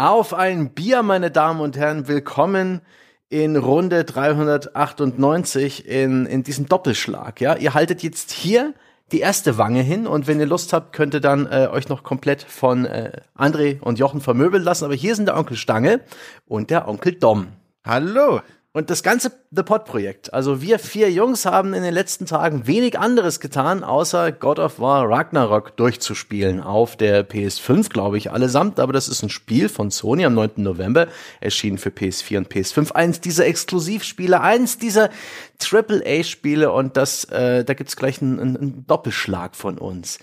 Auf ein Bier, meine Damen und Herren, willkommen in Runde 398 in, in diesem Doppelschlag. Ja, ihr haltet jetzt hier die erste Wange hin und wenn ihr Lust habt, könnt ihr dann äh, euch noch komplett von äh, André und Jochen vermöbeln lassen. Aber hier sind der Onkel Stange und der Onkel Dom. Hallo. Und das ganze The Pod Projekt, also wir vier Jungs haben in den letzten Tagen wenig anderes getan, außer God of War Ragnarok durchzuspielen auf der PS5, glaube ich, allesamt. Aber das ist ein Spiel von Sony am 9. November, erschienen für PS4 und PS5. Eins dieser Exklusivspiele, eins dieser AAA-Spiele und das, äh, da gibt's gleich einen, einen Doppelschlag von uns.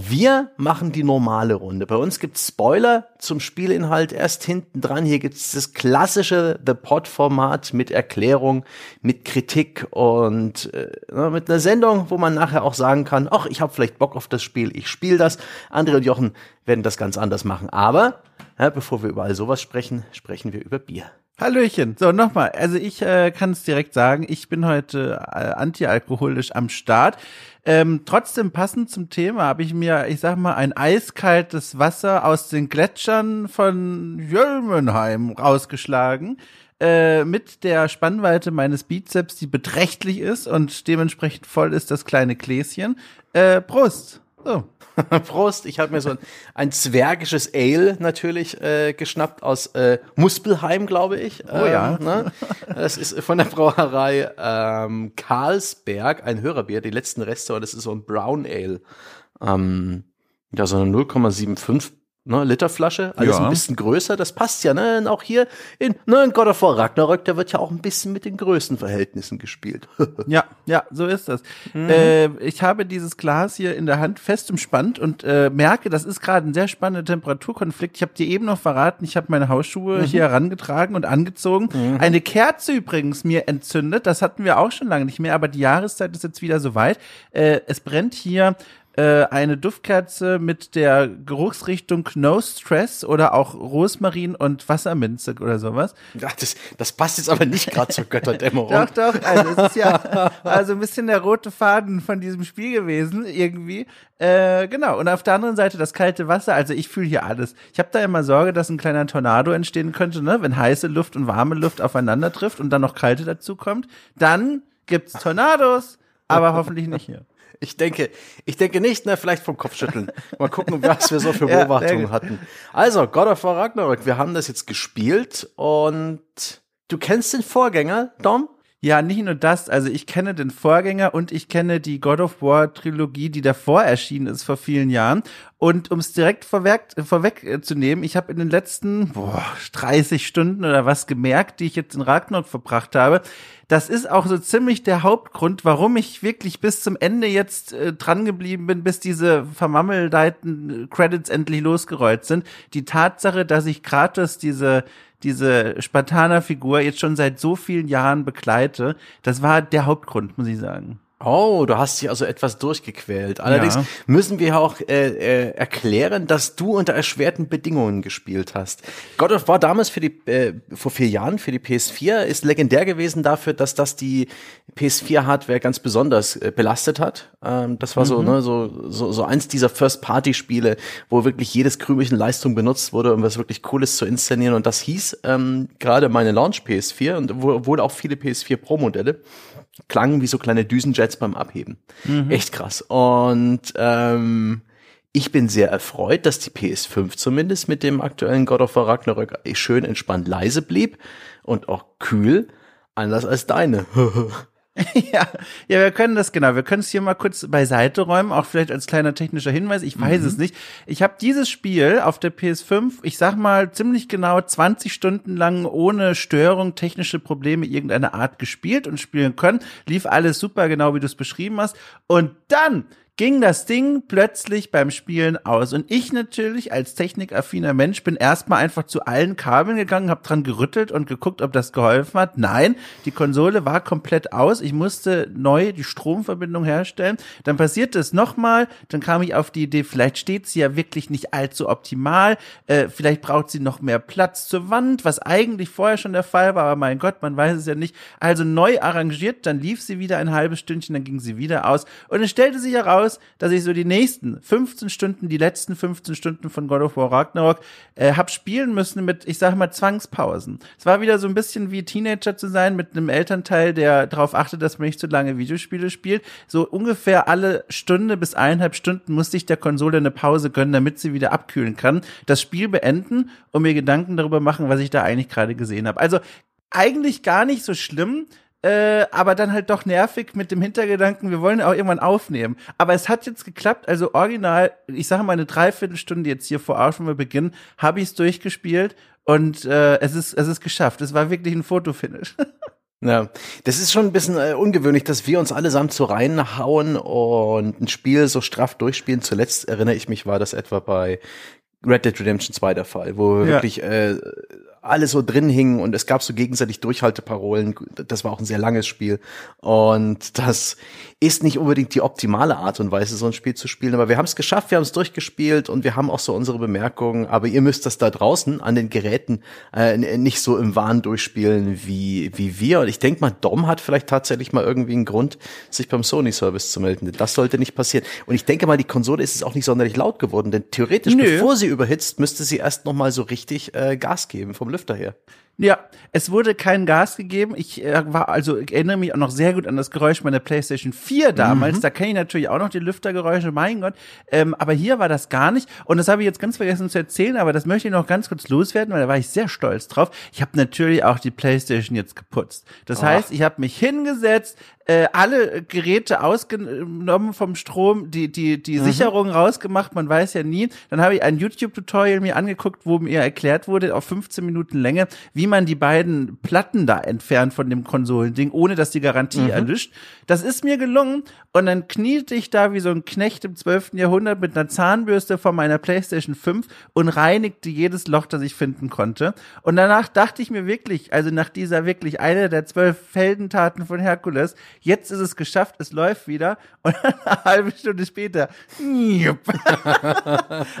Wir machen die normale Runde. Bei uns gibt's Spoiler zum Spielinhalt erst hinten dran. Hier gibt's das klassische The Pod-Format mit Erklärung, mit Kritik und äh, mit einer Sendung, wo man nachher auch sagen kann, ach, ich habe vielleicht Bock auf das Spiel, ich spiele das. Andere und Jochen werden das ganz anders machen. Aber ja, bevor wir über all sowas sprechen, sprechen wir über Bier. Hallöchen. So, nochmal. Also ich äh, kann es direkt sagen, ich bin heute äh, antialkoholisch am Start. Ähm, trotzdem passend zum Thema habe ich mir, ich sag mal, ein eiskaltes Wasser aus den Gletschern von Jölmenheim rausgeschlagen. Äh, mit der Spannweite meines Bizeps, die beträchtlich ist und dementsprechend voll ist das kleine Gläschen. Äh, Prost. So. Prost, ich habe mir so ein, ein, zwergisches Ale natürlich äh, geschnappt aus äh, Muspelheim, glaube ich. Oh ja. Ähm, ne? Das ist von der Brauerei ähm, Karlsberg, ein Hörerbier, die letzten Reste, und das ist so ein Brown Ale. Ähm, ja, so eine 0,75 ne, Literflasche, alles ja. ein bisschen größer, das passt ja, ne? Und auch hier in, ne, in God of War Ragnarök, da wird ja auch ein bisschen mit den Größenverhältnissen gespielt. ja, ja, so ist das. Mhm. Äh, ich habe dieses Glas hier in der Hand fest umspannt und äh, merke, das ist gerade ein sehr spannender Temperaturkonflikt. Ich habe dir eben noch verraten, ich habe meine Hausschuhe mhm. hier herangetragen und angezogen. Mhm. Eine Kerze übrigens mir entzündet, das hatten wir auch schon lange nicht mehr, aber die Jahreszeit ist jetzt wieder soweit. Äh, es brennt hier äh, eine Duftkerze mit der Geruchsrichtung No Stress oder auch Rosmarin und Wasserminze oder sowas. Ja, das, das passt jetzt aber nicht gerade zur Götterdämmerung. doch, doch, also es ist ja also ein bisschen der rote Faden von diesem Spiel gewesen, irgendwie. Äh, genau, und auf der anderen Seite das kalte Wasser, also ich fühle hier alles. Ich habe da immer Sorge, dass ein kleiner Tornado entstehen könnte, ne? wenn heiße Luft und warme Luft aufeinander trifft und dann noch kalte dazu kommt. Dann gibt's Tornados, aber hoffentlich nicht hier. Ich denke, ich denke nicht, ne, vielleicht vom Kopfschütteln. Mal gucken, was wir so für Beobachtungen ja, hatten. Also, God of War Ragnarok, wir haben das jetzt gespielt und du kennst den Vorgänger, Dom? Ja, nicht nur das, also ich kenne den Vorgänger und ich kenne die God of War Trilogie, die davor erschienen ist vor vielen Jahren. Und um es direkt vorweg, vorwegzunehmen, ich habe in den letzten boah, 30 Stunden oder was gemerkt, die ich jetzt in Ragnarok verbracht habe. Das ist auch so ziemlich der Hauptgrund, warum ich wirklich bis zum Ende jetzt äh, dran geblieben bin, bis diese vermammeldeiten Credits endlich losgerollt sind. Die Tatsache, dass ich Kratos diese diese Spartaner-Figur jetzt schon seit so vielen Jahren begleite, das war der Hauptgrund, muss ich sagen. Oh, du hast dich also etwas durchgequält. Allerdings ja. müssen wir auch äh, äh, erklären, dass du unter erschwerten Bedingungen gespielt hast. God of War damals für die äh, vor vier Jahren für die PS4 ist legendär gewesen dafür, dass das die PS4-Hardware ganz besonders äh, belastet hat. Ähm, das war mhm. so, ne, so, so so eins dieser First-Party-Spiele, wo wirklich jedes Krümelchen Leistung benutzt wurde, um was wirklich Cooles zu inszenieren. Und das hieß ähm, gerade meine Launch PS4 und wohl auch viele PS4 Pro-Modelle klangen wie so kleine Düsenjets beim Abheben. Mhm. Echt krass. Und ähm, ich bin sehr erfreut, dass die PS5 zumindest mit dem aktuellen God of War Ragnarök schön entspannt leise blieb und auch kühl, anders als deine. ja, ja, wir können das genau. Wir können es hier mal kurz beiseite räumen, auch vielleicht als kleiner technischer Hinweis. Ich weiß mhm. es nicht. Ich habe dieses Spiel auf der PS5, ich sag mal ziemlich genau 20 Stunden lang ohne Störung, technische Probleme irgendeiner Art gespielt und spielen können. Lief alles super, genau wie du es beschrieben hast. Und dann ging das Ding plötzlich beim Spielen aus. Und ich natürlich als technikaffiner Mensch bin erstmal einfach zu allen Kabeln gegangen, habe dran gerüttelt und geguckt, ob das geholfen hat. Nein, die Konsole war komplett aus. Ich musste neu die Stromverbindung herstellen. Dann passierte es nochmal. Dann kam ich auf die Idee, vielleicht steht sie ja wirklich nicht allzu optimal. Äh, vielleicht braucht sie noch mehr Platz zur Wand, was eigentlich vorher schon der Fall war. Aber mein Gott, man weiß es ja nicht. Also neu arrangiert, dann lief sie wieder ein halbes Stündchen, dann ging sie wieder aus. Und es stellte sich heraus, aus, dass ich so die nächsten 15 Stunden, die letzten 15 Stunden von God of War Ragnarok äh, hab spielen müssen mit, ich sag mal, Zwangspausen. Es war wieder so ein bisschen wie Teenager zu sein mit einem Elternteil, der darauf achtet, dass man nicht zu lange Videospiele spielt. So ungefähr alle Stunde bis eineinhalb Stunden musste ich der Konsole eine Pause gönnen, damit sie wieder abkühlen kann. Das Spiel beenden und mir Gedanken darüber machen, was ich da eigentlich gerade gesehen habe. Also eigentlich gar nicht so schlimm, äh, aber dann halt doch nervig mit dem Hintergedanken, wir wollen auch irgendwann aufnehmen. Aber es hat jetzt geklappt, also original, ich sage mal eine Dreiviertelstunde jetzt hier vor Art, wenn wir beginnen, habe ich es durchgespielt und äh, es ist es ist geschafft. Es war wirklich ein Fotofinish. Ja, das ist schon ein bisschen äh, ungewöhnlich, dass wir uns allesamt so reinhauen und ein Spiel so straff durchspielen. Zuletzt erinnere ich mich, war das etwa bei Red Dead Redemption 2 der Fall, wo ja. wirklich äh, alle so drin hingen und es gab so gegenseitig Durchhalteparolen. Das war auch ein sehr langes Spiel. Und das ist nicht unbedingt die optimale Art und Weise, so ein Spiel zu spielen. Aber wir haben es geschafft, wir haben es durchgespielt und wir haben auch so unsere Bemerkungen. Aber ihr müsst das da draußen an den Geräten äh, nicht so im Wahn durchspielen wie, wie wir. Und ich denke mal, Dom hat vielleicht tatsächlich mal irgendwie einen Grund, sich beim Sony-Service zu melden. Das sollte nicht passieren. Und ich denke mal, die Konsole ist es auch nicht sonderlich laut geworden, denn theoretisch, Nö. bevor sie überhitzt, müsste sie erst noch mal so richtig äh, Gas geben vom Lüfter her. Ja, es wurde kein Gas gegeben. Ich äh, war also ich erinnere mich auch noch sehr gut an das Geräusch meiner PlayStation 4 damals. Mhm. Da kenne ich natürlich auch noch die Lüftergeräusche, mein Gott. Ähm, aber hier war das gar nicht. Und das habe ich jetzt ganz vergessen zu erzählen, aber das möchte ich noch ganz kurz loswerden, weil da war ich sehr stolz drauf. Ich habe natürlich auch die PlayStation jetzt geputzt. Das Ach. heißt, ich habe mich hingesetzt, äh, alle Geräte ausgenommen vom Strom, die die die mhm. Sicherung rausgemacht, man weiß ja nie. Dann habe ich ein YouTube Tutorial mir angeguckt, wo mir erklärt wurde auf 15 Minuten Länge, wie man die beiden Platten da entfernt von dem Konsolending, ohne dass die Garantie mhm. erlischt. Das ist mir gelungen und dann kniete ich da wie so ein Knecht im 12. Jahrhundert mit einer Zahnbürste von meiner PlayStation 5 und reinigte jedes Loch, das ich finden konnte. Und danach dachte ich mir wirklich, also nach dieser wirklich einer der zwölf Feldentaten von Herkules, Jetzt ist es geschafft, es läuft wieder und eine halbe Stunde später.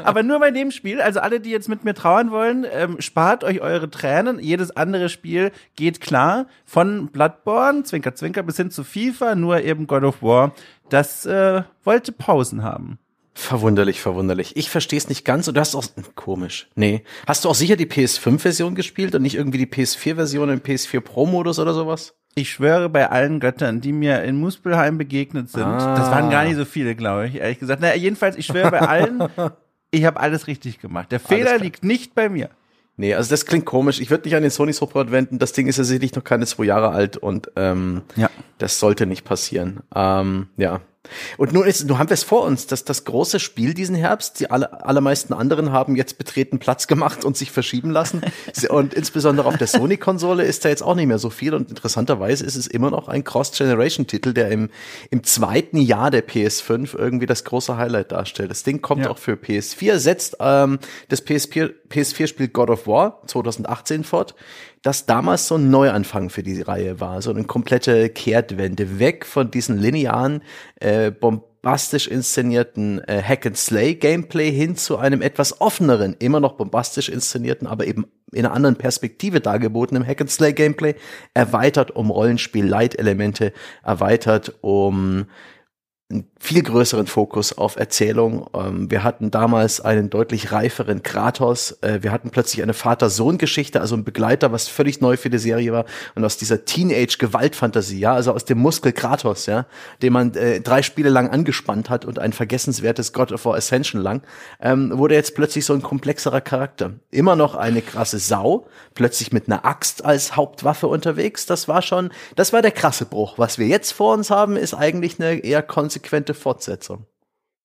Aber nur bei dem Spiel, also alle, die jetzt mit mir trauern wollen, ähm, spart euch eure Tränen. Jedes andere Spiel geht klar. Von Bloodborne, Zwinker, Zwinker, bis hin zu FIFA, nur eben God of War. Das äh, wollte Pausen haben. Verwunderlich, verwunderlich. Ich verstehe es nicht ganz und du hast auch komisch. Nee, hast du auch sicher die PS5 Version gespielt und nicht irgendwie die PS4 Version im PS4 Pro Modus oder sowas? Ich schwöre bei allen Göttern, die mir in Muspelheim begegnet sind, ah. das waren gar nicht so viele, glaube ich, ehrlich gesagt. Naja, jedenfalls, ich schwöre bei allen, ich habe alles richtig gemacht. Der Fehler liegt nicht bei mir. Nee, also das klingt komisch. Ich würde nicht an den Sony Support wenden. Das Ding ist ja sicherlich noch keine zwei Jahre alt und ähm, ja. das sollte nicht passieren. Ähm, ja. Und nun ist, nun haben wir es vor uns, dass das große Spiel diesen Herbst, die alle, allermeisten anderen haben jetzt betreten Platz gemacht und sich verschieben lassen. und insbesondere auf der Sony-Konsole ist da jetzt auch nicht mehr so viel. Und interessanterweise ist es immer noch ein Cross-Generation-Titel, der im, im zweiten Jahr der PS5 irgendwie das große Highlight darstellt. Das Ding kommt ja. auch für PS4, setzt ähm, das PS4, PS4-Spiel God of War 2018 fort das damals so ein Neuanfang für die Reihe war, so eine komplette Kehrtwende weg von diesen linearen, äh, bombastisch inszenierten äh, Hack-and-Slay-Gameplay hin zu einem etwas offeneren, immer noch bombastisch inszenierten, aber eben in einer anderen Perspektive dargebotenen Hack-and-Slay-Gameplay, erweitert um Rollenspiel-Light-Elemente, erweitert um einen viel größeren Fokus auf Erzählung. Ähm, wir hatten damals einen deutlich reiferen Kratos. Äh, wir hatten plötzlich eine Vater-Sohn-Geschichte, also ein Begleiter, was völlig neu für die Serie war. Und aus dieser Teenage-Gewaltfantasie, ja, also aus dem Muskel Kratos, ja, den man äh, drei Spiele lang angespannt hat und ein vergessenswertes God of War Ascension lang, ähm, wurde jetzt plötzlich so ein komplexerer Charakter. Immer noch eine krasse Sau, plötzlich mit einer Axt als Hauptwaffe unterwegs. Das war schon, das war der krasse Bruch. Was wir jetzt vor uns haben, ist eigentlich eine eher konsequente konsequente Fortsetzung.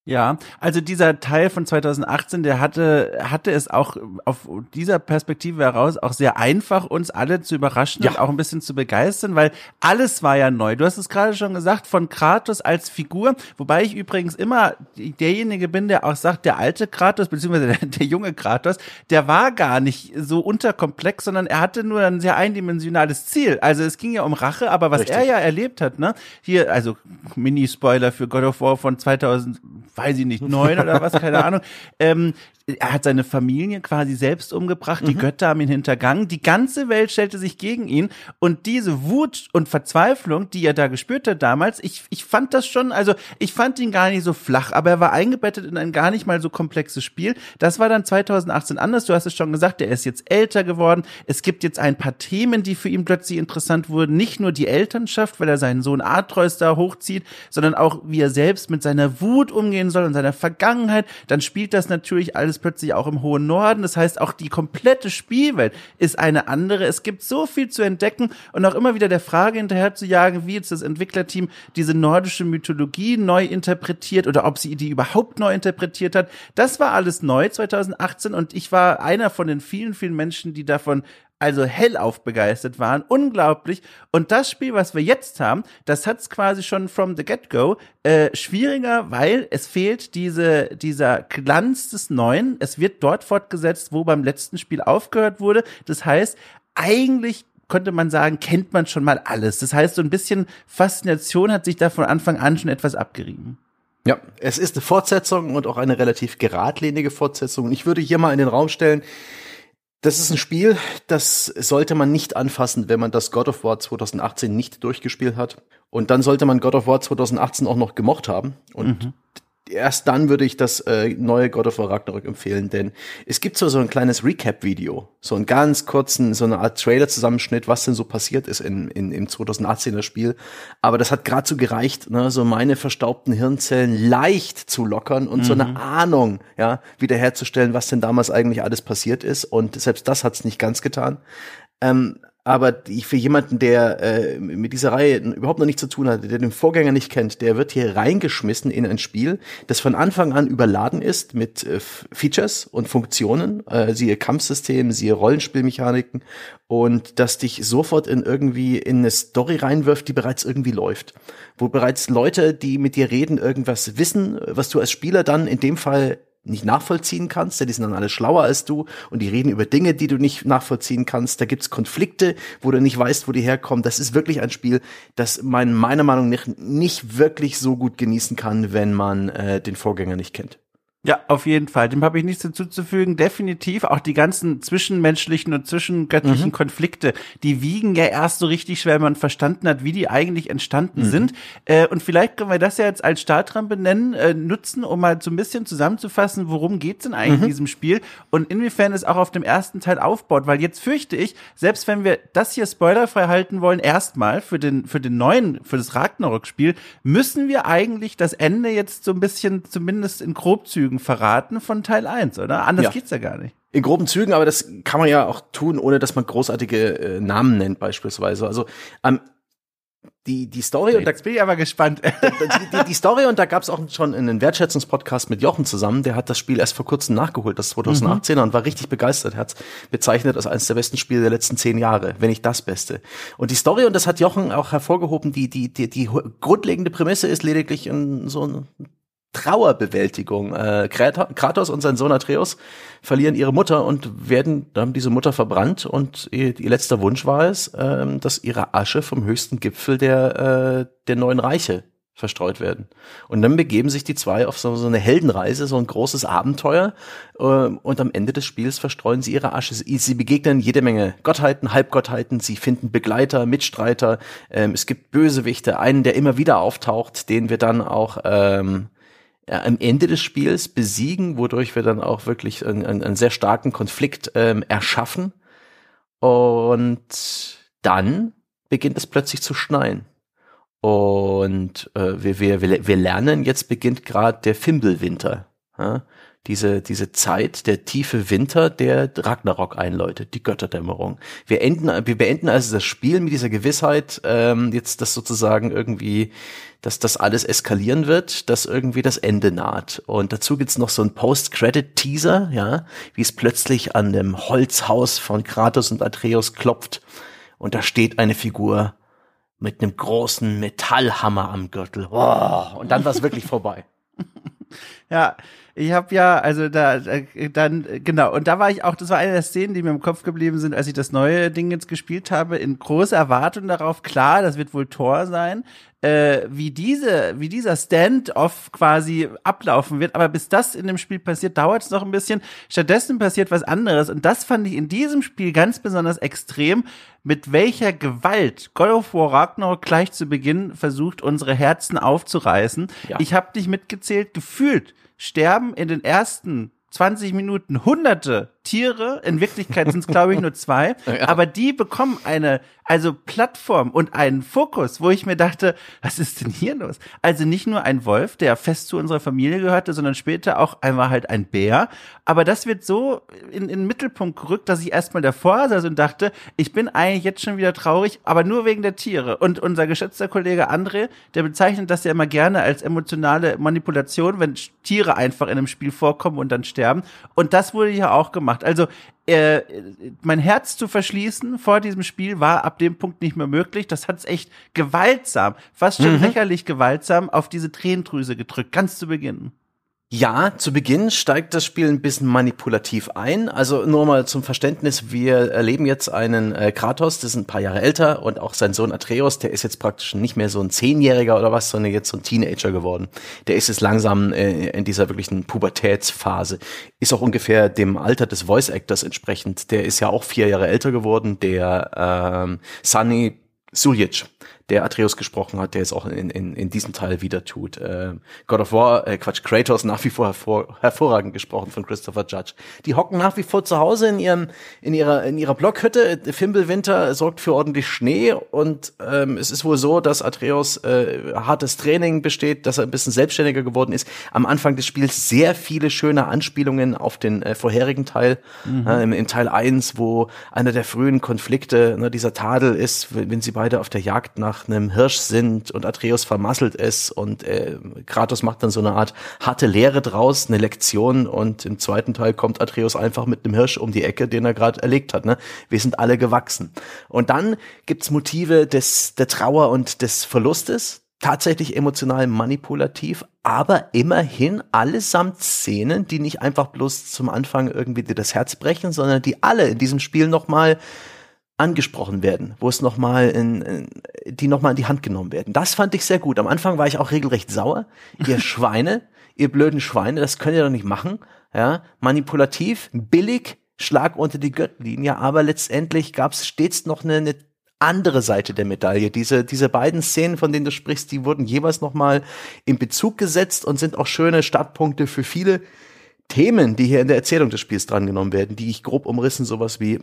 Ja, also dieser Teil von 2018, der hatte, hatte es auch auf dieser Perspektive heraus auch sehr einfach, uns alle zu überraschen ja. und auch ein bisschen zu begeistern, weil alles war ja neu. Du hast es gerade schon gesagt, von Kratos als Figur, wobei ich übrigens immer derjenige bin, der auch sagt, der alte Kratos, beziehungsweise der, der junge Kratos, der war gar nicht so unterkomplex, sondern er hatte nur ein sehr eindimensionales Ziel. Also es ging ja um Rache, aber was Richtig. er ja erlebt hat, ne? Hier, also Mini-Spoiler für God of War von 2000 weiß ich nicht, neun oder was, keine Ahnung. Ähm, er hat seine Familie quasi selbst umgebracht, mhm. die Götter haben ihn hintergangen, die ganze Welt stellte sich gegen ihn und diese Wut und Verzweiflung, die er da gespürt hat damals, ich, ich fand das schon, also ich fand ihn gar nicht so flach, aber er war eingebettet in ein gar nicht mal so komplexes Spiel. Das war dann 2018 anders, du hast es schon gesagt, er ist jetzt älter geworden, es gibt jetzt ein paar Themen, die für ihn plötzlich interessant wurden, nicht nur die Elternschaft, weil er seinen Sohn Atreus da hochzieht, sondern auch wie er selbst mit seiner Wut umgehen soll und seiner Vergangenheit, dann spielt das natürlich alles es plötzlich auch im hohen Norden. Das heißt, auch die komplette Spielwelt ist eine andere. Es gibt so viel zu entdecken und auch immer wieder der Frage hinterher zu jagen, wie jetzt das Entwicklerteam diese nordische Mythologie neu interpretiert oder ob sie die überhaupt neu interpretiert hat. Das war alles neu 2018 und ich war einer von den vielen, vielen Menschen, die davon also hellauf begeistert waren. Unglaublich. Und das Spiel, was wir jetzt haben, das hat's quasi schon from the get-go äh, schwieriger, weil es fehlt diese, dieser Glanz des Neuen. Es wird dort fortgesetzt, wo beim letzten Spiel aufgehört wurde. Das heißt, eigentlich könnte man sagen, kennt man schon mal alles. Das heißt, so ein bisschen Faszination hat sich da von Anfang an schon etwas abgerieben. Ja, es ist eine Fortsetzung und auch eine relativ geradlinige Fortsetzung. Ich würde hier mal in den Raum stellen, das ist ein Spiel, das sollte man nicht anfassen, wenn man das God of War 2018 nicht durchgespielt hat. Und dann sollte man God of War 2018 auch noch gemocht haben. Und mhm erst dann würde ich das äh, neue God of War Ragnarök empfehlen, denn es gibt so, so ein kleines Recap-Video, so einen ganz kurzen, so eine Art Trailer-Zusammenschnitt, was denn so passiert ist in, in, im 2018er Spiel. Aber das hat gerade so gereicht, ne, so meine verstaubten Hirnzellen leicht zu lockern und mhm. so eine mhm. Ahnung, ja, wiederherzustellen, was denn damals eigentlich alles passiert ist. Und selbst das hat's nicht ganz getan. Ähm, aber für jemanden, der äh, mit dieser Reihe überhaupt noch nichts zu tun hat, der den Vorgänger nicht kennt, der wird hier reingeschmissen in ein Spiel, das von Anfang an überladen ist mit äh, Features und Funktionen, äh, siehe Kampfsystem, siehe Rollenspielmechaniken und das dich sofort in irgendwie in eine Story reinwirft, die bereits irgendwie läuft. Wo bereits Leute, die mit dir reden, irgendwas wissen, was du als Spieler dann in dem Fall nicht nachvollziehen kannst, denn die sind dann alle schlauer als du und die reden über Dinge, die du nicht nachvollziehen kannst. Da gibt's Konflikte, wo du nicht weißt, wo die herkommen. Das ist wirklich ein Spiel, das man meiner Meinung nach nicht wirklich so gut genießen kann, wenn man äh, den Vorgänger nicht kennt. Ja, auf jeden Fall. Dem habe ich nichts hinzuzufügen. Definitiv auch die ganzen zwischenmenschlichen und zwischengöttlichen mhm. Konflikte, die wiegen ja erst so richtig schwer, wenn man verstanden hat, wie die eigentlich entstanden mhm. sind. Äh, und vielleicht können wir das ja jetzt als Startrampe benennen, äh, nutzen, um mal so ein bisschen zusammenzufassen, worum geht's denn eigentlich mhm. in diesem Spiel und inwiefern es auch auf dem ersten Teil aufbaut. Weil jetzt fürchte ich, selbst wenn wir das hier spoilerfrei halten wollen, erstmal für den, für den neuen, für das Ragnarok-Spiel, müssen wir eigentlich das Ende jetzt so ein bisschen, zumindest in Grobzügen Zügen verraten von Teil 1, oder? Anders ja. geht's ja gar nicht. In groben Zügen, aber das kann man ja auch tun, ohne dass man großartige äh, Namen nennt, beispielsweise. Also ähm, die, die Story Jetzt und da bin ich aber gespannt. Die, die, die Story und da gab es auch schon einen Wertschätzungspodcast mit Jochen zusammen, der hat das Spiel erst vor kurzem nachgeholt, das 2018er mhm. und war richtig begeistert. Er hat bezeichnet als eines der besten Spiele der letzten zehn Jahre, wenn nicht das Beste. Und die Story, und das hat Jochen auch hervorgehoben, die, die, die, die grundlegende Prämisse ist lediglich in so ein Trauerbewältigung. Äh, Kratos und sein Sohn Atreus verlieren ihre Mutter und werden, haben diese Mutter verbrannt und ihr, ihr letzter Wunsch war es, äh, dass ihre Asche vom höchsten Gipfel der, äh, der neuen Reiche verstreut werden. Und dann begeben sich die zwei auf so, so eine Heldenreise, so ein großes Abenteuer. Äh, und am Ende des Spiels verstreuen sie ihre Asche. Sie, sie begegnen jede Menge Gottheiten, Halbgottheiten. Sie finden Begleiter, Mitstreiter. Ähm, es gibt Bösewichte, einen, der immer wieder auftaucht, den wir dann auch ähm, am Ende des Spiels besiegen, wodurch wir dann auch wirklich einen, einen sehr starken Konflikt ähm, erschaffen. Und dann beginnt es plötzlich zu schneien. Und äh, wir, wir, wir lernen, jetzt beginnt gerade der Fimbelwinter. Ja? diese, diese Zeit, der tiefe Winter, der Ragnarok einläutet, die Götterdämmerung. Wir enden, wir beenden also das Spiel mit dieser Gewissheit, ähm, jetzt das sozusagen irgendwie, dass das alles eskalieren wird, dass irgendwie das Ende naht. Und dazu gibt's noch so ein Post-Credit-Teaser, ja, wie es plötzlich an dem Holzhaus von Kratos und Atreus klopft. Und da steht eine Figur mit einem großen Metallhammer am Gürtel. Oh, und dann war's wirklich vorbei. Ja, Ich habe ja, also da, dann, genau, und da war ich auch, das war eine der Szenen, die mir im Kopf geblieben sind, als ich das neue Ding jetzt gespielt habe, in großer Erwartung darauf, klar, das wird wohl Tor sein, äh, wie diese, wie dieser Stand-off quasi ablaufen wird. Aber bis das in dem Spiel passiert, dauert es noch ein bisschen. Stattdessen passiert was anderes. Und das fand ich in diesem Spiel ganz besonders extrem, mit welcher Gewalt God of War Ragnarok gleich zu Beginn versucht, unsere Herzen aufzureißen. Ja. Ich habe dich mitgezählt, gefühlt sterben in den ersten 20 Minuten hunderte Tiere. In Wirklichkeit sind es, glaube ich, nur zwei. Ja. Aber die bekommen eine, also Plattform und einen Fokus, wo ich mir dachte, was ist denn hier los? Also nicht nur ein Wolf, der fest zu unserer Familie gehörte, sondern später auch einmal halt ein Bär. Aber das wird so in, in den Mittelpunkt gerückt, dass ich erstmal davor saß und dachte, ich bin eigentlich jetzt schon wieder traurig, aber nur wegen der Tiere. Und unser geschätzter Kollege André, der bezeichnet das ja immer gerne als emotionale Manipulation, wenn Tiere einfach in einem Spiel vorkommen und dann sterben. Und das wurde hier auch gemacht gemacht. Also äh, mein Herz zu verschließen vor diesem Spiel war ab dem Punkt nicht mehr möglich. Das hat es echt gewaltsam, fast schon mhm. lächerlich gewaltsam auf diese Tränendrüse gedrückt, ganz zu Beginn. Ja, zu Beginn steigt das Spiel ein bisschen manipulativ ein. Also nur mal zum Verständnis, wir erleben jetzt einen äh, Kratos, der ist ein paar Jahre älter und auch sein Sohn Atreus, der ist jetzt praktisch nicht mehr so ein Zehnjähriger oder was, sondern jetzt so ein Teenager geworden. Der ist jetzt langsam äh, in dieser wirklichen Pubertätsphase. Ist auch ungefähr dem Alter des Voice Actors entsprechend. Der ist ja auch vier Jahre älter geworden. Der ähm, Sunny Suljic, der Atreus gesprochen hat, der es auch in, in, in diesem Teil wieder tut. Äh, God of War, äh, Quatsch, Kratos nach wie vor hervor, hervorragend gesprochen von Christopher Judge. Die hocken nach wie vor zu Hause in ihrem in ihrer in ihrer Blockhütte. Fimbelwinter sorgt für ordentlich Schnee und ähm, es ist wohl so, dass Atreus äh, hartes Training besteht, dass er ein bisschen selbstständiger geworden ist. Am Anfang des Spiels sehr viele schöne Anspielungen auf den äh, vorherigen Teil. Mhm. Äh, im, in Teil 1, wo einer der frühen Konflikte, ne, dieser Tadel ist, wenn sie beide auf der Jagd nach nach einem Hirsch sind und Atreus vermasselt es und äh, Kratos macht dann so eine Art harte Lehre draus, eine Lektion und im zweiten Teil kommt Atreus einfach mit einem Hirsch um die Ecke, den er gerade erlegt hat. Ne? Wir sind alle gewachsen. Und dann gibt's Motive des, der Trauer und des Verlustes, tatsächlich emotional manipulativ, aber immerhin allesamt Szenen, die nicht einfach bloß zum Anfang irgendwie dir das Herz brechen, sondern die alle in diesem Spiel nochmal angesprochen werden, wo es nochmal in, in, die nochmal in die Hand genommen werden. Das fand ich sehr gut. Am Anfang war ich auch regelrecht sauer. Ihr Schweine, ihr blöden Schweine, das könnt ihr doch nicht machen. Ja, manipulativ, billig, Schlag unter die Gürtellinie, aber letztendlich gab es stets noch eine, eine andere Seite der Medaille. Diese, diese beiden Szenen, von denen du sprichst, die wurden jeweils nochmal in Bezug gesetzt und sind auch schöne Startpunkte für viele Themen, die hier in der Erzählung des Spiels drangenommen werden, die ich grob umrissen, sowas wie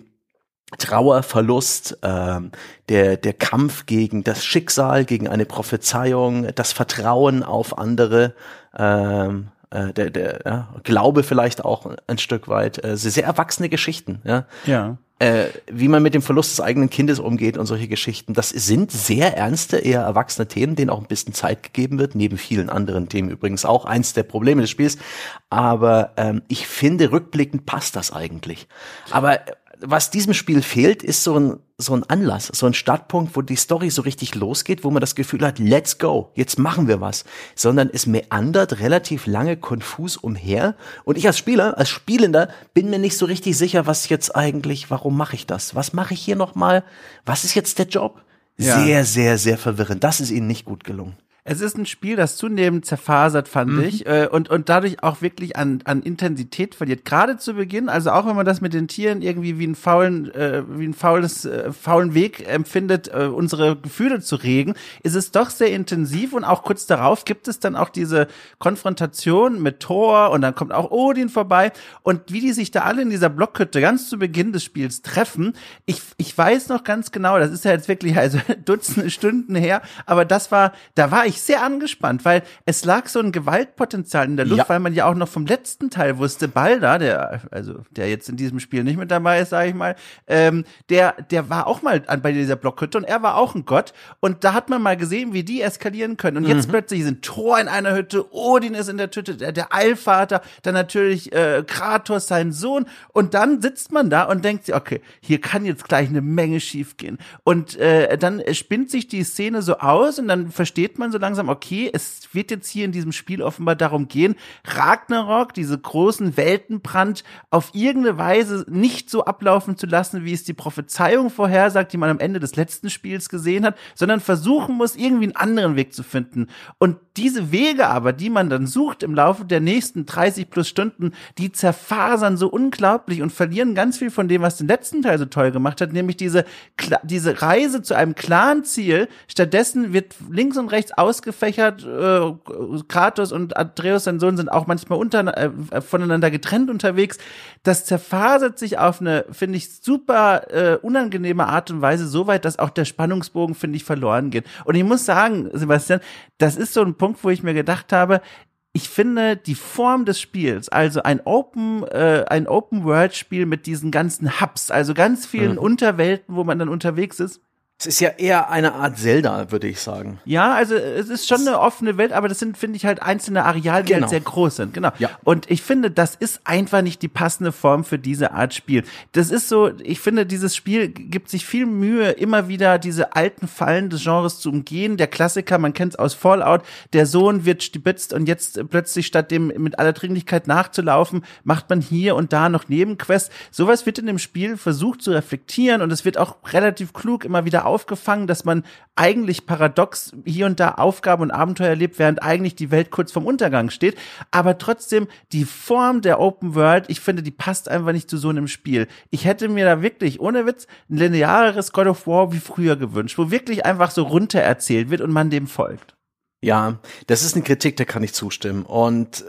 Trauer, Verlust, ähm, der, der Kampf gegen das Schicksal, gegen eine Prophezeiung, das Vertrauen auf andere, ähm, äh, der, der ja, Glaube vielleicht auch ein Stück weit, äh, sehr, sehr erwachsene Geschichten, ja. Ja. Äh, wie man mit dem Verlust des eigenen Kindes umgeht und solche Geschichten. Das sind sehr ernste, eher erwachsene Themen, denen auch ein bisschen Zeit gegeben wird, neben vielen anderen Themen übrigens auch eins der Probleme des Spiels. Aber ähm, ich finde, rückblickend passt das eigentlich. Aber was diesem Spiel fehlt, ist so ein, so ein Anlass, so ein Startpunkt, wo die Story so richtig losgeht, wo man das Gefühl hat, let's go, jetzt machen wir was. Sondern es meandert relativ lange konfus umher. Und ich als Spieler, als Spielender, bin mir nicht so richtig sicher, was jetzt eigentlich, warum mache ich das? Was mache ich hier nochmal? Was ist jetzt der Job? Ja. Sehr, sehr, sehr verwirrend. Das ist ihnen nicht gut gelungen. Es ist ein Spiel, das zunehmend zerfasert, fand mhm. ich, äh, und, und dadurch auch wirklich an, an Intensität verliert. Gerade zu Beginn, also auch wenn man das mit den Tieren irgendwie wie einen faulen, äh, wie ein faules, äh, faulen Weg empfindet, äh, unsere Gefühle zu regen, ist es doch sehr intensiv und auch kurz darauf gibt es dann auch diese Konfrontation mit Thor und dann kommt auch Odin vorbei und wie die sich da alle in dieser Blockhütte ganz zu Beginn des Spiels treffen. Ich, ich weiß noch ganz genau, das ist ja jetzt wirklich also Dutzende Stunden her, aber das war, da war ich ich sehr angespannt, weil es lag so ein Gewaltpotenzial in der Luft, ja. weil man ja auch noch vom letzten Teil wusste, Balda, der, also der jetzt in diesem Spiel nicht mit dabei ist, sage ich mal, ähm, der, der war auch mal an, bei dieser Blockhütte und er war auch ein Gott. Und da hat man mal gesehen, wie die eskalieren können. Und jetzt mhm. plötzlich sind Thor in einer Hütte, Odin ist in der Hütte, der, der Allvater, dann natürlich äh, Kratos, sein Sohn. Und dann sitzt man da und denkt sich, okay, hier kann jetzt gleich eine Menge schiefgehen. Und äh, dann spinnt sich die Szene so aus und dann versteht man so langsam, okay, es wird jetzt hier in diesem Spiel offenbar darum gehen, Ragnarok, diese großen Weltenbrand auf irgendeine Weise nicht so ablaufen zu lassen, wie es die Prophezeiung vorhersagt, die man am Ende des letzten Spiels gesehen hat, sondern versuchen muss, irgendwie einen anderen Weg zu finden. Und diese Wege aber, die man dann sucht im Laufe der nächsten 30 plus Stunden, die zerfasern so unglaublich und verlieren ganz viel von dem, was den letzten Teil so toll gemacht hat, nämlich diese, diese Reise zu einem klaren Ziel. Stattdessen wird links und rechts ausgefächert, äh, Kratos und Atreus, sein Sohn, sind auch manchmal unter, äh, voneinander getrennt unterwegs. Das zerfasert sich auf eine, finde ich, super äh, unangenehme Art und Weise, so weit, dass auch der Spannungsbogen, finde ich, verloren geht. Und ich muss sagen, Sebastian, das ist so ein Punkt, wo ich mir gedacht habe, ich finde die Form des Spiels, also ein Open, äh, ein Open World Spiel mit diesen ganzen Hubs, also ganz vielen mhm. Unterwelten, wo man dann unterwegs ist, es ist ja eher eine Art Zelda, würde ich sagen. Ja, also es ist schon eine offene Welt, aber das sind, finde ich, halt einzelne Areale, die halt genau. halt sehr groß sind. Genau. Ja. Und ich finde, das ist einfach nicht die passende Form für diese Art Spiel. Das ist so, ich finde, dieses Spiel gibt sich viel Mühe, immer wieder diese alten Fallen des Genres zu umgehen. Der Klassiker, man kennt es aus Fallout, der Sohn wird stibitzt und jetzt plötzlich statt dem mit aller Dringlichkeit nachzulaufen, macht man hier und da noch Nebenquests. Sowas wird in dem Spiel versucht zu reflektieren und es wird auch relativ klug immer wieder aufgefangen, dass man eigentlich paradox hier und da Aufgaben und Abenteuer erlebt, während eigentlich die Welt kurz vorm Untergang steht. Aber trotzdem die Form der Open World, ich finde, die passt einfach nicht zu so einem Spiel. Ich hätte mir da wirklich, ohne Witz, ein lineareres God of War wie früher gewünscht, wo wirklich einfach so runter erzählt wird und man dem folgt. Ja, das ist eine Kritik, der kann ich zustimmen. Und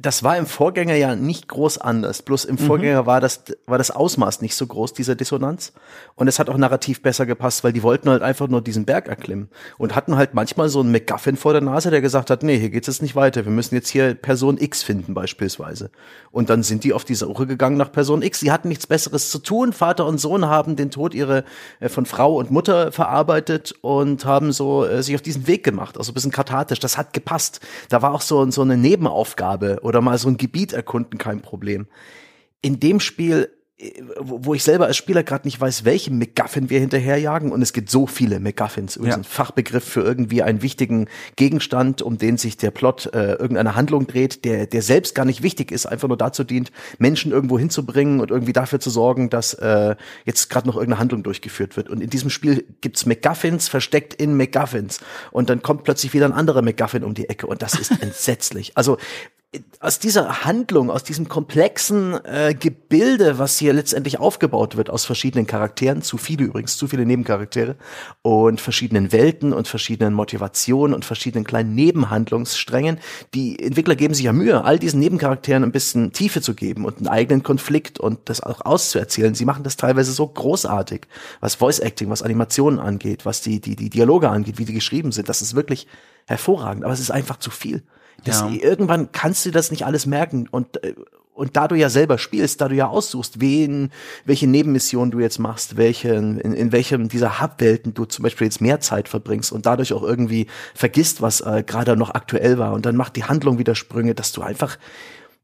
das war im Vorgänger ja nicht groß anders. Bloß im mhm. Vorgänger mhm. war das, war das Ausmaß nicht so groß, dieser Dissonanz. Und es hat auch narrativ besser gepasst, weil die wollten halt einfach nur diesen Berg erklimmen und hatten halt manchmal so einen McGuffin vor der Nase, der gesagt hat, nee, hier geht's jetzt nicht weiter. Wir müssen jetzt hier Person X finden, beispielsweise. Und dann sind die auf die Suche gegangen nach Person X. Sie hatten nichts Besseres zu tun. Vater und Sohn haben den Tod ihre, äh, von Frau und Mutter verarbeitet und haben so äh, sich auf diesen Weg gemacht. Also ein bisschen kathartisch. Das hat gepasst. Da war auch so, so eine Nebenaufgabe oder mal so ein Gebiet erkunden, kein Problem. In dem Spiel wo ich selber als Spieler gerade nicht weiß, welchen MacGuffin wir hinterherjagen. Und es gibt so viele MacGuffins. Ja. Ein Fachbegriff für irgendwie einen wichtigen Gegenstand, um den sich der Plot äh, irgendeine Handlung dreht, der, der selbst gar nicht wichtig ist, einfach nur dazu dient, Menschen irgendwo hinzubringen und irgendwie dafür zu sorgen, dass äh, jetzt gerade noch irgendeine Handlung durchgeführt wird. Und in diesem Spiel gibt's MacGuffins versteckt in MacGuffins. Und dann kommt plötzlich wieder ein anderer MacGuffin um die Ecke. Und das ist entsetzlich. Also aus dieser Handlung, aus diesem komplexen äh, Gebilde, was hier letztendlich aufgebaut wird aus verschiedenen Charakteren, zu viele übrigens, zu viele Nebencharaktere und verschiedenen Welten und verschiedenen Motivationen und verschiedenen kleinen Nebenhandlungssträngen. Die Entwickler geben sich ja Mühe, all diesen Nebencharakteren ein bisschen Tiefe zu geben und einen eigenen Konflikt und das auch auszuerzählen. Sie machen das teilweise so großartig, was Voice Acting, was Animationen angeht, was die, die, die Dialoge angeht, wie die geschrieben sind. Das ist wirklich hervorragend, aber es ist einfach zu viel. Das, ja. Irgendwann kannst du das nicht alles merken und äh, und da du ja selber spielst, da du ja aussuchst, wen, welche Nebenmission du jetzt machst, welchen, in, in welchem dieser Hubwelten du zum Beispiel jetzt mehr Zeit verbringst und dadurch auch irgendwie vergisst, was äh, gerade noch aktuell war und dann macht die Handlung wieder Sprünge, dass du einfach,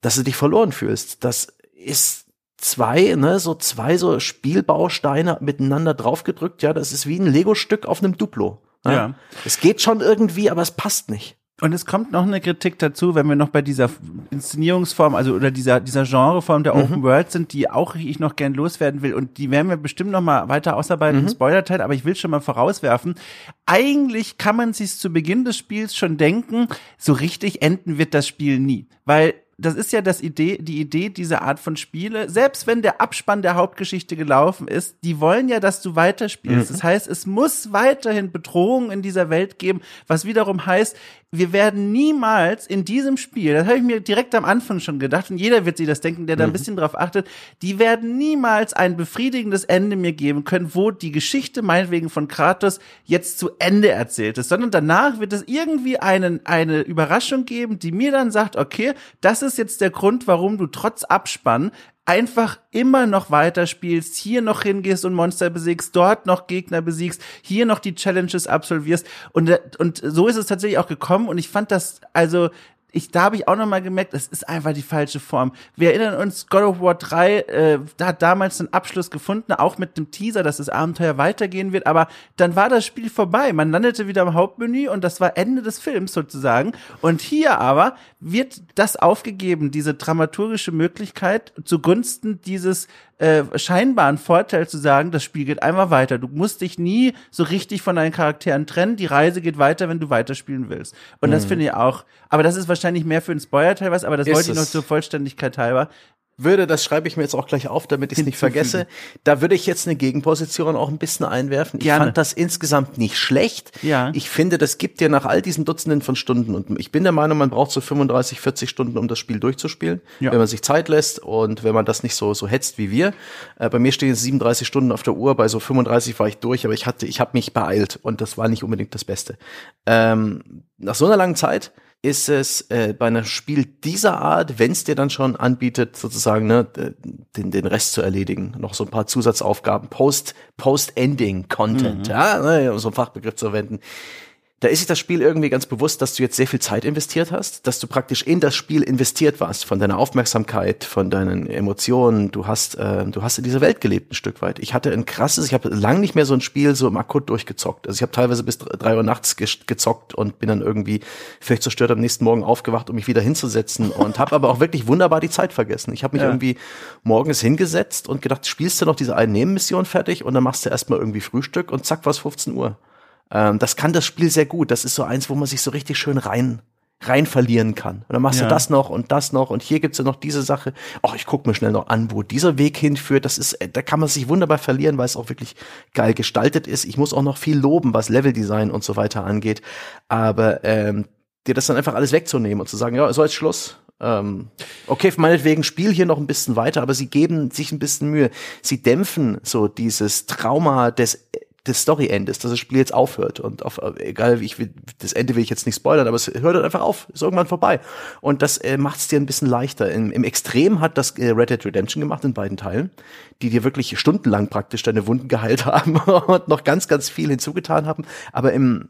dass du dich verloren fühlst. Das ist zwei, ne, so zwei so Spielbausteine miteinander draufgedrückt, ja, das ist wie ein Lego-Stück auf einem Duplo. Ja. ja. Es geht schon irgendwie, aber es passt nicht. Und es kommt noch eine Kritik dazu, wenn wir noch bei dieser Inszenierungsform, also oder dieser dieser Genreform der Open mhm. World sind, die auch ich noch gern loswerden will und die werden wir bestimmt noch mal weiter ausarbeiten mhm. im Spoiler-Teil, aber ich will schon mal vorauswerfen, eigentlich kann man sich zu Beginn des Spiels schon denken, so richtig enden wird das Spiel nie, weil das ist ja das Idee, die Idee dieser Art von Spiele. Selbst wenn der Abspann der Hauptgeschichte gelaufen ist, die wollen ja, dass du weiterspielst. Mhm. Das heißt, es muss weiterhin Bedrohungen in dieser Welt geben, was wiederum heißt, wir werden niemals in diesem Spiel, das habe ich mir direkt am Anfang schon gedacht, und jeder wird sich das denken, der da ein mhm. bisschen drauf achtet, die werden niemals ein befriedigendes Ende mir geben können, wo die Geschichte meinetwegen von Kratos jetzt zu Ende erzählt ist, sondern danach wird es irgendwie einen, eine Überraschung geben, die mir dann sagt, okay, das ist jetzt der Grund, warum du trotz Abspann einfach immer noch weiterspielst, hier noch hingehst und Monster besiegst, dort noch Gegner besiegst, hier noch die Challenges absolvierst. Und und so ist es tatsächlich auch gekommen und ich fand das also ich, da habe ich auch nochmal gemerkt, es ist einfach die falsche Form. Wir erinnern uns, God of War 3 äh, da hat damals einen Abschluss gefunden, auch mit dem Teaser, dass das Abenteuer weitergehen wird, aber dann war das Spiel vorbei. Man landete wieder im Hauptmenü und das war Ende des Films sozusagen. Und hier aber wird das aufgegeben, diese dramaturgische Möglichkeit zugunsten dieses äh, scheinbaren Vorteil zu sagen, das Spiel geht einmal weiter. Du musst dich nie so richtig von deinen Charakteren trennen. Die Reise geht weiter, wenn du weiterspielen willst. Und mhm. das finde ich auch. Aber das ist wahrscheinlich mehr für den Spoiler-Teil was, aber das ist wollte ich noch zur Vollständigkeit halber würde, das schreibe ich mir jetzt auch gleich auf, damit ich es nicht vergesse, da würde ich jetzt eine Gegenposition auch ein bisschen einwerfen. Ich Gerne. fand das insgesamt nicht schlecht. Ja. Ich finde, das gibt dir nach all diesen Dutzenden von Stunden und ich bin der Meinung, man braucht so 35, 40 Stunden, um das Spiel durchzuspielen, ja. wenn man sich Zeit lässt und wenn man das nicht so so hetzt wie wir. Äh, bei mir stehen 37 Stunden auf der Uhr, bei so 35 war ich durch, aber ich hatte, ich habe mich beeilt und das war nicht unbedingt das Beste. Ähm, nach so einer langen Zeit ist es äh, bei einem Spiel dieser Art, wenn es dir dann schon anbietet, sozusagen ne, den, den Rest zu erledigen, noch so ein paar Zusatzaufgaben, Post Post-Ending Content, mhm. ja, ne, um so einen Fachbegriff zu verwenden, da ist sich das Spiel irgendwie ganz bewusst, dass du jetzt sehr viel Zeit investiert hast, dass du praktisch in das Spiel investiert warst, von deiner Aufmerksamkeit, von deinen Emotionen. Du hast, äh, du hast in dieser Welt gelebt ein Stück weit. Ich hatte ein krasses, ich habe lang nicht mehr so ein Spiel so im Akut durchgezockt. Also ich habe teilweise bis drei Uhr nachts ge gezockt und bin dann irgendwie vielleicht zerstört am nächsten Morgen aufgewacht, um mich wieder hinzusetzen und habe aber auch wirklich wunderbar die Zeit vergessen. Ich habe mich ja. irgendwie morgens hingesetzt und gedacht, spielst du noch diese eine Nebenmission fertig und dann machst du erstmal irgendwie Frühstück und zack, war es 15 Uhr. Ähm, das kann das Spiel sehr gut. Das ist so eins, wo man sich so richtig schön rein rein verlieren kann. Und dann machst ja. du das noch und das noch und hier gibt's ja noch diese Sache. Ach, ich guck mir schnell noch an, wo dieser Weg hinführt. Das ist, da kann man sich wunderbar verlieren, weil es auch wirklich geil gestaltet ist. Ich muss auch noch viel loben, was Leveldesign und so weiter angeht. Aber ähm, dir das dann einfach alles wegzunehmen und zu sagen, ja, so ist Schluss. Ähm, okay, meinetwegen spiel hier noch ein bisschen weiter, aber sie geben sich ein bisschen Mühe. Sie dämpfen so dieses Trauma des des Story-Endes, dass das Spiel jetzt aufhört und auf, egal wie ich will, das Ende will ich jetzt nicht spoilern, aber es hört einfach auf, ist irgendwann vorbei und das äh, macht es dir ein bisschen leichter. Im, Im Extrem hat das äh, Red Dead Redemption gemacht in beiden Teilen, die dir wirklich stundenlang praktisch deine Wunden geheilt haben und noch ganz, ganz viel hinzugetan haben, aber im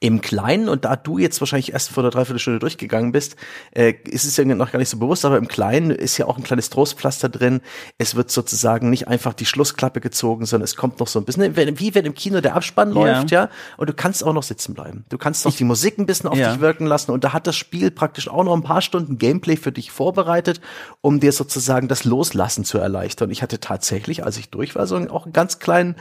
im Kleinen, und da du jetzt wahrscheinlich erst vor der Dreiviertelstunde durchgegangen bist, äh, ist es ja noch gar nicht so bewusst, aber im Kleinen ist ja auch ein kleines Trostpflaster drin. Es wird sozusagen nicht einfach die Schlussklappe gezogen, sondern es kommt noch so ein bisschen, wie wenn im Kino der Abspann ja. läuft, ja, und du kannst auch noch sitzen bleiben. Du kannst noch ich, die Musik ein bisschen auf ja. dich wirken lassen und da hat das Spiel praktisch auch noch ein paar Stunden Gameplay für dich vorbereitet, um dir sozusagen das Loslassen zu erleichtern. Ich hatte tatsächlich, als ich durch war, so auch einen ganz kleinen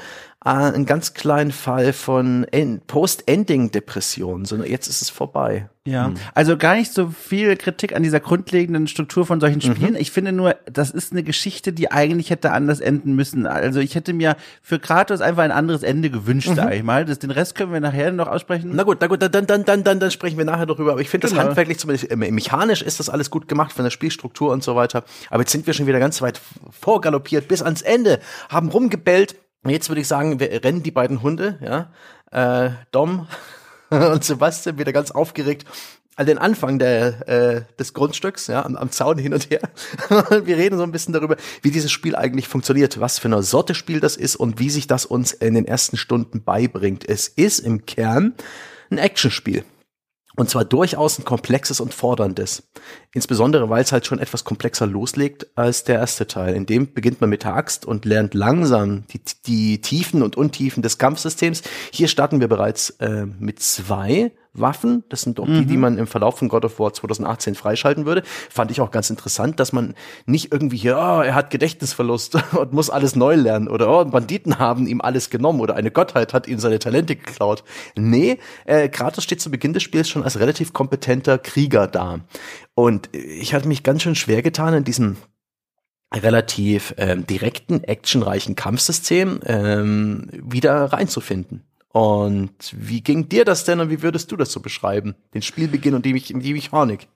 äh, einen ganz kleinen Fall von Post-Ending-Depression, sondern jetzt ist es vorbei. Ja, mhm. also gar nicht so viel Kritik an dieser grundlegenden Struktur von solchen Spielen. Mhm. Ich finde nur, das ist eine Geschichte, die eigentlich hätte anders enden müssen. Also ich hätte mir für Kratos einfach ein anderes Ende gewünscht, mhm. sag ich mal. Das, den Rest können wir nachher noch aussprechen. Na gut, na gut, dann, dann, dann, dann, dann sprechen wir nachher darüber. Aber ich finde genau. das handwerklich zumindest, äh, mechanisch ist das alles gut gemacht von der Spielstruktur und so weiter. Aber jetzt sind wir schon wieder ganz weit vorgaloppiert bis ans Ende, haben rumgebellt Jetzt würde ich sagen, wir rennen die beiden Hunde, ja, äh, Dom und Sebastian wieder ganz aufgeregt an den Anfang der, äh, des Grundstücks, ja, am, am Zaun hin und her. wir reden so ein bisschen darüber, wie dieses Spiel eigentlich funktioniert, was für eine Sorte Spiel das ist und wie sich das uns in den ersten Stunden beibringt. Es ist im Kern ein Actionspiel. Und zwar durchaus ein komplexes und forderndes. Insbesondere, weil es halt schon etwas komplexer loslegt als der erste Teil. In dem beginnt man mit der Axt und lernt langsam die, die Tiefen und Untiefen des Kampfsystems. Hier starten wir bereits äh, mit zwei Waffen. Das sind doch mhm. die, die mhm. man im Verlauf von God of War 2018 freischalten würde. Fand ich auch ganz interessant, dass man nicht irgendwie hier, oh, er hat Gedächtnisverlust und muss alles neu lernen oder oh, Banditen haben ihm alles genommen oder eine Gottheit hat ihm seine Talente geklaut. Nee, äh, Kratos steht zu Beginn des Spiels schon als relativ kompetenter Krieger da. Und ich hatte mich ganz schön schwer getan in diesem relativ ähm, direkten, actionreichen Kampfsystem ähm, wieder reinzufinden. Und wie ging dir das denn und wie würdest du das so beschreiben? Den Spielbeginn und die, die Mechanik?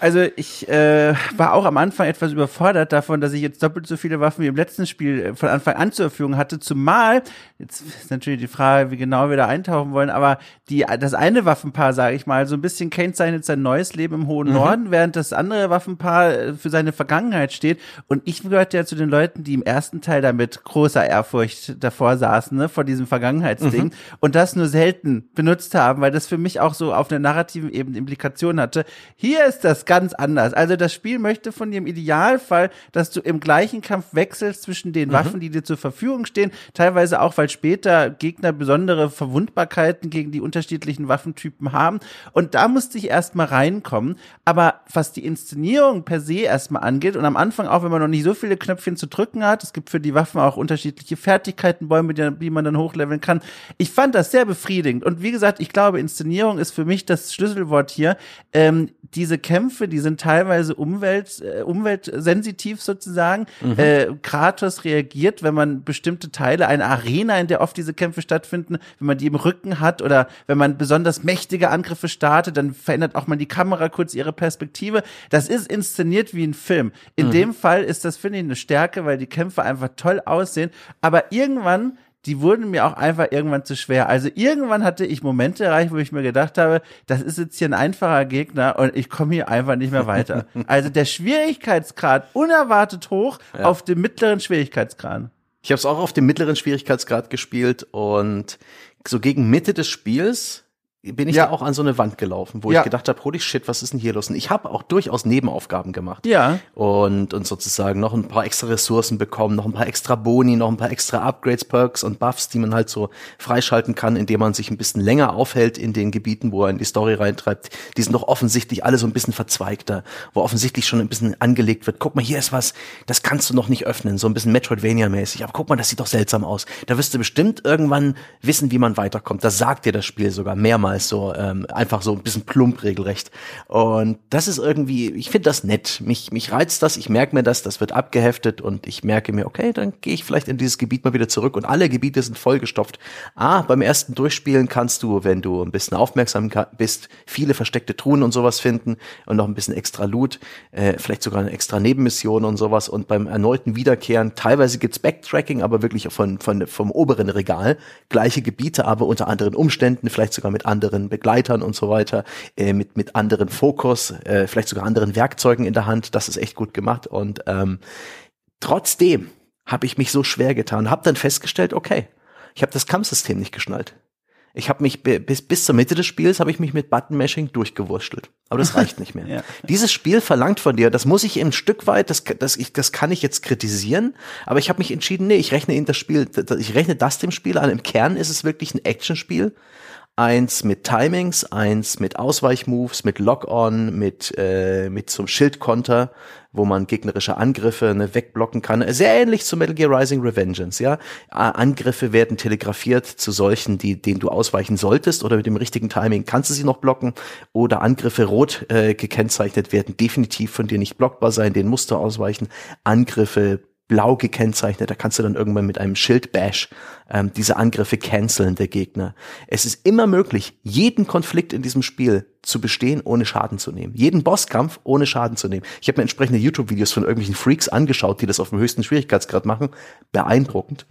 Also ich äh, war auch am Anfang etwas überfordert davon, dass ich jetzt doppelt so viele Waffen wie im letzten Spiel äh, von Anfang an zur Verfügung hatte. Zumal, jetzt ist natürlich die Frage, wie genau wir da eintauchen wollen, aber die, das eine Waffenpaar, sage ich mal, so ein bisschen kennzeichnet sein neues Leben im hohen mhm. Norden, während das andere Waffenpaar äh, für seine Vergangenheit steht. Und ich gehörte ja zu den Leuten, die im ersten Teil da mit großer Ehrfurcht davor saßen, ne, vor diesem Vergangenheitsding mhm. und das nur selten benutzt haben, weil das für mich auch so auf einer narrativen Ebene Implikationen hatte. Hier ist das das ganz anders. Also das Spiel möchte von dir im Idealfall, dass du im gleichen Kampf wechselst zwischen den mhm. Waffen, die dir zur Verfügung stehen, teilweise auch, weil später Gegner besondere Verwundbarkeiten gegen die unterschiedlichen Waffentypen haben. Und da musste ich erstmal reinkommen. Aber was die Inszenierung per se erstmal angeht und am Anfang auch, wenn man noch nicht so viele Knöpfchen zu drücken hat, es gibt für die Waffen auch unterschiedliche Fertigkeitenbäume, die, die man dann hochleveln kann. Ich fand das sehr befriedigend. Und wie gesagt, ich glaube, Inszenierung ist für mich das Schlüsselwort hier. Ähm, diese Kämpfe, die sind teilweise umwelt, äh, umweltsensitiv sozusagen. Mhm. Äh, Kratos reagiert, wenn man bestimmte Teile, eine Arena, in der oft diese Kämpfe stattfinden, wenn man die im Rücken hat oder wenn man besonders mächtige Angriffe startet, dann verändert auch mal die Kamera kurz ihre Perspektive. Das ist inszeniert wie ein Film. In mhm. dem Fall ist das, finde ich, eine Stärke, weil die Kämpfe einfach toll aussehen. Aber irgendwann die wurden mir auch einfach irgendwann zu schwer. Also irgendwann hatte ich Momente erreicht, wo ich mir gedacht habe, das ist jetzt hier ein einfacher Gegner und ich komme hier einfach nicht mehr weiter. also der Schwierigkeitsgrad unerwartet hoch ja. auf dem mittleren Schwierigkeitsgrad. Ich habe es auch auf dem mittleren Schwierigkeitsgrad gespielt und so gegen Mitte des Spiels bin ich ja. da auch an so eine Wand gelaufen, wo ja. ich gedacht habe, holy shit, was ist denn hier los? Und ich habe auch durchaus Nebenaufgaben gemacht. Ja. Und, und sozusagen noch ein paar extra Ressourcen bekommen, noch ein paar extra Boni, noch ein paar extra Upgrades, Perks und Buffs, die man halt so freischalten kann, indem man sich ein bisschen länger aufhält in den Gebieten, wo er in die Story reintreibt. Die sind doch offensichtlich alle so ein bisschen verzweigter, wo offensichtlich schon ein bisschen angelegt wird. Guck mal, hier ist was, das kannst du noch nicht öffnen, so ein bisschen Metroidvania-mäßig. Aber guck mal, das sieht doch seltsam aus. Da wirst du bestimmt irgendwann wissen, wie man weiterkommt. Das sagt dir das Spiel sogar mehrmals als so ähm, einfach so ein bisschen plump regelrecht. Und das ist irgendwie, ich finde das nett. Mich, mich reizt das, ich merke mir das, das wird abgeheftet und ich merke mir, okay, dann gehe ich vielleicht in dieses Gebiet mal wieder zurück und alle Gebiete sind vollgestopft. Ah, beim ersten Durchspielen kannst du, wenn du ein bisschen aufmerksam bist, viele versteckte Truhen und sowas finden und noch ein bisschen extra Loot, äh, vielleicht sogar eine extra Nebenmission und sowas. Und beim erneuten Wiederkehren, teilweise gibt's Backtracking, aber wirklich von, von, vom oberen Regal, gleiche Gebiete, aber unter anderen Umständen, vielleicht sogar mit anderen anderen Begleitern und so weiter, äh, mit, mit anderen Fokus, äh, vielleicht sogar anderen Werkzeugen in der Hand. Das ist echt gut gemacht. Und ähm, trotzdem habe ich mich so schwer getan, habe dann festgestellt, okay, ich habe das Kampfsystem nicht geschnallt. Ich habe mich bis bis zur Mitte des Spiels habe ich mich mit Button Mashing durchgewurstelt, aber das reicht nicht mehr. ja. Dieses Spiel verlangt von dir, das muss ich ein Stück weit, das das ich das kann ich jetzt kritisieren, aber ich habe mich entschieden, nee, ich rechne in das Spiel, ich rechne das dem Spiel an. Im Kern ist es wirklich ein Actionspiel Eins mit Timings, eins mit Ausweichmoves, mit Lock-on, mit, äh, mit zum Schildkonter, wo man gegnerische Angriffe ne, wegblocken kann. Sehr ähnlich zu Metal Gear Rising Revengeance, ja. Angriffe werden telegrafiert zu solchen, die, denen du ausweichen solltest oder mit dem richtigen Timing kannst du sie noch blocken oder Angriffe rot äh, gekennzeichnet werden definitiv von dir nicht blockbar sein, denen musst du ausweichen. Angriffe blau gekennzeichnet. Da kannst du dann irgendwann mit einem Schildbash ähm, diese Angriffe canceln der Gegner. Es ist immer möglich, jeden Konflikt in diesem Spiel zu bestehen, ohne Schaden zu nehmen. Jeden Bosskampf ohne Schaden zu nehmen. Ich habe mir entsprechende YouTube-Videos von irgendwelchen Freaks angeschaut, die das auf dem höchsten Schwierigkeitsgrad machen. Beeindruckend.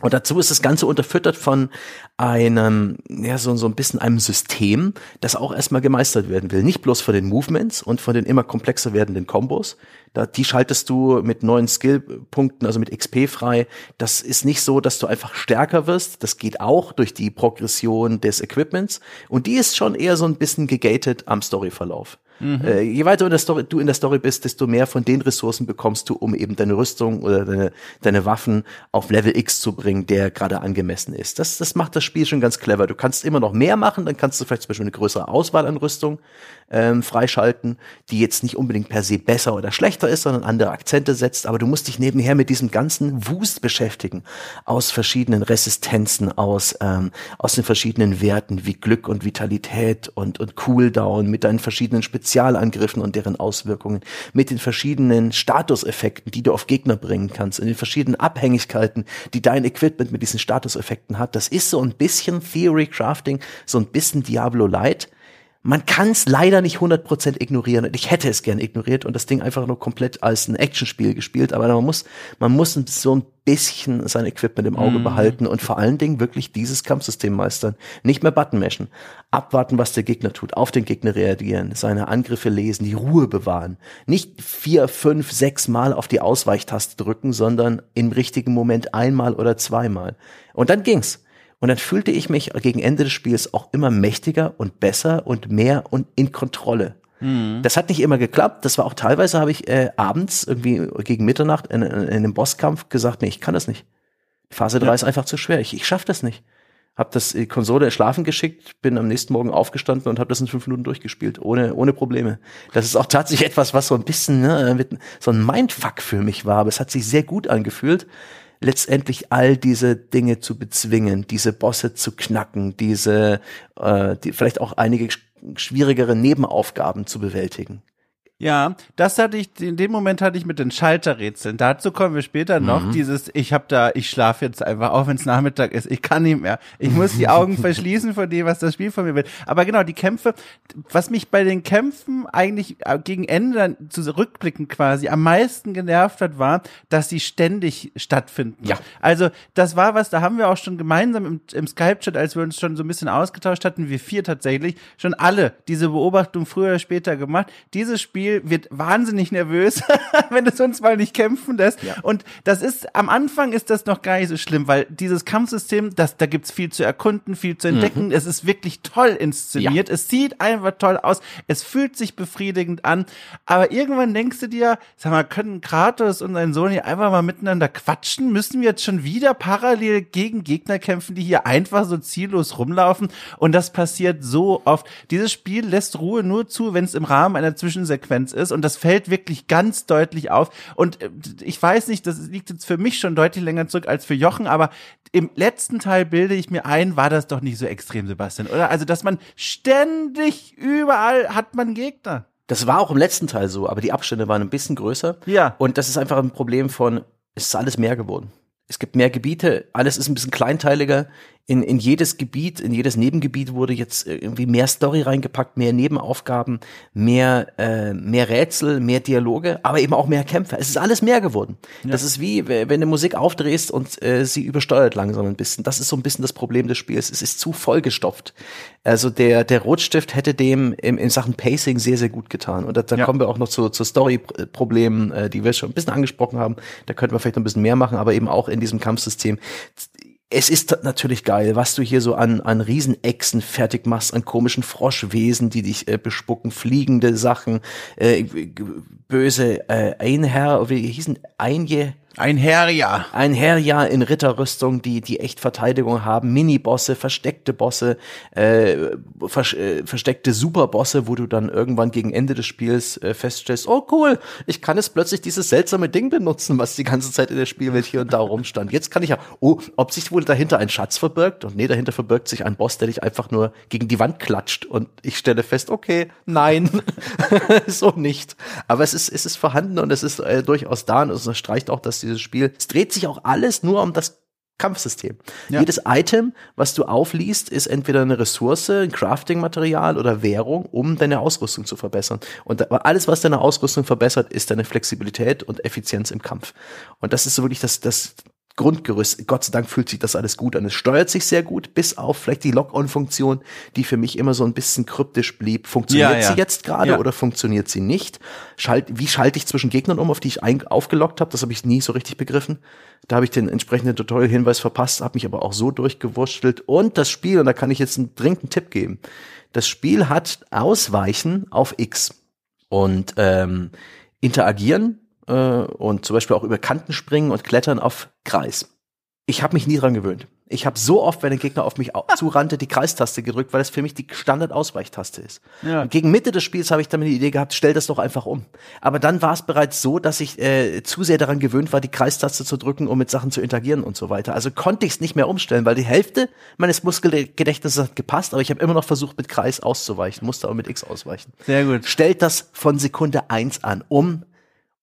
Und dazu ist das Ganze unterfüttert von einem, ja, so, so ein bisschen einem System, das auch erstmal gemeistert werden will. Nicht bloß von den Movements und von den immer komplexer werdenden Kombos. Da, die schaltest du mit neuen Skillpunkten, also mit XP frei. Das ist nicht so, dass du einfach stärker wirst. Das geht auch durch die Progression des Equipments. Und die ist schon eher so ein bisschen gegated am Storyverlauf. Mhm. Äh, je weiter in Story, du in der Story bist, desto mehr von den Ressourcen bekommst du, um eben deine Rüstung oder deine, deine Waffen auf Level X zu bringen, der gerade angemessen ist. Das, das macht das Spiel schon ganz clever. Du kannst immer noch mehr machen, dann kannst du vielleicht zum Beispiel eine größere Auswahl an Rüstung ähm, freischalten, die jetzt nicht unbedingt per se besser oder schlechter ist, sondern andere Akzente setzt. Aber du musst dich nebenher mit diesem ganzen Wust beschäftigen aus verschiedenen Resistenzen, aus ähm, aus den verschiedenen Werten wie Glück und Vitalität und und Cooldown mit deinen verschiedenen Spezialangriffen und deren Auswirkungen, mit den verschiedenen Statuseffekten, die du auf Gegner bringen kannst, in den verschiedenen Abhängigkeiten, die dein Equipment mit diesen Statuseffekten hat. Das ist so ein bisschen Theory Crafting, so ein bisschen Diablo Light man kann es leider nicht 100% ignorieren. Ich hätte es gern ignoriert und das Ding einfach nur komplett als ein Actionspiel gespielt. Aber man muss, man muss so ein bisschen sein Equipment im Auge mm. behalten und vor allen Dingen wirklich dieses Kampfsystem meistern. Nicht mehr Button mashen. Abwarten, was der Gegner tut. Auf den Gegner reagieren. Seine Angriffe lesen. Die Ruhe bewahren. Nicht vier, fünf, sechs Mal auf die Ausweichtaste drücken, sondern im richtigen Moment einmal oder zweimal. Und dann ging's. Und dann fühlte ich mich gegen Ende des Spiels auch immer mächtiger und besser und mehr und in Kontrolle. Mhm. Das hat nicht immer geklappt. Das war auch teilweise habe ich äh, abends irgendwie gegen Mitternacht in, in, in einem Bosskampf gesagt, nee, ich kann das nicht. Phase 3 ja. ist einfach zu schwer. Ich, ich schaff das nicht. Hab das die Konsole schlafen geschickt, bin am nächsten Morgen aufgestanden und habe das in fünf Minuten durchgespielt, ohne ohne Probleme. Das ist auch tatsächlich etwas, was so ein bisschen ne, mit, so ein Mindfuck für mich war, aber es hat sich sehr gut angefühlt letztendlich all diese Dinge zu bezwingen, diese Bosse zu knacken, diese äh, die, vielleicht auch einige schwierigere Nebenaufgaben zu bewältigen. Ja, das hatte ich, in dem Moment hatte ich mit den Schalterrätseln. Dazu kommen wir später noch. Mhm. Dieses, ich habe da, ich schlafe jetzt einfach, auch wenn es Nachmittag ist, ich kann nicht mehr. Ich muss die Augen verschließen vor dem, was das Spiel von mir will. Aber genau, die Kämpfe, was mich bei den Kämpfen eigentlich äh, gegen Ende dann zurückblicken quasi am meisten genervt hat, war, dass sie ständig stattfinden. Ja. Also, das war was, da haben wir auch schon gemeinsam im, im Skype-Chat, als wir uns schon so ein bisschen ausgetauscht hatten, wir vier tatsächlich, schon alle diese Beobachtung früher oder später gemacht. Dieses Spiel Spiel wird wahnsinnig nervös, wenn es uns mal nicht kämpfen lässt. Ja. Und das ist, am Anfang ist das noch gar nicht so schlimm, weil dieses Kampfsystem, das, da gibt's viel zu erkunden, viel zu entdecken. Mhm. Es ist wirklich toll inszeniert. Ja. Es sieht einfach toll aus. Es fühlt sich befriedigend an. Aber irgendwann denkst du dir, sag mal, können Kratos und sein Sohn hier einfach mal miteinander quatschen? Müssen wir jetzt schon wieder parallel gegen Gegner kämpfen, die hier einfach so ziellos rumlaufen? Und das passiert so oft. Dieses Spiel lässt Ruhe nur zu, wenn es im Rahmen einer Zwischensequenz Sequenz ist und das fällt wirklich ganz deutlich auf. Und äh, ich weiß nicht, das liegt jetzt für mich schon deutlich länger zurück als für Jochen, aber im letzten Teil bilde ich mir ein, war das doch nicht so extrem, Sebastian, oder? Also, dass man ständig überall hat man Gegner. Das war auch im letzten Teil so, aber die Abstände waren ein bisschen größer. Ja. Und das ist einfach ein Problem von, es ist alles mehr geworden. Es gibt mehr Gebiete, alles ist ein bisschen kleinteiliger in, in jedes Gebiet, in jedes Nebengebiet wurde jetzt irgendwie mehr Story reingepackt, mehr Nebenaufgaben, mehr, äh, mehr Rätsel, mehr Dialoge, aber eben auch mehr Kämpfe. Es ist alles mehr geworden. Ja. Das ist wie, wenn du Musik aufdrehst und äh, sie übersteuert langsam ein bisschen. Das ist so ein bisschen das Problem des Spiels. Es ist zu vollgestopft. Also der, der Rotstift hätte dem im, in Sachen Pacing sehr, sehr gut getan. Und da, da ja. kommen wir auch noch zu, zu Story-Problemen, äh, die wir schon ein bisschen angesprochen haben. Da könnten wir vielleicht noch ein bisschen mehr machen, aber eben auch in diesem Kampfsystem es ist natürlich geil, was du hier so an, an Riesenechsen fertig machst, an komischen Froschwesen, die dich äh, bespucken, fliegende Sachen, äh, böse äh, Einherr, wie hießen Einje, ein Herja. Ein Herja in Ritterrüstung, die, die echt Verteidigung haben. Mini-Bosse, versteckte Bosse, äh, vers äh, versteckte Superbosse, wo du dann irgendwann gegen Ende des Spiels äh, feststellst, oh cool, ich kann jetzt plötzlich dieses seltsame Ding benutzen, was die ganze Zeit in der Spielwelt hier und da rumstand. Jetzt kann ich ja, oh, ob sich wohl dahinter ein Schatz verbirgt? Und nee, dahinter verbirgt sich ein Boss, der dich einfach nur gegen die Wand klatscht. Und ich stelle fest, okay, nein, so nicht. Aber es ist, es ist vorhanden und es ist äh, durchaus da und es unterstreicht auch, dass die dieses Spiel. Es dreht sich auch alles nur um das Kampfsystem. Ja. Jedes Item, was du aufliest, ist entweder eine Ressource, ein Crafting-Material oder Währung, um deine Ausrüstung zu verbessern. Und alles, was deine Ausrüstung verbessert, ist deine Flexibilität und Effizienz im Kampf. Und das ist so wirklich das, das Grundgerüst. Gott sei Dank fühlt sich das alles gut an. Es steuert sich sehr gut, bis auf vielleicht die Lock-on-Funktion, die für mich immer so ein bisschen kryptisch blieb. Funktioniert ja, ja. sie jetzt gerade ja. oder funktioniert sie nicht? Schalt, wie schalte ich zwischen Gegnern um, auf die ich ein, aufgelockt habe? Das habe ich nie so richtig begriffen. Da habe ich den entsprechenden Tutorial-Hinweis verpasst, habe mich aber auch so durchgewurschtelt. Und das Spiel, und da kann ich jetzt einen dringenden Tipp geben. Das Spiel hat Ausweichen auf X und ähm, interagieren äh, und zum Beispiel auch über Kanten springen und klettern auf Kreis. Ich habe mich nie dran gewöhnt. Ich habe so oft, wenn ein Gegner auf mich zurannte, die Kreistaste gedrückt, weil das für mich die Standard-Ausweichtaste ist. Ja. gegen Mitte des Spiels habe ich dann die Idee gehabt, stell das doch einfach um. Aber dann war es bereits so, dass ich äh, zu sehr daran gewöhnt war, die Kreistaste zu drücken, um mit Sachen zu interagieren und so weiter. Also konnte ich es nicht mehr umstellen, weil die Hälfte meines Muskelgedächtnisses hat gepasst, aber ich habe immer noch versucht, mit Kreis auszuweichen, musste aber mit X ausweichen. Sehr gut. Stellt das von Sekunde eins an um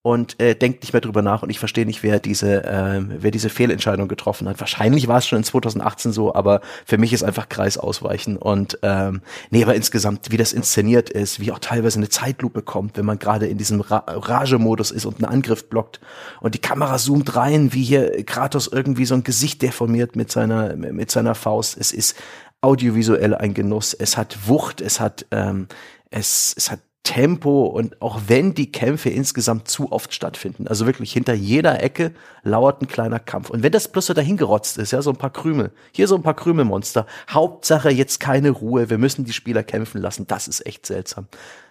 und äh, denkt nicht mehr drüber nach und ich verstehe nicht, wer diese, äh, wer diese Fehlentscheidung getroffen hat. Wahrscheinlich war es schon in 2018 so, aber für mich ist einfach Kreis ausweichen und ähm, nee, aber insgesamt, wie das inszeniert ist, wie auch teilweise eine Zeitlupe kommt, wenn man gerade in diesem Ra Rage-Modus ist und einen Angriff blockt und die Kamera zoomt rein, wie hier Kratos irgendwie so ein Gesicht deformiert mit seiner mit seiner Faust. Es ist audiovisuell ein Genuss. Es hat Wucht, es hat ähm, es, es hat Tempo und auch wenn die Kämpfe insgesamt zu oft stattfinden, also wirklich hinter jeder Ecke lauert ein kleiner Kampf. Und wenn das bloß so dahingerotzt ist, ja, so ein paar Krümel, hier so ein paar Krümelmonster, Hauptsache jetzt keine Ruhe, wir müssen die Spieler kämpfen lassen, das ist echt seltsam.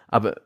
Aber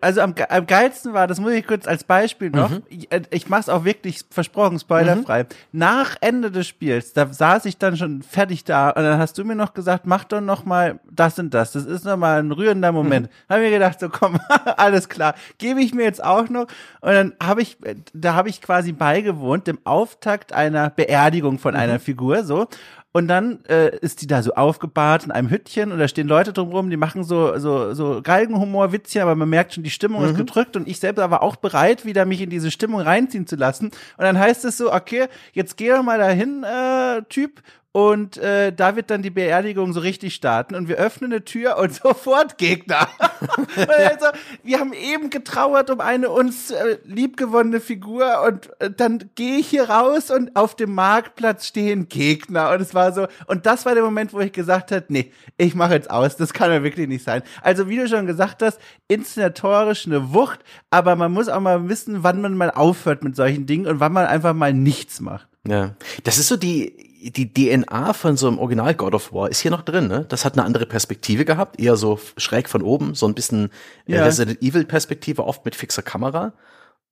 also am, am geilsten war, das muss ich kurz als Beispiel noch, mhm. ich, äh, ich mach's auch wirklich versprochen, spoilerfrei. Mhm. Nach Ende des Spiels, da saß ich dann schon fertig da und dann hast du mir noch gesagt, mach doch noch mal das und das. Das ist noch mal ein rührender Moment. Mhm. Hab mir gedacht, so komm, alles klar, gebe ich mir jetzt auch noch. Und dann habe ich, da habe ich quasi beigewohnt, dem Auftakt einer Beerdigung von einer mhm. Figur, so. Und dann äh, ist die da so aufgebahrt in einem Hüttchen und da stehen Leute drumherum, die machen so so so Galgenhumor-Witzchen, aber man merkt schon, die Stimmung mhm. ist gedrückt und ich selbst war auch bereit, wieder mich in diese Stimmung reinziehen zu lassen. Und dann heißt es so, okay, jetzt geh doch mal dahin, äh, Typ, und äh, da wird dann die Beerdigung so richtig starten und wir öffnen eine Tür und sofort Gegner. also, wir haben eben getrauert um eine uns äh, liebgewonnene Figur und äh, dann gehe ich hier raus und auf dem Marktplatz stehen Gegner und es war so und das war der Moment, wo ich gesagt habe, nee, ich mache jetzt aus, das kann ja wirklich nicht sein. Also wie du schon gesagt hast, inszenatorisch eine Wucht, aber man muss auch mal wissen, wann man mal aufhört mit solchen Dingen und wann man einfach mal nichts macht. Ja, das ist so die die DNA von so einem Original God of War ist hier noch drin, ne? Das hat eine andere Perspektive gehabt, eher so schräg von oben, so ein bisschen ja. Resident Evil Perspektive, oft mit fixer Kamera.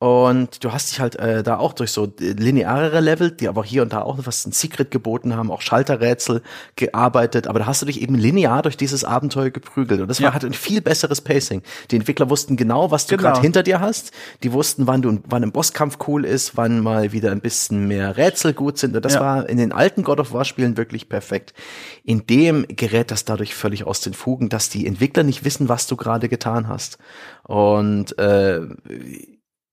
Und du hast dich halt äh, da auch durch so linearere Level, die aber hier und da auch was ein Secret geboten haben, auch Schalterrätsel gearbeitet, aber da hast du dich eben linear durch dieses Abenteuer geprügelt. Und das ja. war halt ein viel besseres Pacing. Die Entwickler wussten genau, was du genau. gerade hinter dir hast. Die wussten, wann du wann ein Bosskampf cool ist, wann mal wieder ein bisschen mehr Rätsel gut sind. Und das ja. war in den alten God of War Spielen wirklich perfekt. In dem gerät das dadurch völlig aus den Fugen, dass die Entwickler nicht wissen, was du gerade getan hast. Und äh,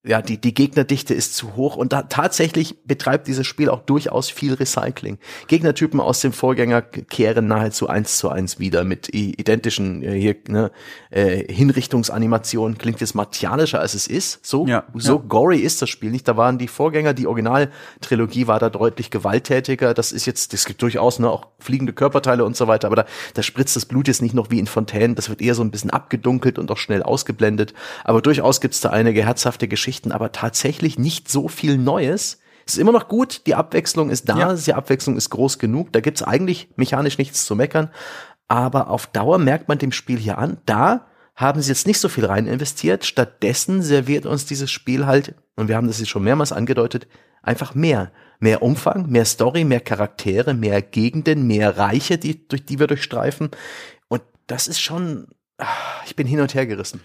ja, die, die Gegnerdichte ist zu hoch und da tatsächlich betreibt dieses Spiel auch durchaus viel Recycling. Gegnertypen aus dem Vorgänger kehren nahezu eins zu eins wieder mit identischen äh, hier, ne, äh, Hinrichtungsanimationen. Klingt jetzt martialischer als es ist. So, ja, so ja. gory ist das Spiel nicht. Da waren die Vorgänger, die Originaltrilogie war da deutlich gewalttätiger. Das ist jetzt, das gibt durchaus ne, auch fliegende Körperteile und so weiter, aber da, da spritzt das Blut jetzt nicht noch wie in Fontänen. Das wird eher so ein bisschen abgedunkelt und auch schnell ausgeblendet. Aber durchaus gibt's da einige herzhafte Geschichten Geschichten, aber tatsächlich nicht so viel Neues. Es ist immer noch gut, die Abwechslung ist da, ja. die Abwechslung ist groß genug, da gibt's eigentlich mechanisch nichts zu meckern, aber auf Dauer merkt man dem Spiel hier an, da haben sie jetzt nicht so viel rein investiert, stattdessen serviert uns dieses Spiel halt, und wir haben das jetzt schon mehrmals angedeutet, einfach mehr. Mehr Umfang, mehr Story, mehr Charaktere, mehr Gegenden, mehr Reiche, die, durch die wir durchstreifen. Und das ist schon, ah, ich bin hin und her gerissen.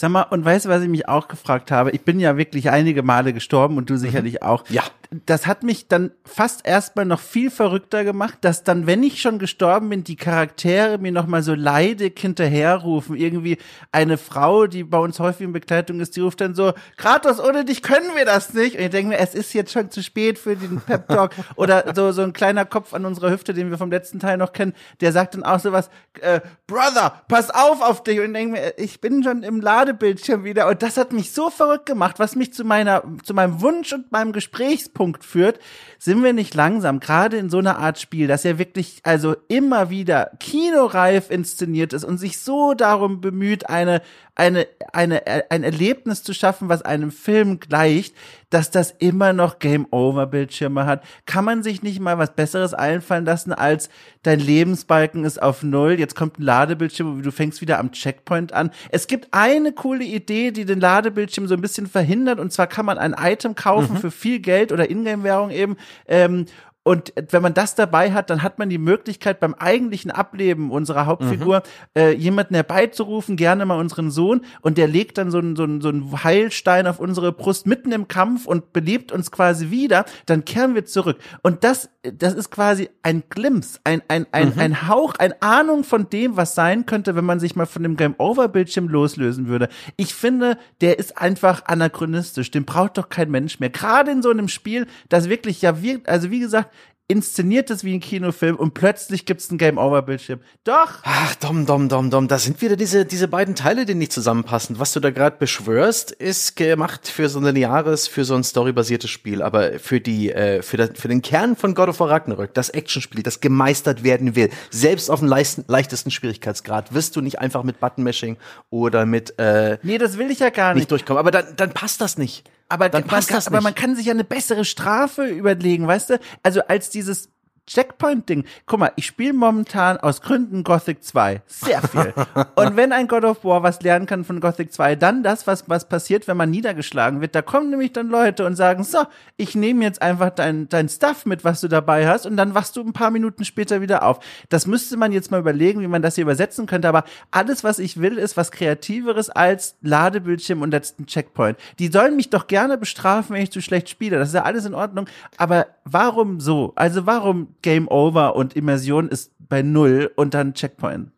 Sag mal, und weißt du, was ich mich auch gefragt habe? Ich bin ja wirklich einige Male gestorben und du sicherlich mhm. auch. Ja. Das hat mich dann fast erstmal noch viel verrückter gemacht, dass dann, wenn ich schon gestorben bin, die Charaktere mir nochmal so leidig hinterherrufen. Irgendwie eine Frau, die bei uns häufig in Begleitung ist, die ruft dann so, Kratos, ohne dich können wir das nicht. Und ich denke mir, es ist jetzt schon zu spät für den Pep Talk. Oder so, so ein kleiner Kopf an unserer Hüfte, den wir vom letzten Teil noch kennen, der sagt dann auch sowas, äh, Brother, pass auf auf dich. Und ich denke mir, ich bin schon im Ladebildschirm wieder. Und das hat mich so verrückt gemacht, was mich zu meiner, zu meinem Wunsch und meinem Gesprächspunkt führt. Sind wir nicht langsam, gerade in so einer Art Spiel, das ja wirklich, also immer wieder kinoreif inszeniert ist und sich so darum bemüht, eine, eine, eine, ein Erlebnis zu schaffen, was einem Film gleicht, dass das immer noch Game-Over-Bildschirme hat. Kann man sich nicht mal was Besseres einfallen lassen, als dein Lebensbalken ist auf Null, jetzt kommt ein Ladebildschirm, du fängst wieder am Checkpoint an. Es gibt eine coole Idee, die den Ladebildschirm so ein bisschen verhindert, und zwar kann man ein Item kaufen mhm. für viel Geld oder Ingame-Währung eben, ähm, Und wenn man das dabei hat, dann hat man die Möglichkeit, beim eigentlichen Ableben unserer Hauptfigur mhm. äh, jemanden herbeizurufen, gerne mal unseren Sohn, und der legt dann so einen, so, einen, so einen Heilstein auf unsere Brust mitten im Kampf und belebt uns quasi wieder, dann kehren wir zurück. Und das, das ist quasi ein Glimpse, ein, ein, ein, mhm. ein Hauch, eine Ahnung von dem, was sein könnte, wenn man sich mal von dem Game-Over-Bildschirm loslösen würde. Ich finde, der ist einfach anachronistisch. Den braucht doch kein Mensch mehr. Gerade in so einem Spiel, das wirklich ja wirkt, also wie gesagt, inszeniert es wie ein Kinofilm und plötzlich gibt's einen Game-Over-Bildschirm. Doch! Ach, Dom, Dom, Dom, Dom, da sind wieder diese, diese beiden Teile, die nicht zusammenpassen. Was du da gerade beschwörst, ist gemacht für so ein lineares, für so ein storybasiertes Spiel. Aber für die, äh, für, das, für den Kern von God of War Ragnarök, das Actionspiel, das gemeistert werden will, selbst auf dem leichtesten Schwierigkeitsgrad, wirst du nicht einfach mit Button-Mashing oder mit, äh, Nee, das will ich ja gar nicht. Nicht durchkommen. Aber dann, dann passt das nicht. Aber, dann passt man kann, das nicht. aber man kann sich ja eine bessere Strafe überlegen, weißt du? Also als dieses Checkpoint-Ding. Guck mal, ich spiele momentan aus Gründen Gothic 2. Sehr viel. Und wenn ein God of War was lernen kann von Gothic 2, dann das, was, was passiert, wenn man niedergeschlagen wird. Da kommen nämlich dann Leute und sagen, so, ich nehme jetzt einfach dein, dein Stuff mit, was du dabei hast, und dann wachst du ein paar Minuten später wieder auf. Das müsste man jetzt mal überlegen, wie man das hier übersetzen könnte. Aber alles, was ich will, ist was Kreativeres als Ladebildschirm und letzten Checkpoint. Die sollen mich doch gerne bestrafen, wenn ich zu schlecht spiele. Das ist ja alles in Ordnung. Aber warum so? Also warum Game Over und Immersion ist bei null und dann Checkpoint.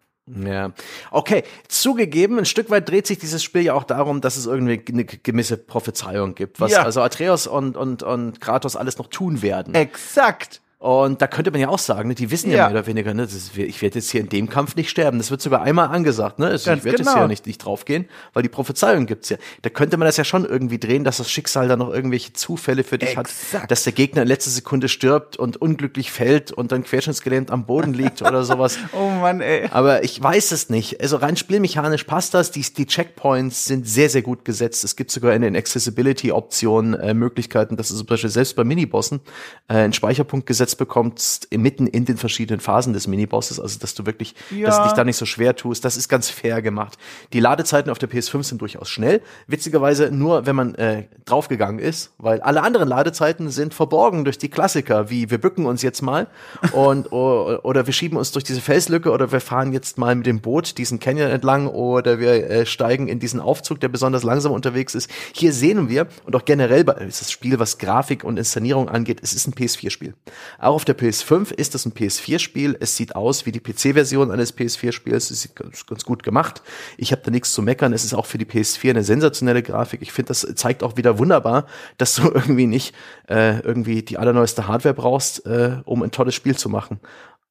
Ja, okay. Zugegeben, ein Stück weit dreht sich dieses Spiel ja auch darum, dass es irgendwie eine gewisse Prophezeiung gibt, was ja. also Atreus und, und, und Kratos alles noch tun werden. Exakt. Und da könnte man ja auch sagen, ne, die wissen ja, ja mehr oder weniger, ne, ist, ich werde jetzt hier in dem Kampf nicht sterben. Das wird sogar einmal angesagt, ne? Also ich werde genau. jetzt hier nicht, nicht draufgehen, weil die Prophezeiung gibt's ja. Da könnte man das ja schon irgendwie drehen, dass das Schicksal da noch irgendwelche Zufälle für dich Exakt. hat, dass der Gegner in letzter Sekunde stirbt und unglücklich fällt und dann querschnittsgelähmt am Boden liegt oder sowas. oh Mann, ey. Aber ich weiß es nicht. Also rein spielmechanisch passt das. Die, die Checkpoints sind sehr, sehr gut gesetzt. Es gibt sogar in den Accessibility-Optionen äh, Möglichkeiten, dass du zum Beispiel selbst bei Minibossen äh, einen Speicherpunkt gesetzt bekommst, mitten in den verschiedenen Phasen des Minibosses, also dass du wirklich, ja. dass du dich da nicht so schwer tust. Das ist ganz fair gemacht. Die Ladezeiten auf der PS5 sind durchaus schnell. Witzigerweise nur, wenn man äh, draufgegangen ist, weil alle anderen Ladezeiten sind verborgen durch die Klassiker, wie wir bücken uns jetzt mal und oder, oder wir schieben uns durch diese Felslücke oder wir fahren jetzt mal mit dem Boot diesen Canyon entlang oder wir äh, steigen in diesen Aufzug, der besonders langsam unterwegs ist. Hier sehen wir und auch generell ist das Spiel, was Grafik und Inszenierung angeht, es ist ein PS4-Spiel. Auch auf der PS5 ist es ein PS4-Spiel. Es sieht aus wie die PC-Version eines PS4-Spiels. Es ist ganz, gut gemacht. Ich habe da nichts zu meckern. Es ist auch für die PS4 eine sensationelle Grafik. Ich finde, das zeigt auch wieder wunderbar, dass du irgendwie nicht äh, irgendwie die allerneueste Hardware brauchst, äh, um ein tolles Spiel zu machen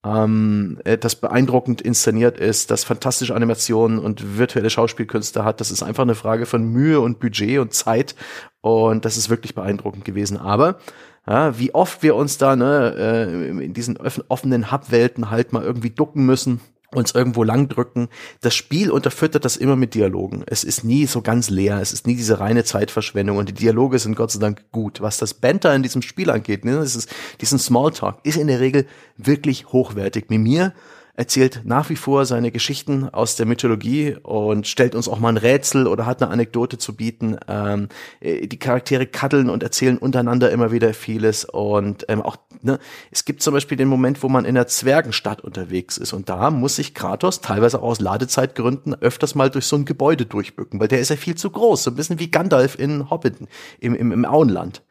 ähm, äh, das beeindruckend inszeniert ist, das fantastische Animationen und virtuelle Schauspielkünste hat. Das ist einfach eine Frage von Mühe und Budget und Zeit und das ist wirklich beeindruckend gewesen. Aber ja, wie oft wir uns da ne, äh, in diesen offenen Hubwelten halt mal irgendwie ducken müssen uns irgendwo langdrücken. Das Spiel unterfüttert das immer mit Dialogen. Es ist nie so ganz leer. Es ist nie diese reine Zeitverschwendung. Und die Dialoge sind Gott sei Dank gut. Was das Banter in diesem Spiel angeht, ne, ist, diesen Smalltalk, ist in der Regel wirklich hochwertig. Mit mir erzählt nach wie vor seine Geschichten aus der Mythologie und stellt uns auch mal ein Rätsel oder hat eine Anekdote zu bieten. Ähm, äh, die Charaktere kaddeln und erzählen untereinander immer wieder vieles und ähm, auch ne, es gibt zum Beispiel den Moment, wo man in der Zwergenstadt unterwegs ist und da muss sich Kratos teilweise auch aus Ladezeitgründen öfters mal durch so ein Gebäude durchbücken, weil der ist ja viel zu groß, so ein bisschen wie Gandalf in Hobbit im, im, im Auenland.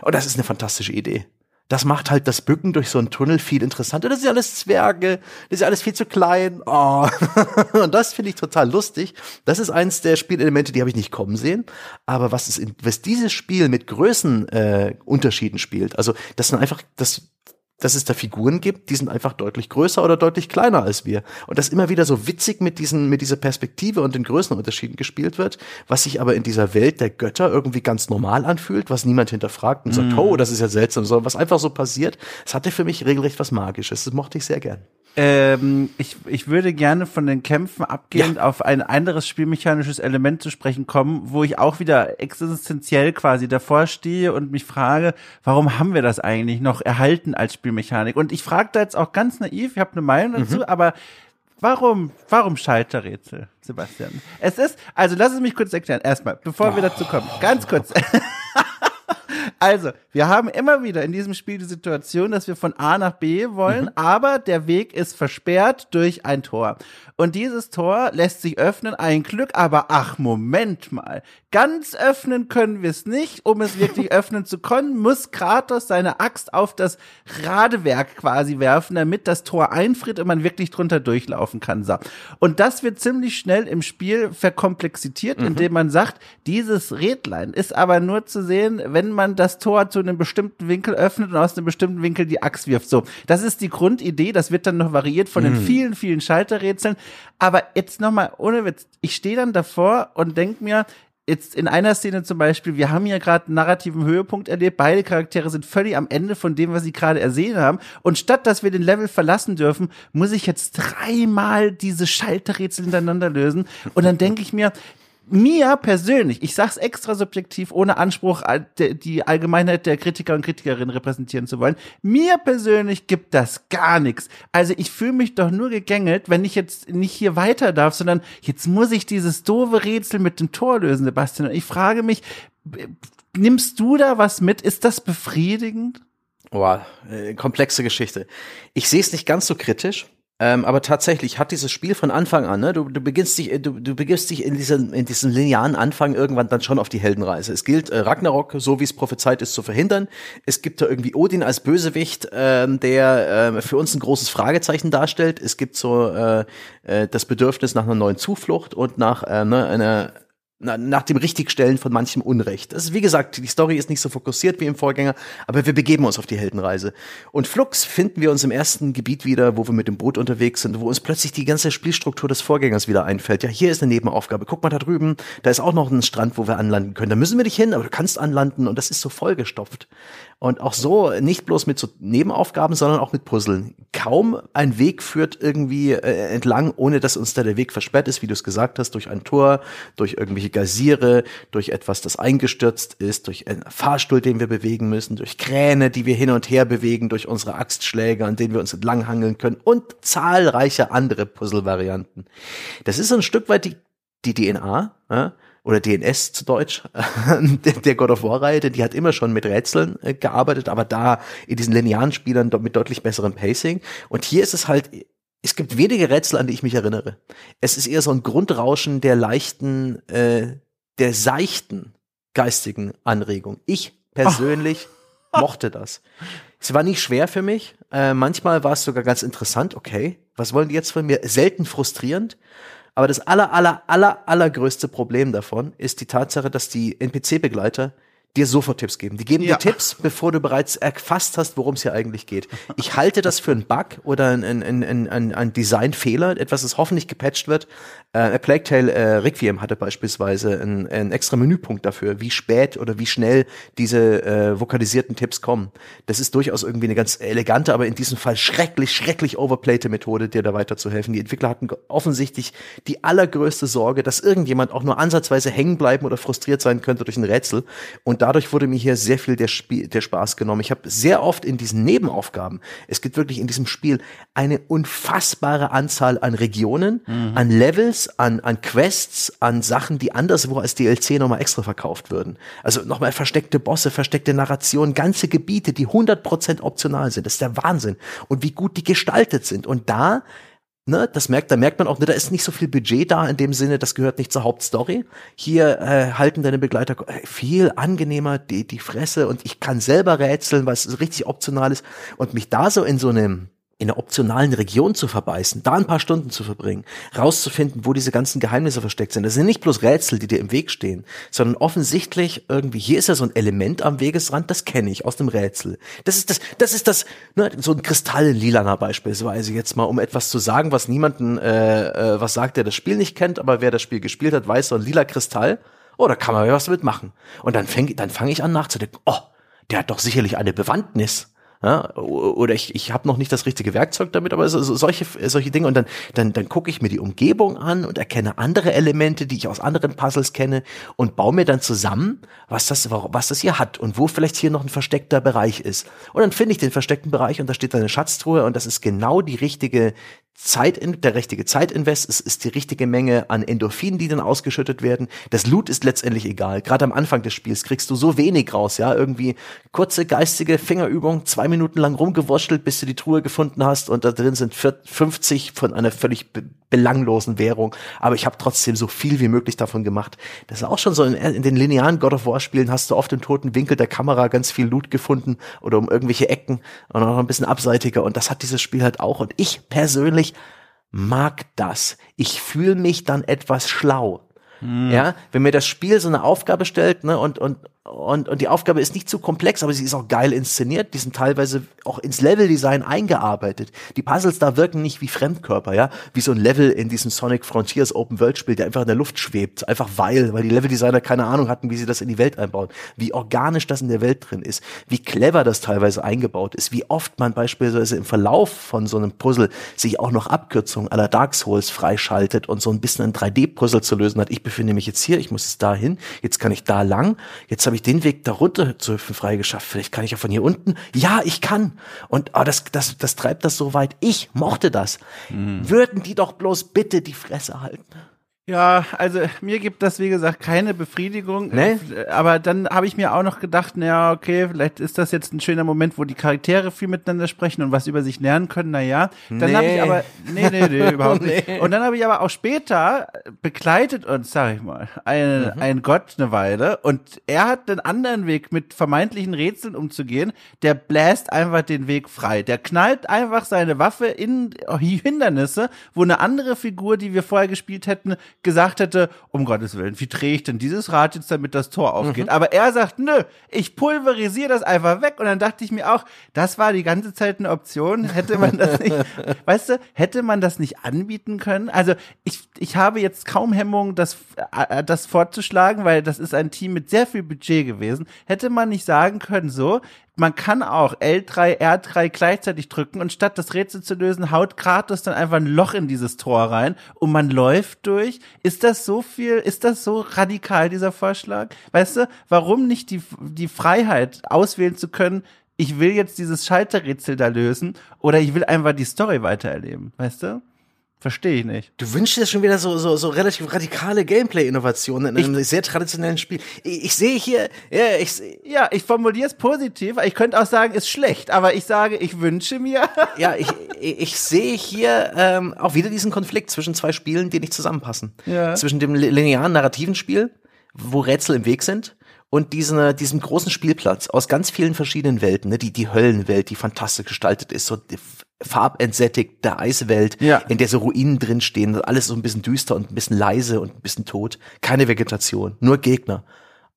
Und das ist eine fantastische Idee. Das macht halt das Bücken durch so einen Tunnel viel interessanter. Das ist ja alles Zwerge, das ist ja alles viel zu klein. Oh. Und das finde ich total lustig. Das ist eins der Spielelemente, die habe ich nicht kommen sehen. Aber was, ist, was dieses Spiel mit Größenunterschieden äh, spielt, also das sind einfach, das dass es da Figuren gibt, die sind einfach deutlich größer oder deutlich kleiner als wir. Und das immer wieder so witzig mit diesen, mit dieser Perspektive und den Größenunterschieden gespielt wird, was sich aber in dieser Welt der Götter irgendwie ganz normal anfühlt, was niemand hinterfragt und sagt, mm. oh, das ist ja seltsam, sondern was einfach so passiert. Es hatte für mich regelrecht was Magisches. Das mochte ich sehr gern. Ähm, ich, ich würde gerne von den Kämpfen abgehend ja. auf ein anderes spielmechanisches Element zu sprechen kommen, wo ich auch wieder existenziell quasi davor stehe und mich frage, warum haben wir das eigentlich noch erhalten als Spielmechanik? Und ich frage da jetzt auch ganz naiv, ich habe eine Meinung dazu, mhm. aber Warum, warum Schalterrätsel, Sebastian? Es ist, also lass es mich kurz erklären. Erstmal, bevor oh. wir dazu kommen, ganz kurz. Also, wir haben immer wieder in diesem Spiel die Situation, dass wir von A nach B wollen, mhm. aber der Weg ist versperrt durch ein Tor. Und dieses Tor lässt sich öffnen, ein Glück, aber ach, Moment mal. Ganz öffnen können wir es nicht. Um es wirklich öffnen zu können, muss Kratos seine Axt auf das Radewerk quasi werfen, damit das Tor einfriert und man wirklich drunter durchlaufen kann. So. Und das wird ziemlich schnell im Spiel verkomplexiert, mhm. indem man sagt, dieses Rädlein ist aber nur zu sehen, wenn man das Tor zu einem bestimmten Winkel öffnet und aus einem bestimmten Winkel die Axt wirft. So, das ist die Grundidee. Das wird dann noch variiert von mhm. den vielen, vielen Schalterrätseln. Aber jetzt nochmal, ohne Witz, ich stehe dann davor und denk mir, jetzt in einer Szene zum Beispiel, wir haben hier gerade einen narrativen Höhepunkt erlebt, beide Charaktere sind völlig am Ende von dem, was sie gerade ersehen haben. Und statt dass wir den Level verlassen dürfen, muss ich jetzt dreimal diese Schalterrätsel hintereinander lösen. Und dann denke ich mir, mir persönlich, ich sag's extra subjektiv, ohne Anspruch, die Allgemeinheit der Kritiker und Kritikerinnen repräsentieren zu wollen, mir persönlich gibt das gar nichts. Also ich fühle mich doch nur gegängelt, wenn ich jetzt nicht hier weiter darf, sondern jetzt muss ich dieses doofe Rätsel mit dem Tor lösen, Sebastian. Und ich frage mich, nimmst du da was mit? Ist das befriedigend? Boah, äh, komplexe Geschichte. Ich sehe es nicht ganz so kritisch. Ähm, aber tatsächlich hat dieses Spiel von Anfang an, ne, du, du beginnst dich, du, du begibst dich in diesem, in diesem linearen Anfang irgendwann dann schon auf die Heldenreise. Es gilt, äh, Ragnarok, so wie es prophezeit ist, zu verhindern. Es gibt da irgendwie Odin als Bösewicht, ähm, der äh, für uns ein großes Fragezeichen darstellt. Es gibt so äh, äh, das Bedürfnis nach einer neuen Zuflucht und nach äh, ne, einer na, nach dem Richtigstellen von manchem Unrecht. Das ist, wie gesagt, die Story ist nicht so fokussiert wie im Vorgänger, aber wir begeben uns auf die Heldenreise. Und Flux finden wir uns im ersten Gebiet wieder, wo wir mit dem Boot unterwegs sind, wo uns plötzlich die ganze Spielstruktur des Vorgängers wieder einfällt. Ja, hier ist eine Nebenaufgabe. Guck mal da drüben, da ist auch noch ein Strand, wo wir anlanden können. Da müssen wir nicht hin, aber du kannst anlanden und das ist so vollgestopft. Und auch so nicht bloß mit so Nebenaufgaben, sondern auch mit Puzzeln. Kaum ein Weg führt irgendwie äh, entlang, ohne dass uns da der Weg versperrt ist, wie du es gesagt hast, durch ein Tor, durch irgendwelche Geysire, durch etwas, das eingestürzt ist, durch einen Fahrstuhl, den wir bewegen müssen, durch Kräne, die wir hin und her bewegen, durch unsere Axtschläge, an denen wir uns entlanghangeln können und zahlreiche andere Puzzle-Varianten. Das ist ein Stück weit die, die DNA. Ja? Oder DNS zu Deutsch, der God of War-Reihe, denn die hat immer schon mit Rätseln äh, gearbeitet, aber da in diesen linearen Spielern mit deutlich besserem Pacing. Und hier ist es halt, es gibt wenige Rätsel, an die ich mich erinnere. Es ist eher so ein Grundrauschen der leichten, äh, der seichten geistigen Anregung. Ich persönlich oh. mochte das. Es war nicht schwer für mich. Äh, manchmal war es sogar ganz interessant. Okay, was wollen die jetzt von mir? Selten frustrierend. Aber das aller, aller, aller, allergrößte Problem davon ist die Tatsache, dass die NPC-Begleiter dir sofort Tipps geben. Die geben ja. dir Tipps, bevor du bereits erfasst hast, worum es hier eigentlich geht. Ich halte das für einen Bug oder ein, ein, ein, ein, ein Designfehler, etwas, das hoffentlich gepatcht wird. Äh, Plague Tale äh, Requiem hatte beispielsweise einen, einen extra Menüpunkt dafür, wie spät oder wie schnell diese äh, vokalisierten Tipps kommen. Das ist durchaus irgendwie eine ganz elegante, aber in diesem Fall schrecklich, schrecklich overplayte Methode, dir da weiterzuhelfen. Die Entwickler hatten offensichtlich die allergrößte Sorge, dass irgendjemand auch nur ansatzweise hängen bleiben oder frustriert sein könnte durch ein Rätsel. Und dadurch wurde mir hier sehr viel der, Spiel, der Spaß genommen. Ich habe sehr oft in diesen Nebenaufgaben, es gibt wirklich in diesem Spiel eine unfassbare Anzahl an Regionen, mhm. an Levels, an, an Quests, an Sachen, die anderswo als DLC nochmal extra verkauft würden. Also nochmal versteckte Bosse, versteckte Narration, ganze Gebiete, die 100% optional sind. Das ist der Wahnsinn. Und wie gut die gestaltet sind. Und da ne, das merkt, da merkt man auch, ne, da ist nicht so viel Budget da in dem Sinne, das gehört nicht zur Hauptstory. Hier äh, halten deine Begleiter äh, viel angenehmer die, die Fresse und ich kann selber rätseln, was richtig optional ist und mich da so in so einem in einer optionalen Region zu verbeißen, da ein paar Stunden zu verbringen, rauszufinden, wo diese ganzen Geheimnisse versteckt sind. Das sind nicht bloß Rätsel, die dir im Weg stehen, sondern offensichtlich irgendwie, hier ist ja so ein Element am Wegesrand, das kenne ich aus dem Rätsel. Das ist das, das ist das, ne, so ein Kristall-Lilaner beispielsweise jetzt mal, um etwas zu sagen, was niemanden, äh, äh, was sagt, der das Spiel nicht kennt, aber wer das Spiel gespielt hat, weiß, so ein lila Kristall, oh, da kann man ja was mitmachen. Und dann fange dann fang ich an nachzudenken, oh, der hat doch sicherlich eine Bewandtnis ja, oder ich, ich habe noch nicht das richtige Werkzeug damit, aber so, solche, solche Dinge. Und dann, dann, dann gucke ich mir die Umgebung an und erkenne andere Elemente, die ich aus anderen Puzzles kenne und baue mir dann zusammen, was das, was das hier hat und wo vielleicht hier noch ein versteckter Bereich ist. Und dann finde ich den versteckten Bereich und da steht eine Schatztruhe und das ist genau die richtige Zeit, der richtige Zeitinvest, es ist die richtige Menge an Endorphinen, die dann ausgeschüttet werden. Das Loot ist letztendlich egal. Gerade am Anfang des Spiels kriegst du so wenig raus, ja, irgendwie kurze geistige Fingerübung, zwei Minuten lang rumgewurschtelt, bis du die Truhe gefunden hast und da drin sind 50 von einer völlig belanglosen Währung. Aber ich habe trotzdem so viel wie möglich davon gemacht. Das ist auch schon so in, in den linearen God of War Spielen hast du oft im toten Winkel der Kamera ganz viel Loot gefunden oder um irgendwelche Ecken und auch ein bisschen abseitiger und das hat dieses Spiel halt auch und ich persönlich mag das. Ich fühle mich dann etwas schlau. Mhm. Ja, wenn mir das Spiel so eine Aufgabe stellt, ne, und, und, und, und die Aufgabe ist nicht zu komplex, aber sie ist auch geil inszeniert. Die sind teilweise auch ins Leveldesign eingearbeitet. Die Puzzles da wirken nicht wie Fremdkörper, ja, wie so ein Level in diesem Sonic Frontiers Open World Spiel, der einfach in der Luft schwebt, einfach weil, weil die Leveldesigner keine Ahnung hatten, wie sie das in die Welt einbauen. Wie organisch das in der Welt drin ist, wie clever das teilweise eingebaut ist, wie oft man beispielsweise im Verlauf von so einem Puzzle sich auch noch Abkürzungen aller Dark Souls freischaltet und so ein bisschen ein 3D-Puzzle zu lösen hat. Ich befinde mich jetzt hier, ich muss jetzt dahin, jetzt kann ich da lang, jetzt habe ich den Weg darunter zu hüpfen freigeschafft. Vielleicht kann ich ja von hier unten. Ja, ich kann. Und oh, das, das, das treibt das so weit. Ich mochte das. Mhm. Würden die doch bloß bitte die Fresse halten. Ja, also mir gibt das, wie gesagt, keine Befriedigung. Nee? Aber dann habe ich mir auch noch gedacht, naja, okay, vielleicht ist das jetzt ein schöner Moment, wo die Charaktere viel miteinander sprechen und was über sich lernen können. Naja, dann nee. habe ich aber, nee, nee, nee, überhaupt nee. nicht. Und dann habe ich aber auch später begleitet uns, sag ich mal, ein, mhm. ein Gott eine Weile und er hat einen anderen Weg mit vermeintlichen Rätseln umzugehen. Der bläst einfach den Weg frei. Der knallt einfach seine Waffe in Hindernisse, wo eine andere Figur, die wir vorher gespielt hätten, gesagt hätte, um Gottes Willen, wie drehe ich denn dieses Rad jetzt, damit das Tor aufgeht? Mhm. Aber er sagt, nö, ich pulverisiere das einfach weg. Und dann dachte ich mir auch, das war die ganze Zeit eine Option. Hätte man das nicht, weißt du, hätte man das nicht anbieten können? Also ich, ich habe jetzt kaum Hemmung, das, äh, das vorzuschlagen, weil das ist ein Team mit sehr viel Budget gewesen. Hätte man nicht sagen können, so, man kann auch L3, R3 gleichzeitig drücken und statt das Rätsel zu lösen, haut Kratos dann einfach ein Loch in dieses Tor rein und man läuft durch. Ist das so viel, ist das so radikal, dieser Vorschlag? Weißt du, warum nicht die, die Freiheit auswählen zu können, ich will jetzt dieses Schalterrätsel da lösen oder ich will einfach die Story weitererleben, weißt du? Verstehe ich nicht. Du wünschst dir schon wieder so, so, so relativ radikale Gameplay-Innovationen in einem ich, sehr traditionellen Spiel. Ich, ich, sehe hier, ja, ich, ja, ich formuliere es positiv. Ich könnte auch sagen, ist schlecht, aber ich sage, ich wünsche mir. ja, ich, ich sehe hier ähm, auch wieder diesen Konflikt zwischen zwei Spielen, die nicht zusammenpassen. Ja. Zwischen dem linearen narrativen Spiel, wo Rätsel im Weg sind, und diesen, diesem großen Spielplatz aus ganz vielen verschiedenen Welten, ne, die, die Höllenwelt, die fantastisch gestaltet ist, so farbentsättigte Eiswelt, ja. in der so Ruinen drinstehen, alles so ein bisschen düster und ein bisschen leise und ein bisschen tot. Keine Vegetation, nur Gegner.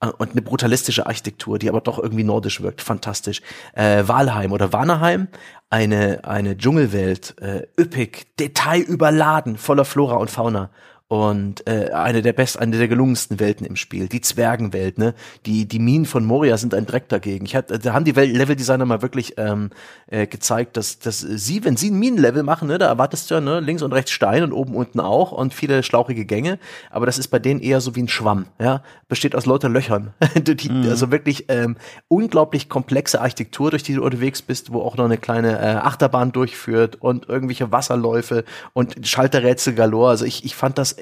Äh, und eine brutalistische Architektur, die aber doch irgendwie nordisch wirkt. Fantastisch. Äh, Walheim oder Wanaheim, eine, eine Dschungelwelt, äh, üppig, detailüberladen, voller Flora und Fauna und äh, eine der besten, eine der gelungensten Welten im Spiel, die Zwergenwelt, ne? Die die Minen von Moria sind ein Dreck dagegen. Ich hatte, da haben die Leveldesigner mal wirklich ähm, äh, gezeigt, dass dass sie, wenn sie ein Minenlevel machen, ne, da erwartest du ja ne, links und rechts Stein und oben unten auch und viele schlauchige Gänge, aber das ist bei denen eher so wie ein Schwamm, ja, besteht aus lauter Löchern. die, mhm. Also wirklich ähm, unglaublich komplexe Architektur, durch die du unterwegs bist, wo auch noch eine kleine äh, Achterbahn durchführt und irgendwelche Wasserläufe und Schalterrätsel galore. Also ich ich fand das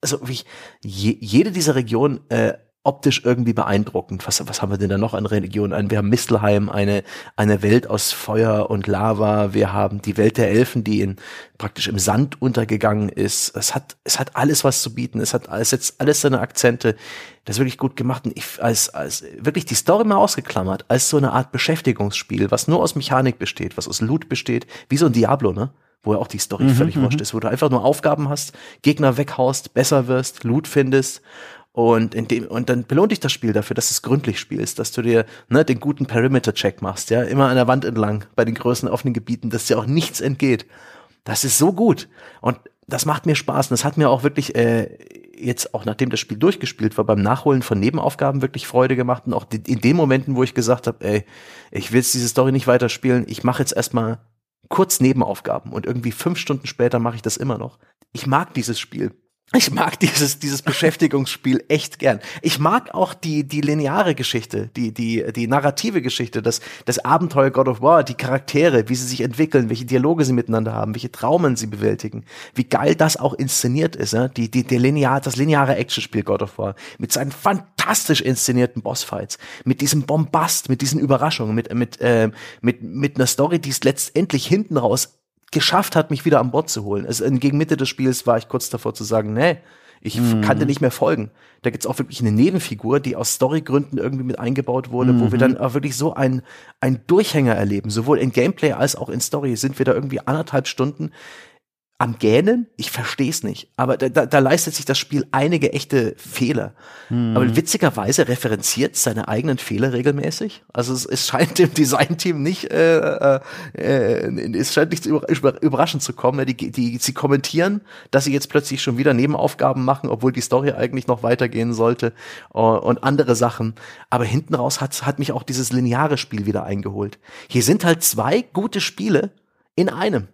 also wie je, jede dieser Regionen äh, optisch irgendwie beeindruckend. Was, was haben wir denn da noch an Religionen? Wir haben Mistelheim, eine, eine Welt aus Feuer und Lava. Wir haben die Welt der Elfen, die in, praktisch im Sand untergegangen ist. Es hat, es hat alles was zu bieten. Es hat alles, jetzt alles seine Akzente. Das ist wirklich gut gemacht. Und ich, als, als, wirklich die Story mal ausgeklammert, als so eine Art Beschäftigungsspiel, was nur aus Mechanik besteht, was aus Loot besteht, wie so ein Diablo, ne? Wo ja auch die Story mhm, völlig mhm. wurscht ist, wo du einfach nur Aufgaben hast, Gegner weghaust, besser wirst, Loot findest und in dem und dann belohnt dich das Spiel dafür, dass du es gründlich spielst, dass du dir ne, den guten Perimeter-Check machst, ja, immer an der Wand entlang bei den größten offenen Gebieten, dass dir auch nichts entgeht. Das ist so gut und das macht mir Spaß und das hat mir auch wirklich äh, jetzt auch nachdem das Spiel durchgespielt war beim Nachholen von Nebenaufgaben wirklich Freude gemacht und auch in den Momenten, wo ich gesagt habe, ey, ich will jetzt diese Story nicht weiterspielen, ich mache jetzt erstmal kurz Nebenaufgaben und irgendwie fünf Stunden später mache ich das immer noch. Ich mag dieses Spiel. Ich mag dieses, dieses Beschäftigungsspiel echt gern. Ich mag auch die, die lineare Geschichte, die, die, die narrative Geschichte, das, das Abenteuer God of War, die Charaktere, wie sie sich entwickeln, welche Dialoge sie miteinander haben, welche Traumen sie bewältigen. Wie geil das auch inszeniert ist, ne? die, die, der linear, das lineare Actionspiel God of War. Mit seinen fantastisch inszenierten Bossfights, mit diesem Bombast, mit diesen Überraschungen, mit, mit, äh, mit, mit einer Story, die es letztendlich hinten raus geschafft hat, mich wieder an Bord zu holen. Also gegen Mitte des Spiels war ich kurz davor zu sagen, nee, ich mhm. kannte nicht mehr folgen. Da gibt's auch wirklich eine Nebenfigur, die aus Storygründen irgendwie mit eingebaut wurde, mhm. wo wir mhm. dann auch wirklich so ein, ein Durchhänger erleben. Sowohl in Gameplay als auch in Story sind wir da irgendwie anderthalb Stunden am Gähnen, ich verstehe es nicht. Aber da, da, da leistet sich das Spiel einige echte Fehler. Hm. Aber witzigerweise referenziert seine eigenen Fehler regelmäßig. Also es, es scheint dem Designteam nicht, äh, äh, äh, es scheint nicht über, überraschend zu kommen. Die, die, sie kommentieren, dass sie jetzt plötzlich schon wieder Nebenaufgaben machen, obwohl die Story eigentlich noch weitergehen sollte uh, und andere Sachen. Aber hinten raus hat, hat mich auch dieses lineare Spiel wieder eingeholt. Hier sind halt zwei gute Spiele in einem.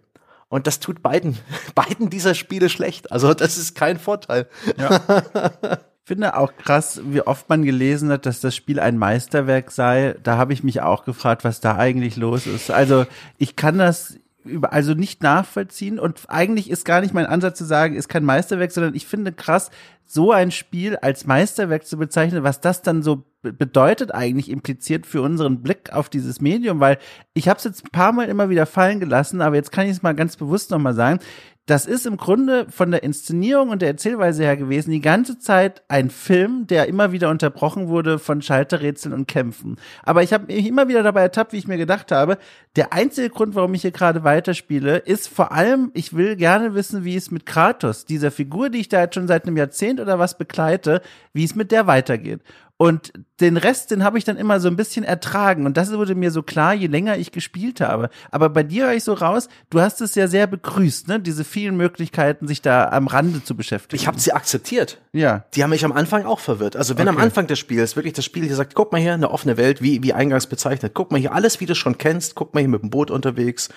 Und das tut beiden, beiden dieser Spiele schlecht. Also das ist kein Vorteil. Ja. Ich finde auch krass, wie oft man gelesen hat, dass das Spiel ein Meisterwerk sei. Da habe ich mich auch gefragt, was da eigentlich los ist. Also ich kann das also nicht nachvollziehen. Und eigentlich ist gar nicht mein Ansatz zu sagen, ist kein Meisterwerk, sondern ich finde krass, so ein Spiel als Meisterwerk zu bezeichnen, was das dann so bedeutet eigentlich impliziert für unseren Blick auf dieses Medium, weil ich habe es jetzt ein paar Mal immer wieder fallen gelassen, aber jetzt kann ich es mal ganz bewusst nochmal sagen das ist im Grunde von der Inszenierung und der Erzählweise her gewesen die ganze Zeit ein Film, der immer wieder unterbrochen wurde von Schalterrätseln und Kämpfen. Aber ich habe mich immer wieder dabei ertappt, wie ich mir gedacht habe, der einzige Grund, warum ich hier gerade weiterspiele, ist vor allem, ich will gerne wissen, wie es mit Kratos, dieser Figur, die ich da jetzt schon seit einem Jahrzehnt oder was begleite, wie es mit der weitergeht. Und den Rest, den habe ich dann immer so ein bisschen ertragen. Und das wurde mir so klar, je länger ich gespielt habe. Aber bei dir höre ich so raus, du hast es ja sehr begrüßt, ne? Diese vielen Möglichkeiten, sich da am Rande zu beschäftigen. Ich habe sie akzeptiert. Ja. Die haben mich am Anfang auch verwirrt. Also wenn okay. am Anfang des Spiels wirklich das Spiel hier sagt, guck mal hier, eine offene Welt, wie, wie eingangs bezeichnet, guck mal hier, alles, wie du schon kennst, guck mal hier mit dem Boot unterwegs,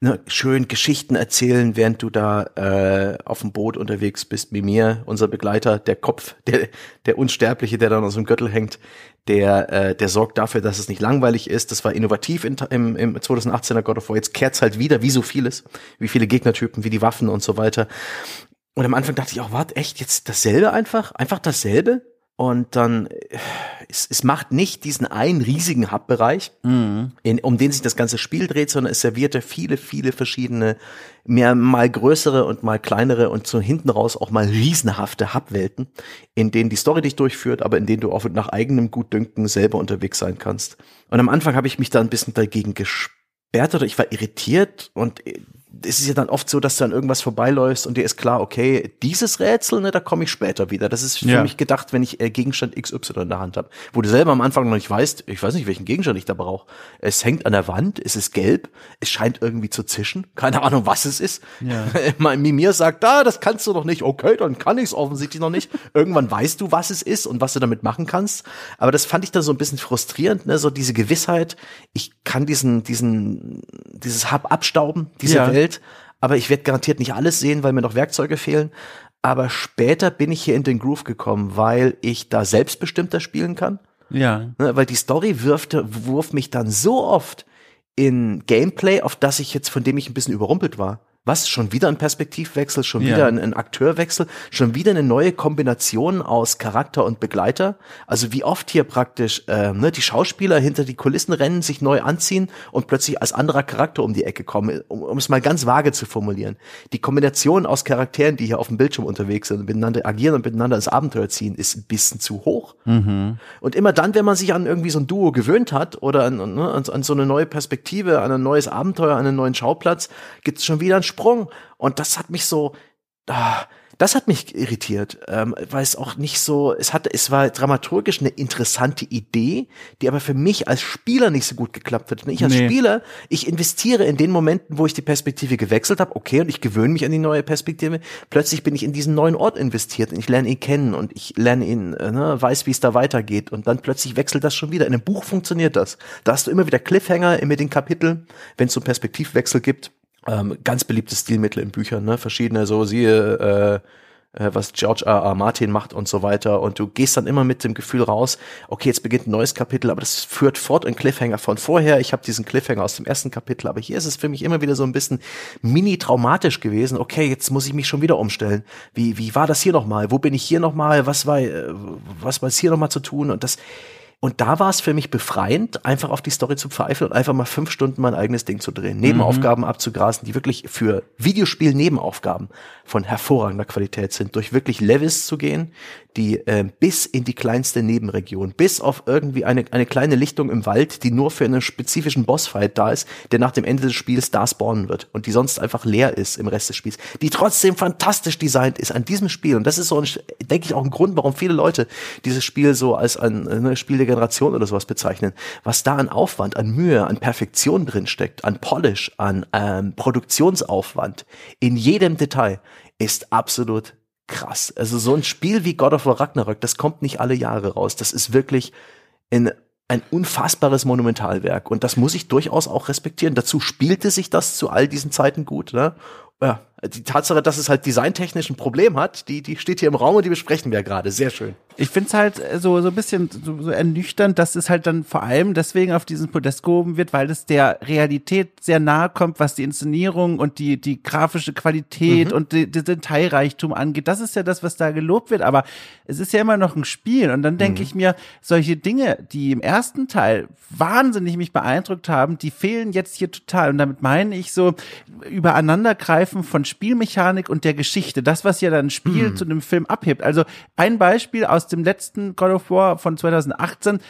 ne, schön Geschichten erzählen, während du da äh, auf dem Boot unterwegs bist, wie mir, unser Begleiter, der Kopf, der, der Unsterbliche, der dann aus dem Gürtel hängt, der, äh, der sorgt dafür, dass es nicht langweilig ist. Das war innovativ in, im, im 2018er God of War. Jetzt kehrt's halt wieder, wie so vieles, wie viele Gegnertypen, wie die Waffen und so weiter. Und am Anfang dachte ich auch, warte, echt, jetzt dasselbe einfach? Einfach dasselbe? Und dann, es, es macht nicht diesen einen riesigen Hub-Bereich, mhm. um den sich das ganze Spiel dreht, sondern es servierte viele, viele verschiedene, mehr mal größere und mal kleinere und so hinten raus auch mal riesenhafte Hub-Welten, in denen die Story dich durchführt, aber in denen du auch nach eigenem Gutdünken selber unterwegs sein kannst. Und am Anfang habe ich mich da ein bisschen dagegen gesperrt oder ich war irritiert und äh, es ist ja dann oft so, dass du an irgendwas vorbeiläufst und dir ist klar, okay, dieses Rätsel, ne, da komme ich später wieder. Das ist für ja. mich gedacht, wenn ich äh, Gegenstand XY in der Hand habe. Wo du selber am Anfang noch nicht weißt, ich weiß nicht, welchen Gegenstand ich da brauche. Es hängt an der Wand, es ist gelb, es scheint irgendwie zu zischen. Keine Ahnung, was es ist. Ja. mein Mimir sagt, da, ah, das kannst du noch nicht. Okay, dann kann ich es offensichtlich noch nicht. Irgendwann weißt du, was es ist und was du damit machen kannst. Aber das fand ich dann so ein bisschen frustrierend, ne? so diese Gewissheit, ich kann diesen, diesen, dieses Hub abstauben, diese ja. Welt aber ich werde garantiert nicht alles sehen, weil mir noch Werkzeuge fehlen. Aber später bin ich hier in den Groove gekommen, weil ich da selbstbestimmter spielen kann. Ja. Ne, weil die Story wirft, wurf mich dann so oft in Gameplay, auf das ich jetzt, von dem ich ein bisschen überrumpelt war. Was? Schon wieder ein Perspektivwechsel, schon ja. wieder ein, ein, Akteurwechsel, schon wieder eine neue Kombination aus Charakter und Begleiter. Also wie oft hier praktisch äh, ne, die Schauspieler hinter die Kulissen rennen, sich neu anziehen und plötzlich als anderer Charakter um die Ecke kommen, um, um es mal ganz vage zu formulieren. Die Kombination aus Charakteren, die hier auf dem Bildschirm unterwegs sind und miteinander agieren und miteinander ins Abenteuer ziehen, ist ein bisschen zu hoch. Mhm. Und immer dann, wenn man sich an irgendwie so ein Duo gewöhnt hat oder an, ne, an, an so eine neue Perspektive, an ein neues Abenteuer, an einen neuen Schauplatz, gibt's schon wieder ein Sprung. Und das hat mich so, ah, das hat mich irritiert, ähm, weil es auch nicht so, es hatte, es war dramaturgisch eine interessante Idee, die aber für mich als Spieler nicht so gut geklappt hat. Ich als nee. Spieler, ich investiere in den Momenten, wo ich die Perspektive gewechselt habe, okay, und ich gewöhne mich an die neue Perspektive. Plötzlich bin ich in diesen neuen Ort investiert und ich lerne ihn kennen und ich lerne ihn, äh, ne, weiß, wie es da weitergeht. Und dann plötzlich wechselt das schon wieder. In einem Buch funktioniert das. Da hast du immer wieder Cliffhanger in den Kapiteln, wenn es so einen Perspektivwechsel gibt ähm, ganz beliebtes Stilmittel in Büchern, ne? Verschiedene, so siehe äh, was George R. R. Martin macht und so weiter. Und du gehst dann immer mit dem Gefühl raus, okay, jetzt beginnt ein neues Kapitel, aber das führt fort in Cliffhanger von vorher. Ich habe diesen Cliffhanger aus dem ersten Kapitel, aber hier ist es für mich immer wieder so ein bisschen mini-traumatisch gewesen. Okay, jetzt muss ich mich schon wieder umstellen. Wie, wie war das hier nochmal? Wo bin ich hier nochmal? Was war, äh, was war es hier nochmal zu tun? Und das, und da war es für mich befreiend, einfach auf die Story zu pfeifen und einfach mal fünf Stunden mein eigenes Ding zu drehen, Nebenaufgaben mhm. abzugrasen, die wirklich für Videospiel-Nebenaufgaben von hervorragender Qualität sind, durch wirklich Levels zu gehen, die äh, bis in die kleinste Nebenregion, bis auf irgendwie eine, eine kleine Lichtung im Wald, die nur für einen spezifischen Bossfight da ist, der nach dem Ende des Spiels da spawnen wird und die sonst einfach leer ist im Rest des Spiels, die trotzdem fantastisch designt ist an diesem Spiel. Und das ist so, denke ich, auch ein Grund, warum viele Leute dieses Spiel so als ein, ein Spiel der Generation oder sowas bezeichnen. Was da an Aufwand, an Mühe, an Perfektion drin steckt, an Polish, an ähm, Produktionsaufwand, in jedem Detail, ist absolut krass. Also so ein Spiel wie God of War Ragnarök, das kommt nicht alle Jahre raus. Das ist wirklich in ein unfassbares Monumentalwerk und das muss ich durchaus auch respektieren. Dazu spielte sich das zu all diesen Zeiten gut. Ne? Ja, die Tatsache, dass es halt designtechnisch ein Problem hat, die, die steht hier im Raum und die besprechen wir gerade. Sehr schön. Ich finde es halt äh, so, so ein bisschen so, so ernüchternd, dass es halt dann vor allem deswegen auf diesen Podest gehoben wird, weil es der Realität sehr nahe kommt, was die Inszenierung und die, die grafische Qualität mhm. und die Detailreichtum angeht. Das ist ja das, was da gelobt wird, aber es ist ja immer noch ein Spiel. Und dann denke mhm. ich mir, solche Dinge, die im ersten Teil wahnsinnig mich beeindruckt haben, die fehlen jetzt hier total. Und damit meine ich so übereinandergreifen von Spielmechanik und der Geschichte. Das, was ja dann Spiel mhm. zu einem Film abhebt. Also ein Beispiel aus dem letzten God of War von 2018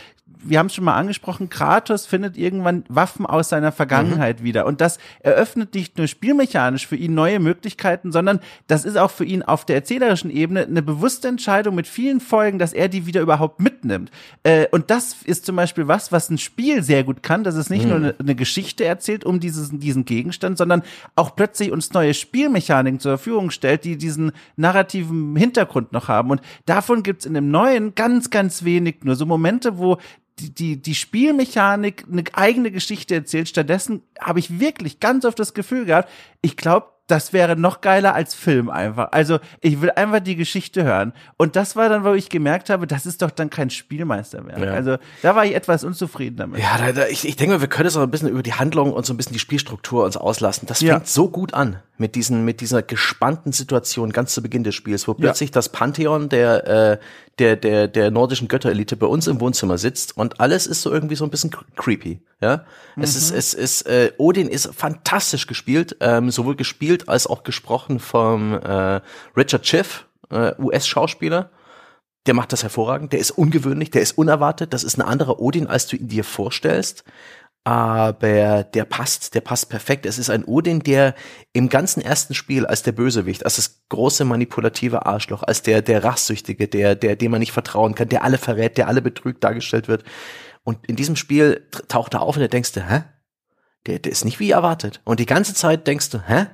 wir haben es schon mal angesprochen, Kratos findet irgendwann Waffen aus seiner Vergangenheit mhm. wieder. Und das eröffnet nicht nur spielmechanisch für ihn neue Möglichkeiten, sondern das ist auch für ihn auf der erzählerischen Ebene eine bewusste Entscheidung mit vielen Folgen, dass er die wieder überhaupt mitnimmt. Äh, und das ist zum Beispiel was, was ein Spiel sehr gut kann, dass es nicht mhm. nur eine, eine, Geschichte erzählt um dieses, diesen Gegenstand, sondern auch plötzlich uns neue Spielmechaniken zur Verfügung stellt, die diesen narrativen Hintergrund noch haben. Und davon gibt's in dem neuen ganz, ganz wenig nur so Momente, wo die, die, die Spielmechanik eine eigene Geschichte erzählt. Stattdessen habe ich wirklich ganz oft das Gefühl gehabt, ich glaube, das wäre noch geiler als Film einfach. Also ich will einfach die Geschichte hören. Und das war dann, wo ich gemerkt habe, das ist doch dann kein Spielmeisterwerk. Ja. Also da war ich etwas unzufrieden damit. Ja, da, da, ich, ich denke, wir können es auch ein bisschen über die Handlung und so ein bisschen die Spielstruktur uns auslassen. Das fängt ja. so gut an mit diesen mit dieser gespannten Situation ganz zu Beginn des Spiels, wo plötzlich ja. das Pantheon der äh, der der der nordischen Götterelite bei uns im Wohnzimmer sitzt und alles ist so irgendwie so ein bisschen creepy, ja. Mhm. Es ist es ist äh, Odin ist fantastisch gespielt, ähm, sowohl gespielt als auch gesprochen vom äh, Richard Schiff, äh, US-Schauspieler. Der macht das hervorragend, der ist ungewöhnlich, der ist unerwartet, das ist ein anderer Odin, als du ihn dir vorstellst aber der passt, der passt perfekt. Es ist ein Odin, der im ganzen ersten Spiel als der Bösewicht, als das große manipulative Arschloch, als der der rachsüchtige, der der dem man nicht vertrauen kann, der alle verrät, der alle betrügt dargestellt wird. Und in diesem Spiel taucht er auf und du denkst du, hä? Der, der ist nicht wie erwartet. Und die ganze Zeit denkst du, hä?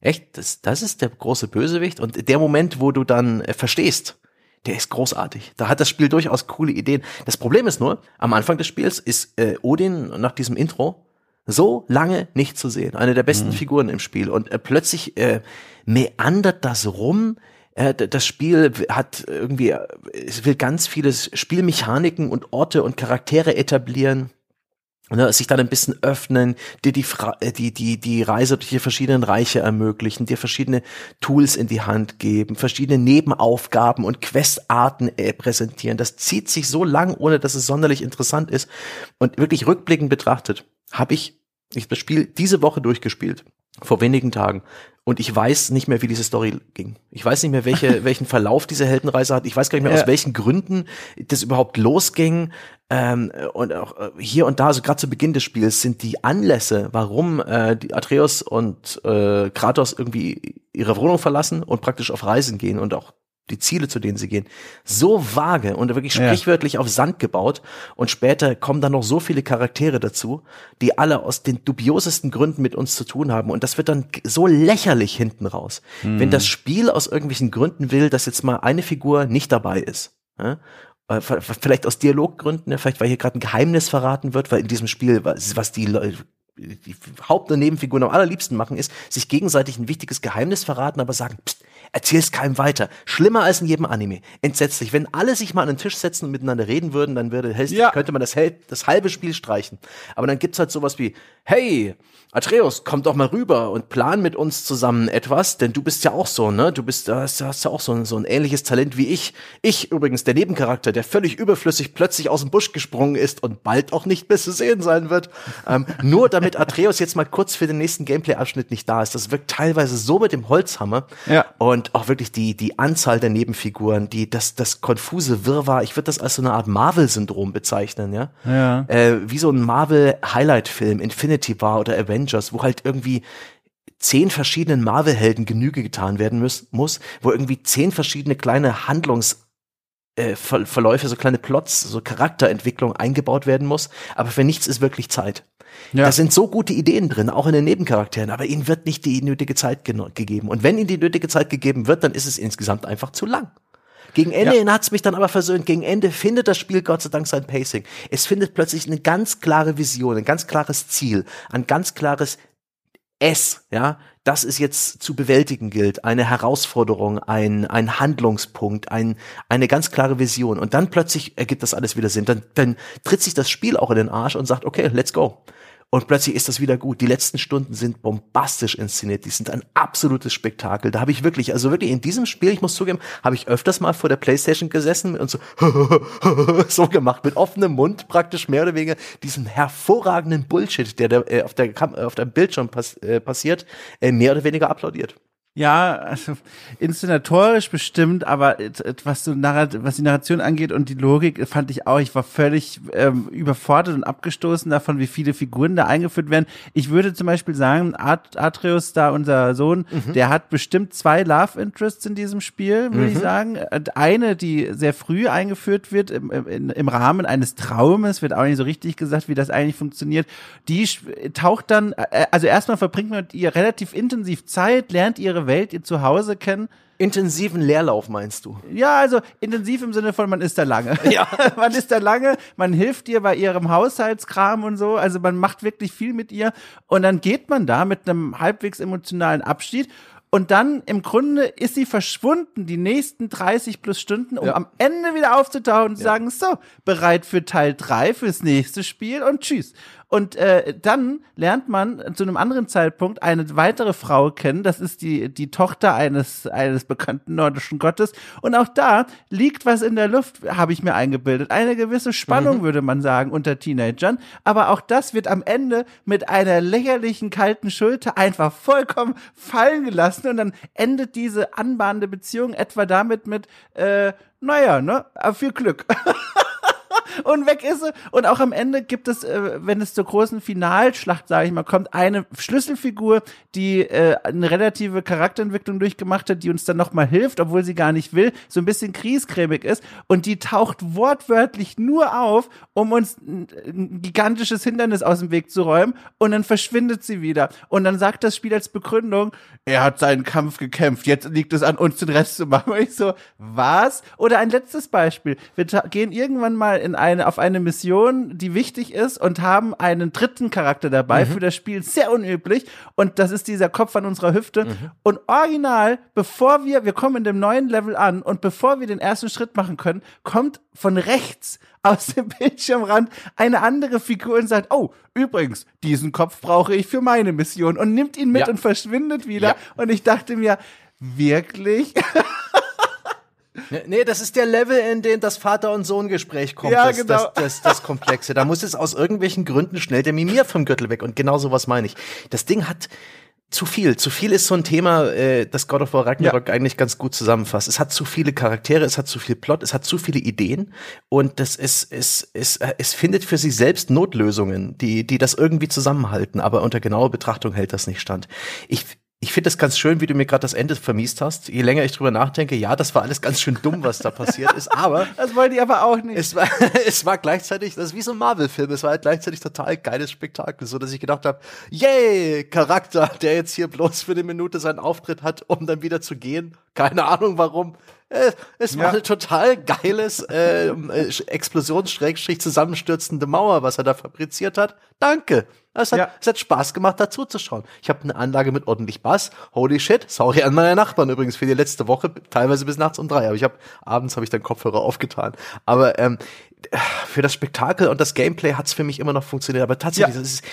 Echt? Das, das ist der große Bösewicht? Und der Moment, wo du dann äh, verstehst, der ist großartig. Da hat das Spiel durchaus coole Ideen. Das Problem ist nur, am Anfang des Spiels ist äh, Odin nach diesem Intro so lange nicht zu sehen. Eine der besten mhm. Figuren im Spiel. Und äh, plötzlich äh, meandert das rum. Äh, das Spiel hat irgendwie, äh, es will ganz viele Spielmechaniken und Orte und Charaktere etablieren ne, sich dann ein bisschen öffnen, dir die, äh, die, die, die Reise durch die verschiedenen Reiche ermöglichen, dir verschiedene Tools in die Hand geben, verschiedene Nebenaufgaben und Questarten äh, präsentieren. Das zieht sich so lang, ohne dass es sonderlich interessant ist. Und wirklich rückblickend betrachtet, habe ich ich das Spiel diese Woche durchgespielt, vor wenigen Tagen. Und ich weiß nicht mehr, wie diese Story ging. Ich weiß nicht mehr, welche, welchen Verlauf diese Heldenreise hat. Ich weiß gar nicht mehr, ja. aus welchen Gründen das überhaupt losging. Ähm, und auch äh, hier und da, also gerade zu Beginn des Spiels, sind die Anlässe, warum äh, die Atreus und äh, Kratos irgendwie ihre Wohnung verlassen und praktisch auf Reisen gehen und auch die Ziele, zu denen sie gehen, so vage und wirklich sprichwörtlich ja. auf Sand gebaut. Und später kommen dann noch so viele Charaktere dazu, die alle aus den dubiosesten Gründen mit uns zu tun haben. Und das wird dann so lächerlich hinten raus. Mhm. Wenn das Spiel aus irgendwelchen Gründen will, dass jetzt mal eine Figur nicht dabei ist. Ja? Äh, vielleicht aus Dialoggründen, vielleicht weil hier gerade ein Geheimnis verraten wird, weil in diesem Spiel, was die die Haupt- und Nebenfiguren am allerliebsten machen, ist, sich gegenseitig ein wichtiges Geheimnis verraten, aber sagen, pst, Erzähl's keinem weiter. Schlimmer als in jedem Anime. Entsetzlich. Wenn alle sich mal an den Tisch setzen und miteinander reden würden, dann würde, Ja. könnte man das, das halbe Spiel streichen. Aber dann gibt's halt sowas wie, hey, Atreus, komm doch mal rüber und plan mit uns zusammen etwas, denn du bist ja auch so, ne? Du bist, hast, hast ja auch so ein, so ein ähnliches Talent wie ich. Ich übrigens, der Nebencharakter, der völlig überflüssig plötzlich aus dem Busch gesprungen ist und bald auch nicht mehr zu sehen sein wird. Ähm, nur damit Atreus jetzt mal kurz für den nächsten Gameplay-Abschnitt nicht da ist. Das wirkt teilweise so mit dem Holzhammer. Ja. Und auch wirklich die, die Anzahl der Nebenfiguren, die, das, das konfuse Wirrwarr, ich würde das als so eine Art Marvel-Syndrom bezeichnen, ja. Ja. Äh, wie so ein Marvel-Highlight-Film, Infinity War oder Avengers, wo halt irgendwie zehn verschiedenen Marvel-Helden Genüge getan werden muss, muss, wo irgendwie zehn verschiedene kleine Handlungs äh, Ver Verläufe, so kleine Plots, so Charakterentwicklung eingebaut werden muss, aber für nichts ist wirklich Zeit. Ja. Da sind so gute Ideen drin, auch in den Nebencharakteren, aber ihnen wird nicht die nötige Zeit gegeben. Und wenn ihnen die nötige Zeit gegeben wird, dann ist es insgesamt einfach zu lang. Gegen Ende Ja. hat's mich dann aber versöhnt. Gegen Ende findet das Spiel Gott sei Dank sein Pacing. Es findet plötzlich eine ganz klare Vision, ein ganz klares Ziel, ein ganz klares S, ja, das es jetzt zu bewältigen gilt, eine Herausforderung, ein, ein Handlungspunkt, ein, eine ganz klare Vision. Und dann plötzlich ergibt das alles wieder Sinn. Dann, dann tritt sich das Spiel auch in den Arsch und sagt, okay, let's go. Und plötzlich ist das wieder gut. Die letzten Stunden sind bombastisch inszeniert. Die sind ein absolutes Spektakel. Da habe ich wirklich, also wirklich in diesem Spiel, ich muss zugeben, habe ich öfters mal vor der Playstation gesessen und so, so gemacht, mit offenem Mund praktisch mehr oder weniger diesen hervorragenden Bullshit, der, da, äh, auf, der auf dem Bildschirm pass äh, passiert, äh, mehr oder weniger applaudiert. Ja, also inszenatorisch bestimmt, aber was so was die Narration angeht und die Logik fand ich auch, ich war völlig ähm, überfordert und abgestoßen davon, wie viele Figuren da eingeführt werden. Ich würde zum Beispiel sagen, At Atreus, da unser Sohn, der hat bestimmt zwei Love Interests in diesem Spiel, würde ich sagen. Eine, die sehr früh eingeführt wird, im, im, im Rahmen eines Traumes, wird auch nicht so richtig gesagt, wie das eigentlich funktioniert. Die taucht dann, äh, also erstmal verbringt man mit ihr relativ intensiv Zeit, lernt ihre Welt, ihr Zuhause kennen. Intensiven Leerlauf meinst du? Ja, also intensiv im Sinne von, man ist da lange. Ja. man ist da lange, man hilft ihr bei ihrem Haushaltskram und so. Also man macht wirklich viel mit ihr. Und dann geht man da mit einem halbwegs emotionalen Abschied. Und dann im Grunde ist sie verschwunden, die nächsten 30 plus Stunden, um Ja. am Ende wieder aufzutauchen und zu sagen, so, bereit für Teil 3, fürs nächste Spiel und tschüss. Und äh, dann lernt man zu einem anderen Zeitpunkt eine weitere Frau kennen. Das ist die, die Tochter eines, eines bekannten nordischen Gottes. Und auch da liegt was in der Luft, habe ich mir eingebildet. Eine gewisse Spannung, würde man sagen, unter Teenagern. Aber auch das wird am Ende mit einer lächerlichen kalten Schulter einfach vollkommen fallen gelassen. Und dann endet diese anbahnende Beziehung etwa damit mit, äh, naja, ne, viel Glück. und weg ist sie. Und auch am Ende gibt es, äh, wenn es zur großen Finalschlacht, sage ich mal, kommt eine Schlüsselfigur, die äh, eine relative Charakterentwicklung durchgemacht hat, die uns dann nochmal hilft, obwohl sie gar nicht will, so ein bisschen kriescremig ist. Und die taucht wortwörtlich nur auf, um uns ein, gigantisches Hindernis aus dem Weg zu räumen. Und dann verschwindet sie wieder. Und dann sagt das Spiel als Begründung, er hat seinen Kampf gekämpft, jetzt liegt es an uns, den Rest zu machen. Und ich so, was? Oder ein letztes Beispiel. Wir gehen irgendwann mal in eine, auf eine Mission, die wichtig ist und haben einen dritten Charakter dabei für das Spiel. Sehr unüblich. Und das ist dieser Kopf an unserer Hüfte. Und original, bevor wir, wir kommen in dem neuen Level an und bevor wir den ersten Schritt machen können, kommt von rechts aus dem Bildschirmrand eine andere Figur und sagt, oh, übrigens, diesen Kopf brauche ich für meine Mission und nimmt ihn mit Ja. und verschwindet wieder. Ja. Und ich dachte mir, wirklich? Nee, Nee, das ist der Level, in den das Vater- und Sohn-Gespräch kommt. Ja, das, genau. das, das, das Komplexe. Da muss es aus irgendwelchen Gründen schnell der Mimir vom Gürtel weg. Und genau sowas meine ich. Das Ding hat zu viel. Zu viel ist so ein Thema, äh, das God of War Ragnarok eigentlich ganz gut zusammenfasst. Es hat zu viele Charaktere, es hat zu viel Plot, es hat zu viele Ideen und das ist, es, es, äh, es findet für sich selbst Notlösungen, die, die das irgendwie zusammenhalten, aber unter genauer Betrachtung hält das nicht stand. Ich, ich finde das ganz schön, wie du mir gerade das Ende vermiest hast. Je länger ich drüber nachdenke, ja, das war alles ganz schön dumm, was da passiert ist, aber Das wollte ich aber auch nicht. es war, es war gleichzeitig, das ist wie so ein Marvel-Film, es war halt gleichzeitig total geiles Spektakel, so dass ich gedacht habe, yay, Charakter, der jetzt hier bloß für eine Minute seinen Auftritt hat, um dann wieder zu gehen. Keine Ahnung warum. Äh, es war ja. eine total geiles äh, äh Explosions-Schrägstrich zusammenstürzende Mauer, was er da fabriziert hat. Danke. Es hat, ja. es hat Spaß gemacht, dazu zu schauen. Ich habe eine Anlage mit ordentlich Bass. Holy shit. Sorry an meine Nachbarn übrigens für die letzte Woche, teilweise bis nachts um drei. Aber ich habe abends habe ich dann Kopfhörer aufgetan. Aber ähm, für das Spektakel und das Gameplay hat's für mich immer noch funktioniert. Aber tatsächlich, ja. das ist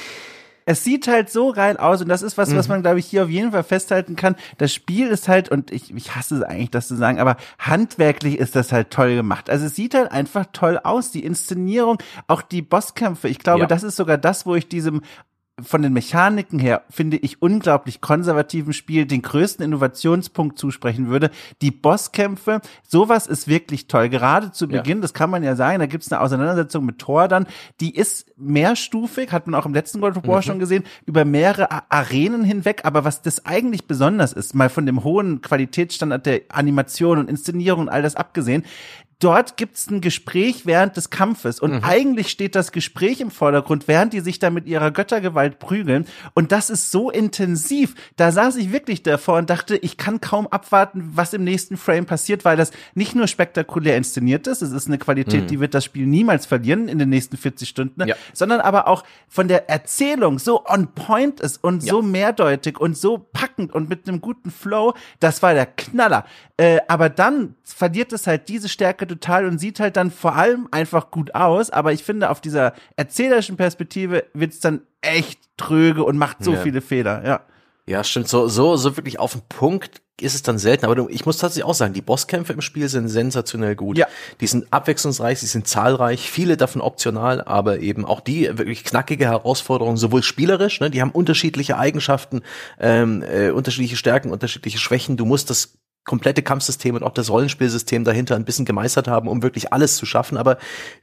es sieht halt so rein aus und das ist was, mhm. was man, glaube ich, hier auf jeden Fall festhalten kann. Das Spiel ist halt, und ich, ich hasse es eigentlich, das zu sagen, aber handwerklich ist das halt toll gemacht. Also es sieht halt einfach toll aus. Die Inszenierung, auch die Bosskämpfe. Ich glaube, ja. das ist sogar das, wo ich diesem von den Mechaniken her, finde ich, unglaublich konservativen Spiel den größten Innovationspunkt zusprechen würde. Die Bosskämpfe, sowas ist wirklich toll. Gerade zu Beginn, ja. das kann man ja sagen, da gibt es eine Auseinandersetzung mit Thor dann, die ist mehrstufig, hat man auch im letzten God of War mhm. schon gesehen, über mehrere Arenen hinweg. Aber was das eigentlich besonders ist, mal von dem hohen Qualitätsstandard der Animation und Inszenierung und all das abgesehen, dort gibt's ein Gespräch während des Kampfes und mhm. eigentlich steht das Gespräch im Vordergrund, während die sich da mit ihrer Göttergewalt prügeln und das ist so intensiv. Da saß ich wirklich davor und dachte, ich kann kaum abwarten, was im nächsten Frame passiert, weil das nicht nur spektakulär inszeniert ist, es ist eine Qualität, mhm. die wird das Spiel niemals verlieren in den nächsten 40 Stunden, ja. sondern aber auch von der Erzählung so on point ist und ja. so mehrdeutig und so packend und mit einem guten Flow, das war der Knaller. Äh, aber dann verliert es halt diese Stärke total und sieht halt dann vor allem einfach gut aus. Aber ich finde, auf dieser erzählerischen Perspektive wird es dann echt tröge und macht so ja. viele Fehler, ja. Ja, stimmt. So, so, so wirklich auf den Punkt ist es dann selten. Aber ich muss tatsächlich auch sagen, die Bosskämpfe im Spiel sind sensationell gut. Ja. Die sind abwechslungsreich, sie sind zahlreich, viele davon optional, aber eben auch die wirklich knackige Herausforderungen, sowohl spielerisch, ne, die haben unterschiedliche Eigenschaften, ähm, äh, unterschiedliche Stärken, unterschiedliche Schwächen. Du musst das komplette Kampfsystem und auch das Rollenspielsystem dahinter ein bisschen gemeistert haben, um wirklich alles zu schaffen. Aber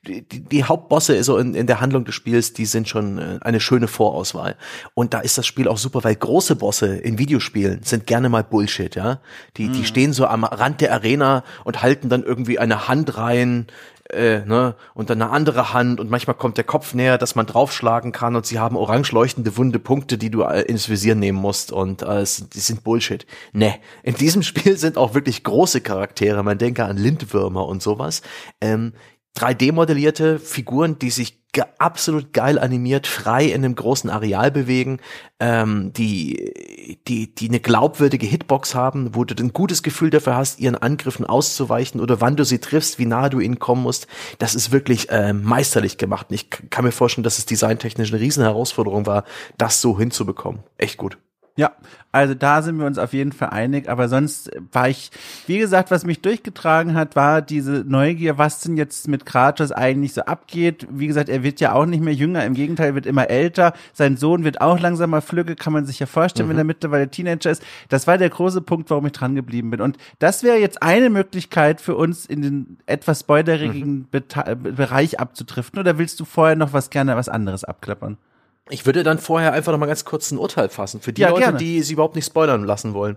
die, die Hauptbosse so in, in der Handlung des Spiels, die sind schon äh, eine schöne Vorauswahl. Und da ist das Spiel auch super, weil große Bosse in Videospielen sind gerne mal Bullshit, ja. Die, die mhm. stehen so am Rand der Arena und halten dann irgendwie eine Hand rein äh, ne, und dann eine andere Hand und manchmal kommt der Kopf näher, dass man draufschlagen kann und sie haben orange leuchtende wunde Punkte, die du äh, ins Visier nehmen musst und äh, die sind Bullshit. Ne, in diesem Spiel sind auch wirklich große Charaktere, man denke an Lindwürmer und sowas. Ähm, 3D-modellierte Figuren, die sich ge absolut geil animiert, frei in einem großen Areal bewegen, ähm, die, die, die eine glaubwürdige Hitbox haben, wo du ein gutes Gefühl dafür hast, ihren Angriffen auszuweichen oder wann du sie triffst, wie nahe du ihnen kommen musst. Das ist wirklich äh, meisterlich gemacht. Und ich kann mir vorstellen, dass es designtechnisch eine riesen Herausforderung war, das so hinzubekommen. Echt gut. Ja, also da sind wir uns auf jeden Fall einig, aber sonst war ich, wie gesagt, was mich durchgetragen hat, war diese Neugier, was denn jetzt mit Kratos eigentlich so abgeht. Wie gesagt, er wird ja auch nicht mehr jünger, im Gegenteil, wird immer älter. Sein Sohn wird auch langsam mal flügge, kann man sich ja vorstellen, mhm. wenn er mittlerweile Teenager ist. Das war der große Punkt, warum ich dran geblieben bin. Und das wäre jetzt eine Möglichkeit für uns, in den etwas spoilerigen mhm. Bereich abzutriften. Oder willst du vorher noch was gerne was anderes abklappern? Ich würde dann vorher einfach noch mal ganz kurz ein Urteil fassen für die ja, Leute, gerne. die sie überhaupt nicht spoilern lassen wollen.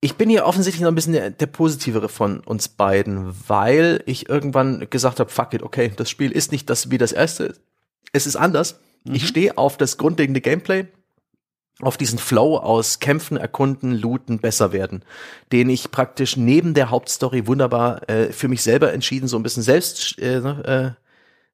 Ich bin hier offensichtlich noch ein bisschen der, der positivere von uns beiden, weil ich irgendwann gesagt habe, fuck it, okay, das Spiel ist nicht das wie das erste. Es ist anders. Mhm. Ich stehe auf das grundlegende Gameplay, auf diesen Flow aus Kämpfen, Erkunden, Looten, besser werden, den ich praktisch neben der Hauptstory wunderbar äh, für mich selber entschieden, so ein bisschen selbst äh, ne, äh,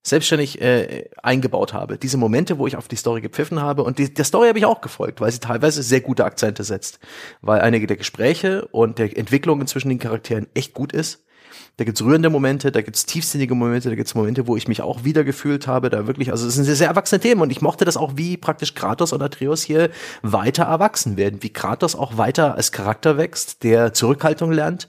selbstständig äh, eingebaut habe. Diese Momente, wo ich auf die Story gepfiffen habe und die, der Story habe ich auch gefolgt, weil sie teilweise sehr gute Akzente setzt, weil einige der Gespräche und der Entwicklung zwischen den Charakteren echt gut ist da gibt's rührende Momente, da gibt's tiefsinnige Momente, da gibt's Momente, wo ich mich auch wiedergefühlt habe, da wirklich, also es sind sehr, sehr erwachsene Themen und ich mochte das auch, wie praktisch Kratos oder Atreus hier weiter erwachsen werden, wie Kratos auch weiter als Charakter wächst, der Zurückhaltung lernt,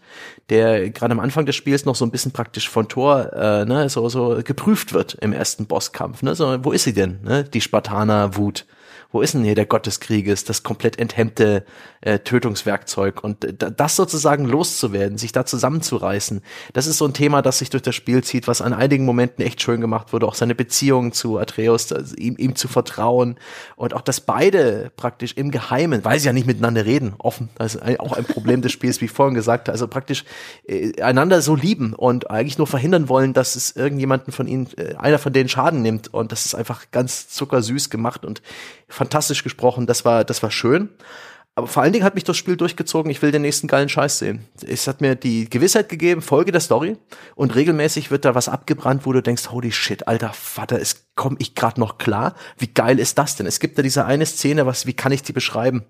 der gerade am Anfang des Spiels noch so ein bisschen praktisch von Thor äh, ne, so, so geprüft wird im ersten Bosskampf. Ne? So, wo ist sie denn, ne? die Spartaner-Wut? Wo ist denn hier der Gott des Krieges, das komplett enthemmte äh, Tötungswerkzeug? Und äh, das sozusagen loszuwerden, sich da zusammenzureißen, das ist so ein Thema, das sich durch das Spiel zieht, was an einigen Momenten echt schön gemacht wurde, auch seine Beziehung zu Atreus, also ihm, ihm zu vertrauen. Und auch, dass beide praktisch im Geheimen, weil sie ja nicht miteinander reden, offen, das ist auch ein Problem des Spiels, wie ich vorhin gesagt habe, also praktisch äh, einander so lieben und eigentlich nur verhindern wollen, dass es irgendjemanden von ihnen, äh, einer von denen Schaden nimmt. Und das ist einfach ganz zuckersüß gemacht und fantastisch gesprochen, das war, das war schön. Aber vor allen Dingen hat mich das Spiel durchgezogen, ich will den nächsten geilen Scheiß sehen. Es hat mir die Gewissheit gegeben, Folge der Story und regelmäßig wird da was abgebrannt, wo du denkst, holy shit, alter Vater, es komme ich gerade noch klar. Wie geil ist das denn? Es gibt da diese eine Szene, was, wie kann ich die beschreiben?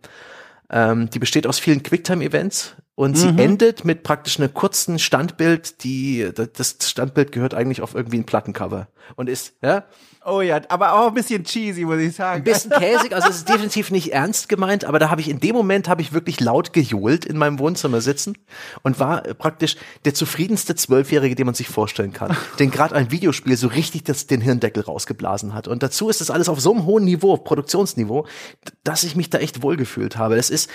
Ähm, die besteht aus vielen Quicktime-Events und mhm. sie endet mit praktisch einem kurzen Standbild, die, das Standbild gehört eigentlich auf irgendwie ein Plattencover und ist, ja, Oh ja, aber auch ein bisschen cheesy, muss ich sagen. Ein bisschen käsig, also es ist definitiv nicht ernst gemeint, aber da habe ich in dem Moment habe ich wirklich laut gejohlt in meinem Wohnzimmer sitzen und war praktisch der zufriedenste Zwölfjährige, den man sich vorstellen kann, den gerade ein Videospiel so richtig das, den Hirndeckel rausgeblasen hat. Und dazu ist das alles auf so einem hohen Niveau, Produktionsniveau, dass ich mich da echt wohlgefühlt habe. Das ist,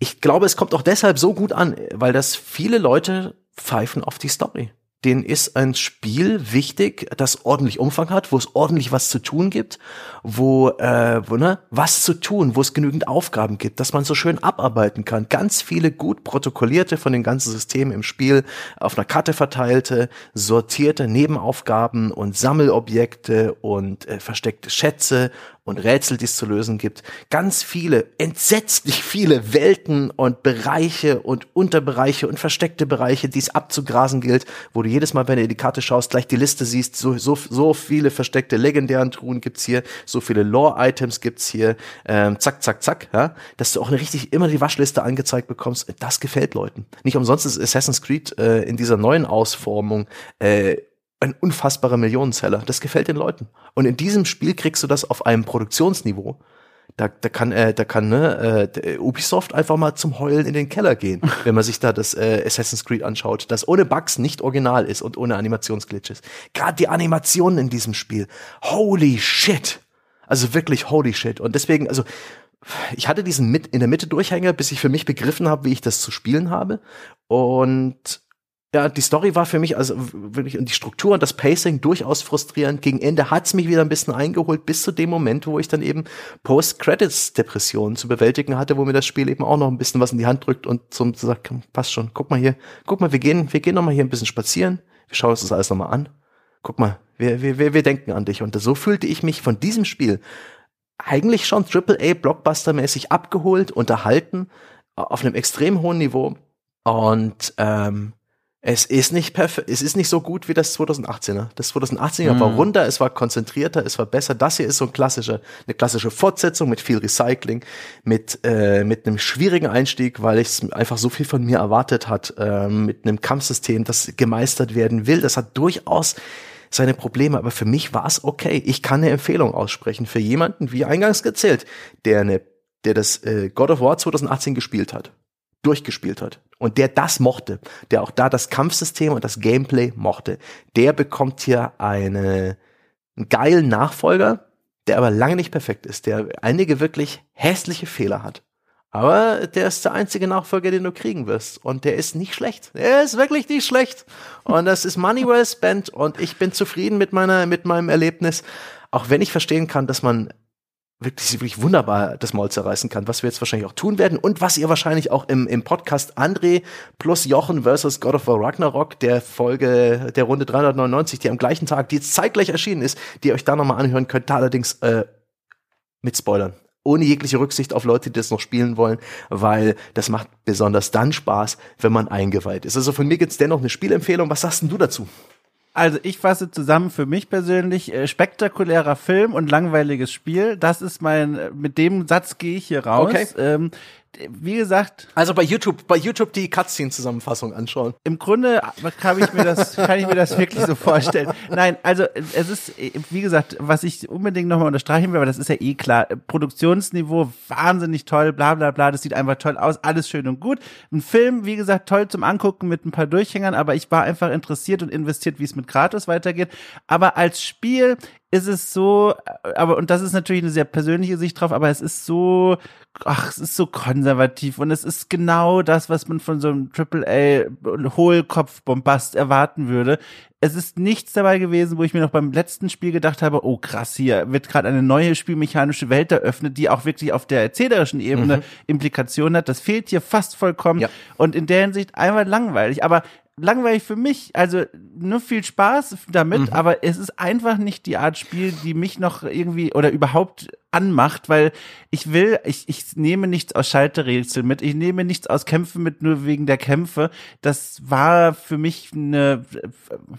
ich glaube, es kommt auch deshalb so gut an, weil das viele Leute pfeifen auf die Story denen ist ein Spiel wichtig, das ordentlich Umfang hat, wo es ordentlich was zu tun gibt, wo, äh, wo ne, was zu tun, wo es genügend Aufgaben gibt, dass man so schön abarbeiten kann. Ganz viele gut protokollierte von den ganzen Systemen im Spiel auf einer Karte verteilte, sortierte Nebenaufgaben und Sammelobjekte und äh, versteckte Schätze und Rätsel, die es zu lösen gibt. Ganz viele, entsetzlich viele Welten und Bereiche und Unterbereiche und versteckte Bereiche, die es abzugrasen gilt, wo du jedes Mal, wenn du in die Karte schaust, gleich die Liste siehst, so, so, so viele versteckte legendären Truhen gibt's hier, so viele Lore-Items gibt's hier, ähm, zack, zack, zack, ja, dass du auch eine richtig immer die Waschliste angezeigt bekommst. Das gefällt Leuten. Nicht umsonst ist Assassin's Creed äh, in dieser neuen Ausformung äh, ein unfassbarer Millionenseller. Das gefällt den Leuten. Und in diesem Spiel kriegst du das auf einem Produktionsniveau. Da, da kann, äh, da kann ne, äh, Ubisoft einfach mal zum Heulen in den Keller gehen, wenn man sich da das äh, Assassin's Creed anschaut, das ohne Bugs nicht original ist und ohne Animationsglitches. Gerade die Animationen in diesem Spiel, holy shit! Also wirklich holy shit. Und deswegen, also ich hatte diesen mit in der Mitte Durchhänger, bis ich für mich begriffen habe, wie ich das zu spielen habe. Und ja, die Story war für mich, also wirklich, und die Struktur und das Pacing durchaus frustrierend. Gegen Ende hat's mich wieder ein bisschen eingeholt, bis zu dem Moment, wo ich dann eben Post-Credits-Depressionen zu bewältigen hatte, wo mir das Spiel eben auch noch ein bisschen was in die Hand drückt und zum so sagt, passt schon, guck mal hier, guck mal, wir gehen, wir gehen noch mal hier ein bisschen spazieren, wir schauen uns das alles noch mal an. Guck mal, wir, wir, wir, wir denken an dich. Und so fühlte ich mich von diesem Spiel eigentlich schon AAA-Blockbuster-mäßig abgeholt, unterhalten, auf einem extrem hohen Niveau. Und ähm, es ist nicht perfekt, es ist nicht so gut wie das 2018er. Das 2018er mhm. war runder, es war konzentrierter, es war besser. Das hier ist so ein klassischer, eine klassische Fortsetzung mit viel Recycling, mit äh, mit einem schwierigen Einstieg, weil es einfach so viel von mir erwartet hat, äh, mit einem Kampfsystem, das gemeistert werden will. Das hat durchaus seine Probleme, aber für mich war es okay. Ich kann eine Empfehlung aussprechen für jemanden, wie eingangs gezählt, der eine, der das äh, God of War 2018 gespielt hat durchgespielt hat und der das mochte, der auch da das Kampfsystem und das Gameplay mochte, der bekommt hier eine, einen geilen Nachfolger, der aber lange nicht perfekt ist, der einige wirklich hässliche Fehler hat. Aber der ist der einzige Nachfolger, den du kriegen wirst. Und der ist nicht schlecht. Er ist wirklich nicht schlecht. Und das ist money well spent. Und ich bin zufrieden mit meiner, mit meinem Erlebnis. Auch wenn ich verstehen kann, dass man wirklich, wirklich wunderbar das Maul zerreißen kann, was wir jetzt wahrscheinlich auch tun werden und was ihr wahrscheinlich auch im, im Podcast André plus Jochen versus God of War Ragnarok, der Folge der Runde 399, die am gleichen Tag, die jetzt zeitgleich erschienen ist, die ihr euch da nochmal anhören könnt, allerdings äh, mit Spoilern. Ohne jegliche Rücksicht auf Leute, die das noch spielen wollen, weil das macht besonders dann Spaß, wenn man eingeweiht ist. Also von mir gibt's dennoch eine Spielempfehlung. Was sagst denn du dazu? Also ich fasse zusammen für mich persönlich äh, spektakulärer Film und langweiliges Spiel. Das ist mein, äh, mit dem Satz gehe ich hier raus. Okay. Ähm, wie gesagt. Also bei YouTube, bei YouTube die Cutscene-Zusammenfassung anschauen. Im Grunde kann ich mir das, kann ich mir das wirklich so vorstellen. Nein, also es ist, wie gesagt, was ich unbedingt nochmal unterstreichen will, aber das ist ja eh klar. Produktionsniveau wahnsinnig toll, bla bla bla, das sieht einfach toll aus, alles schön und gut. Ein Film, wie gesagt, toll zum Angucken mit ein paar Durchhängern, aber ich war einfach interessiert und investiert, wie es mit Kratos weitergeht. Aber als Spiel ist es so, aber, und das ist natürlich eine sehr persönliche Sicht drauf, aber es ist so, ach, es ist so konservativ und es ist genau das, was man von so einem AAA Hohlkopf-Bombast erwarten würde. Es ist nichts dabei gewesen, wo ich mir noch beim letzten Spiel gedacht habe, oh krass, hier wird gerade eine neue spielmechanische Welt eröffnet, die auch wirklich auf der erzählerischen Ebene mhm. Implikationen hat. Das fehlt hier fast vollkommen ja. und in der Hinsicht einmal langweilig. Aber langweilig für mich. Also nur viel Spaß damit, mhm. aber es ist einfach nicht die Art Spiel, die mich noch irgendwie oder überhaupt anmacht, weil ich will, ich, ich nehme nichts aus Schalterrätsel mit, ich nehme nichts aus Kämpfen mit, nur wegen der Kämpfe. Das war für mich eine.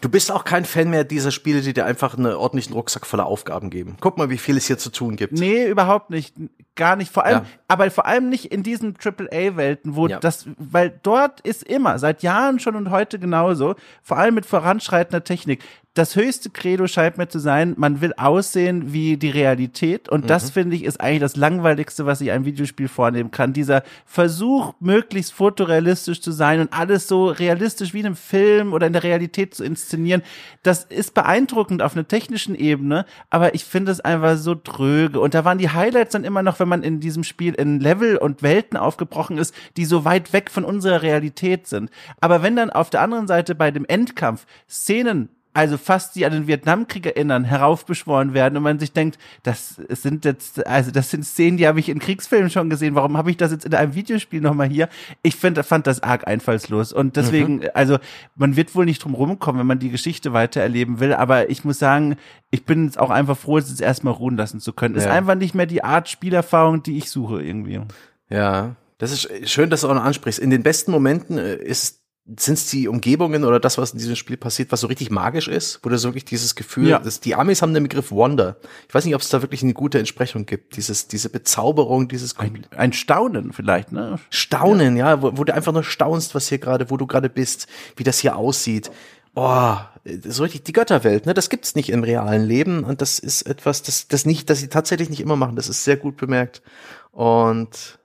Du bist auch kein Fan mehr dieser Spiele, die dir einfach einen ordentlichen Rucksack voller Aufgaben geben. Guck mal, wie viel es hier zu tun gibt. Nee, überhaupt nicht. Gar nicht. Vor allem, ja. aber vor allem nicht in diesen AAA-Welten, wo ja. das, weil dort ist immer, seit Jahren schon und heute genauso, vor allem mit voranschreitender Technik, das höchste Credo scheint mir zu sein, man will aussehen wie die Realität. Und mhm. das finde ich ist eigentlich das langweiligste, was sich ein Videospiel vornehmen kann. Dieser Versuch, möglichst fotorealistisch zu sein und alles so realistisch wie in einem Film oder in der Realität zu inszenieren. Das ist beeindruckend auf einer technischen Ebene, aber ich finde es einfach so tröge. Und da waren die Highlights dann immer noch, wenn man in diesem Spiel in Level und Welten aufgebrochen ist, die so weit weg von unserer Realität sind. Aber wenn dann auf der anderen Seite bei dem Endkampf Szenen also fast die an den Vietnamkrieg erinnern, heraufbeschworen werden und man sich denkt, das sind jetzt, also das sind Szenen, die habe ich in Kriegsfilmen schon gesehen, warum habe ich das jetzt in einem Videospiel nochmal hier? Ich find, fand das arg einfallslos und deswegen, mhm. also man wird wohl nicht drum rumkommen, wenn man die Geschichte weiter erleben will, aber ich muss sagen, ich bin jetzt auch einfach froh, es jetzt erstmal ruhen lassen zu können. Ja. Ist einfach nicht mehr die Art Spielerfahrung, die ich suche irgendwie. Ja, das ist schön, dass du auch noch ansprichst. In den besten Momenten äh, ist sind es die Umgebungen oder das, was in diesem Spiel passiert, was so richtig magisch ist, wo du so wirklich dieses Gefühl, ja. dass die Amis haben den Begriff Wonder. Ich weiß nicht, ob es da wirklich eine gute Entsprechung gibt. Dieses, diese Bezauberung, dieses ein, ein Staunen vielleicht, ne? Staunen, ja, ja wo, wo, du einfach nur staunst, was hier gerade, wo du gerade bist, wie das hier aussieht. Boah, so richtig die Götterwelt, ne? Das gibt's nicht im realen Leben und das ist etwas, das, das nicht, das sie tatsächlich nicht immer machen. Das ist sehr gut bemerkt und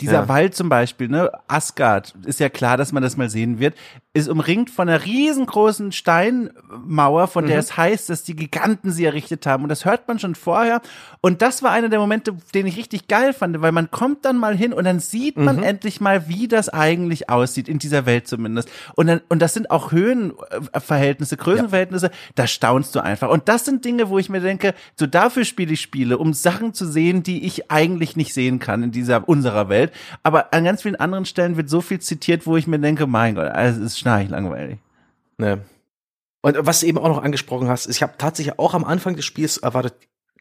dieser ja. Wald zum Beispiel, ne, Asgard, ist ja klar, dass man das mal sehen wird ist umringt von einer riesengroßen Steinmauer, von der mhm. es heißt, dass die Giganten sie errichtet haben. Und das hört man schon vorher. Und das war einer der Momente, den ich richtig geil fand, weil man kommt dann mal hin und dann sieht man mhm. endlich mal, wie das eigentlich aussieht, in dieser Welt zumindest. Und dann, und das sind auch Höhenverhältnisse, Größenverhältnisse, ja. da staunst du einfach. Und das sind Dinge, wo ich mir denke, so dafür spiele ich Spiele, um Sachen zu sehen, die ich eigentlich nicht sehen kann in dieser, unserer Welt. Aber an ganz vielen anderen Stellen wird so viel zitiert, wo ich mir denke, mein Gott, also es ist schnarch langweilig. Ne. Und was du eben auch noch angesprochen hast, ich habe tatsächlich auch am Anfang des Spiels erwartet,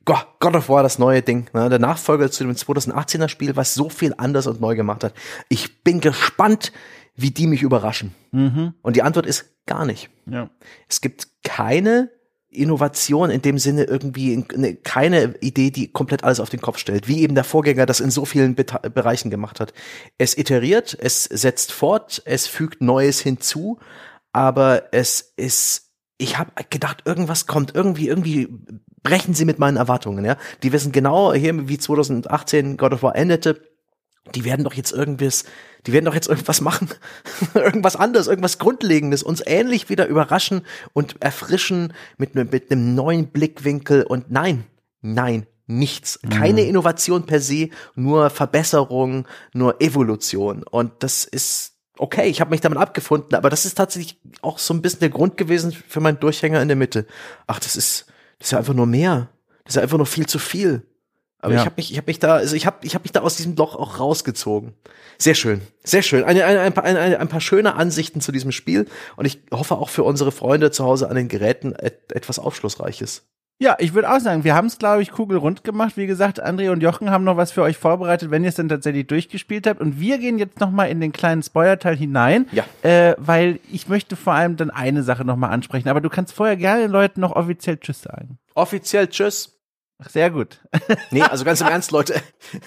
God, God of War, das neue Ding, ne, der Nachfolger zu dem 2018er Spiel, was so viel anders und neu gemacht hat. Ich bin gespannt, wie die mich überraschen. Mhm. Und die Antwort ist gar nicht. Ja. Es gibt keine Innovation in dem Sinne irgendwie ne, keine Idee, die komplett alles auf den Kopf stellt, wie eben der Vorgänger das in so vielen Be Bereichen gemacht hat. Es iteriert, es setzt fort, es fügt Neues hinzu, aber es ist, ich habe gedacht, irgendwas kommt, irgendwie, irgendwie brechen sie mit meinen Erwartungen, ja. Die wissen genau hier, wie 2018 God of War endete, die werden doch jetzt irgendwas, die werden doch jetzt irgendwas machen, irgendwas anderes, irgendwas Grundlegendes, uns ähnlich wieder überraschen und erfrischen mit, mit einem neuen Blickwinkel und nein, nein, nichts. Keine mhm. Innovation per se, nur Verbesserung, nur Evolution. Und das ist okay, ich habe mich damit abgefunden, aber das ist tatsächlich auch so ein bisschen der Grund gewesen für meinen Durchhänger in der Mitte. Ach, das ist, das ist ja einfach nur mehr. Das ist ja einfach nur viel zu viel. Aber ja. ich habe mich, ich habe mich da, also ich habe, ich habe mich da aus diesem Loch auch rausgezogen. Sehr schön, sehr schön. Eine, eine, ein, paar, eine, ein paar schöne Ansichten zu diesem Spiel und ich hoffe auch für unsere Freunde zu Hause an den Geräten et, etwas Aufschlussreiches. Ja, ich würde auch sagen, wir haben es, glaube ich, kugelrund gemacht. Wie gesagt, André und Jochen haben noch was für euch vorbereitet, wenn ihr es dann tatsächlich durchgespielt habt. Und wir gehen jetzt noch mal in den kleinen Spoilerteil hinein, ja. äh, weil ich möchte vor allem dann eine Sache noch mal ansprechen. Aber du kannst vorher gerne den Leuten noch offiziell Tschüss sagen. Offiziell Tschüss. Ach, sehr gut. nee, also ganz im Ernst, Leute.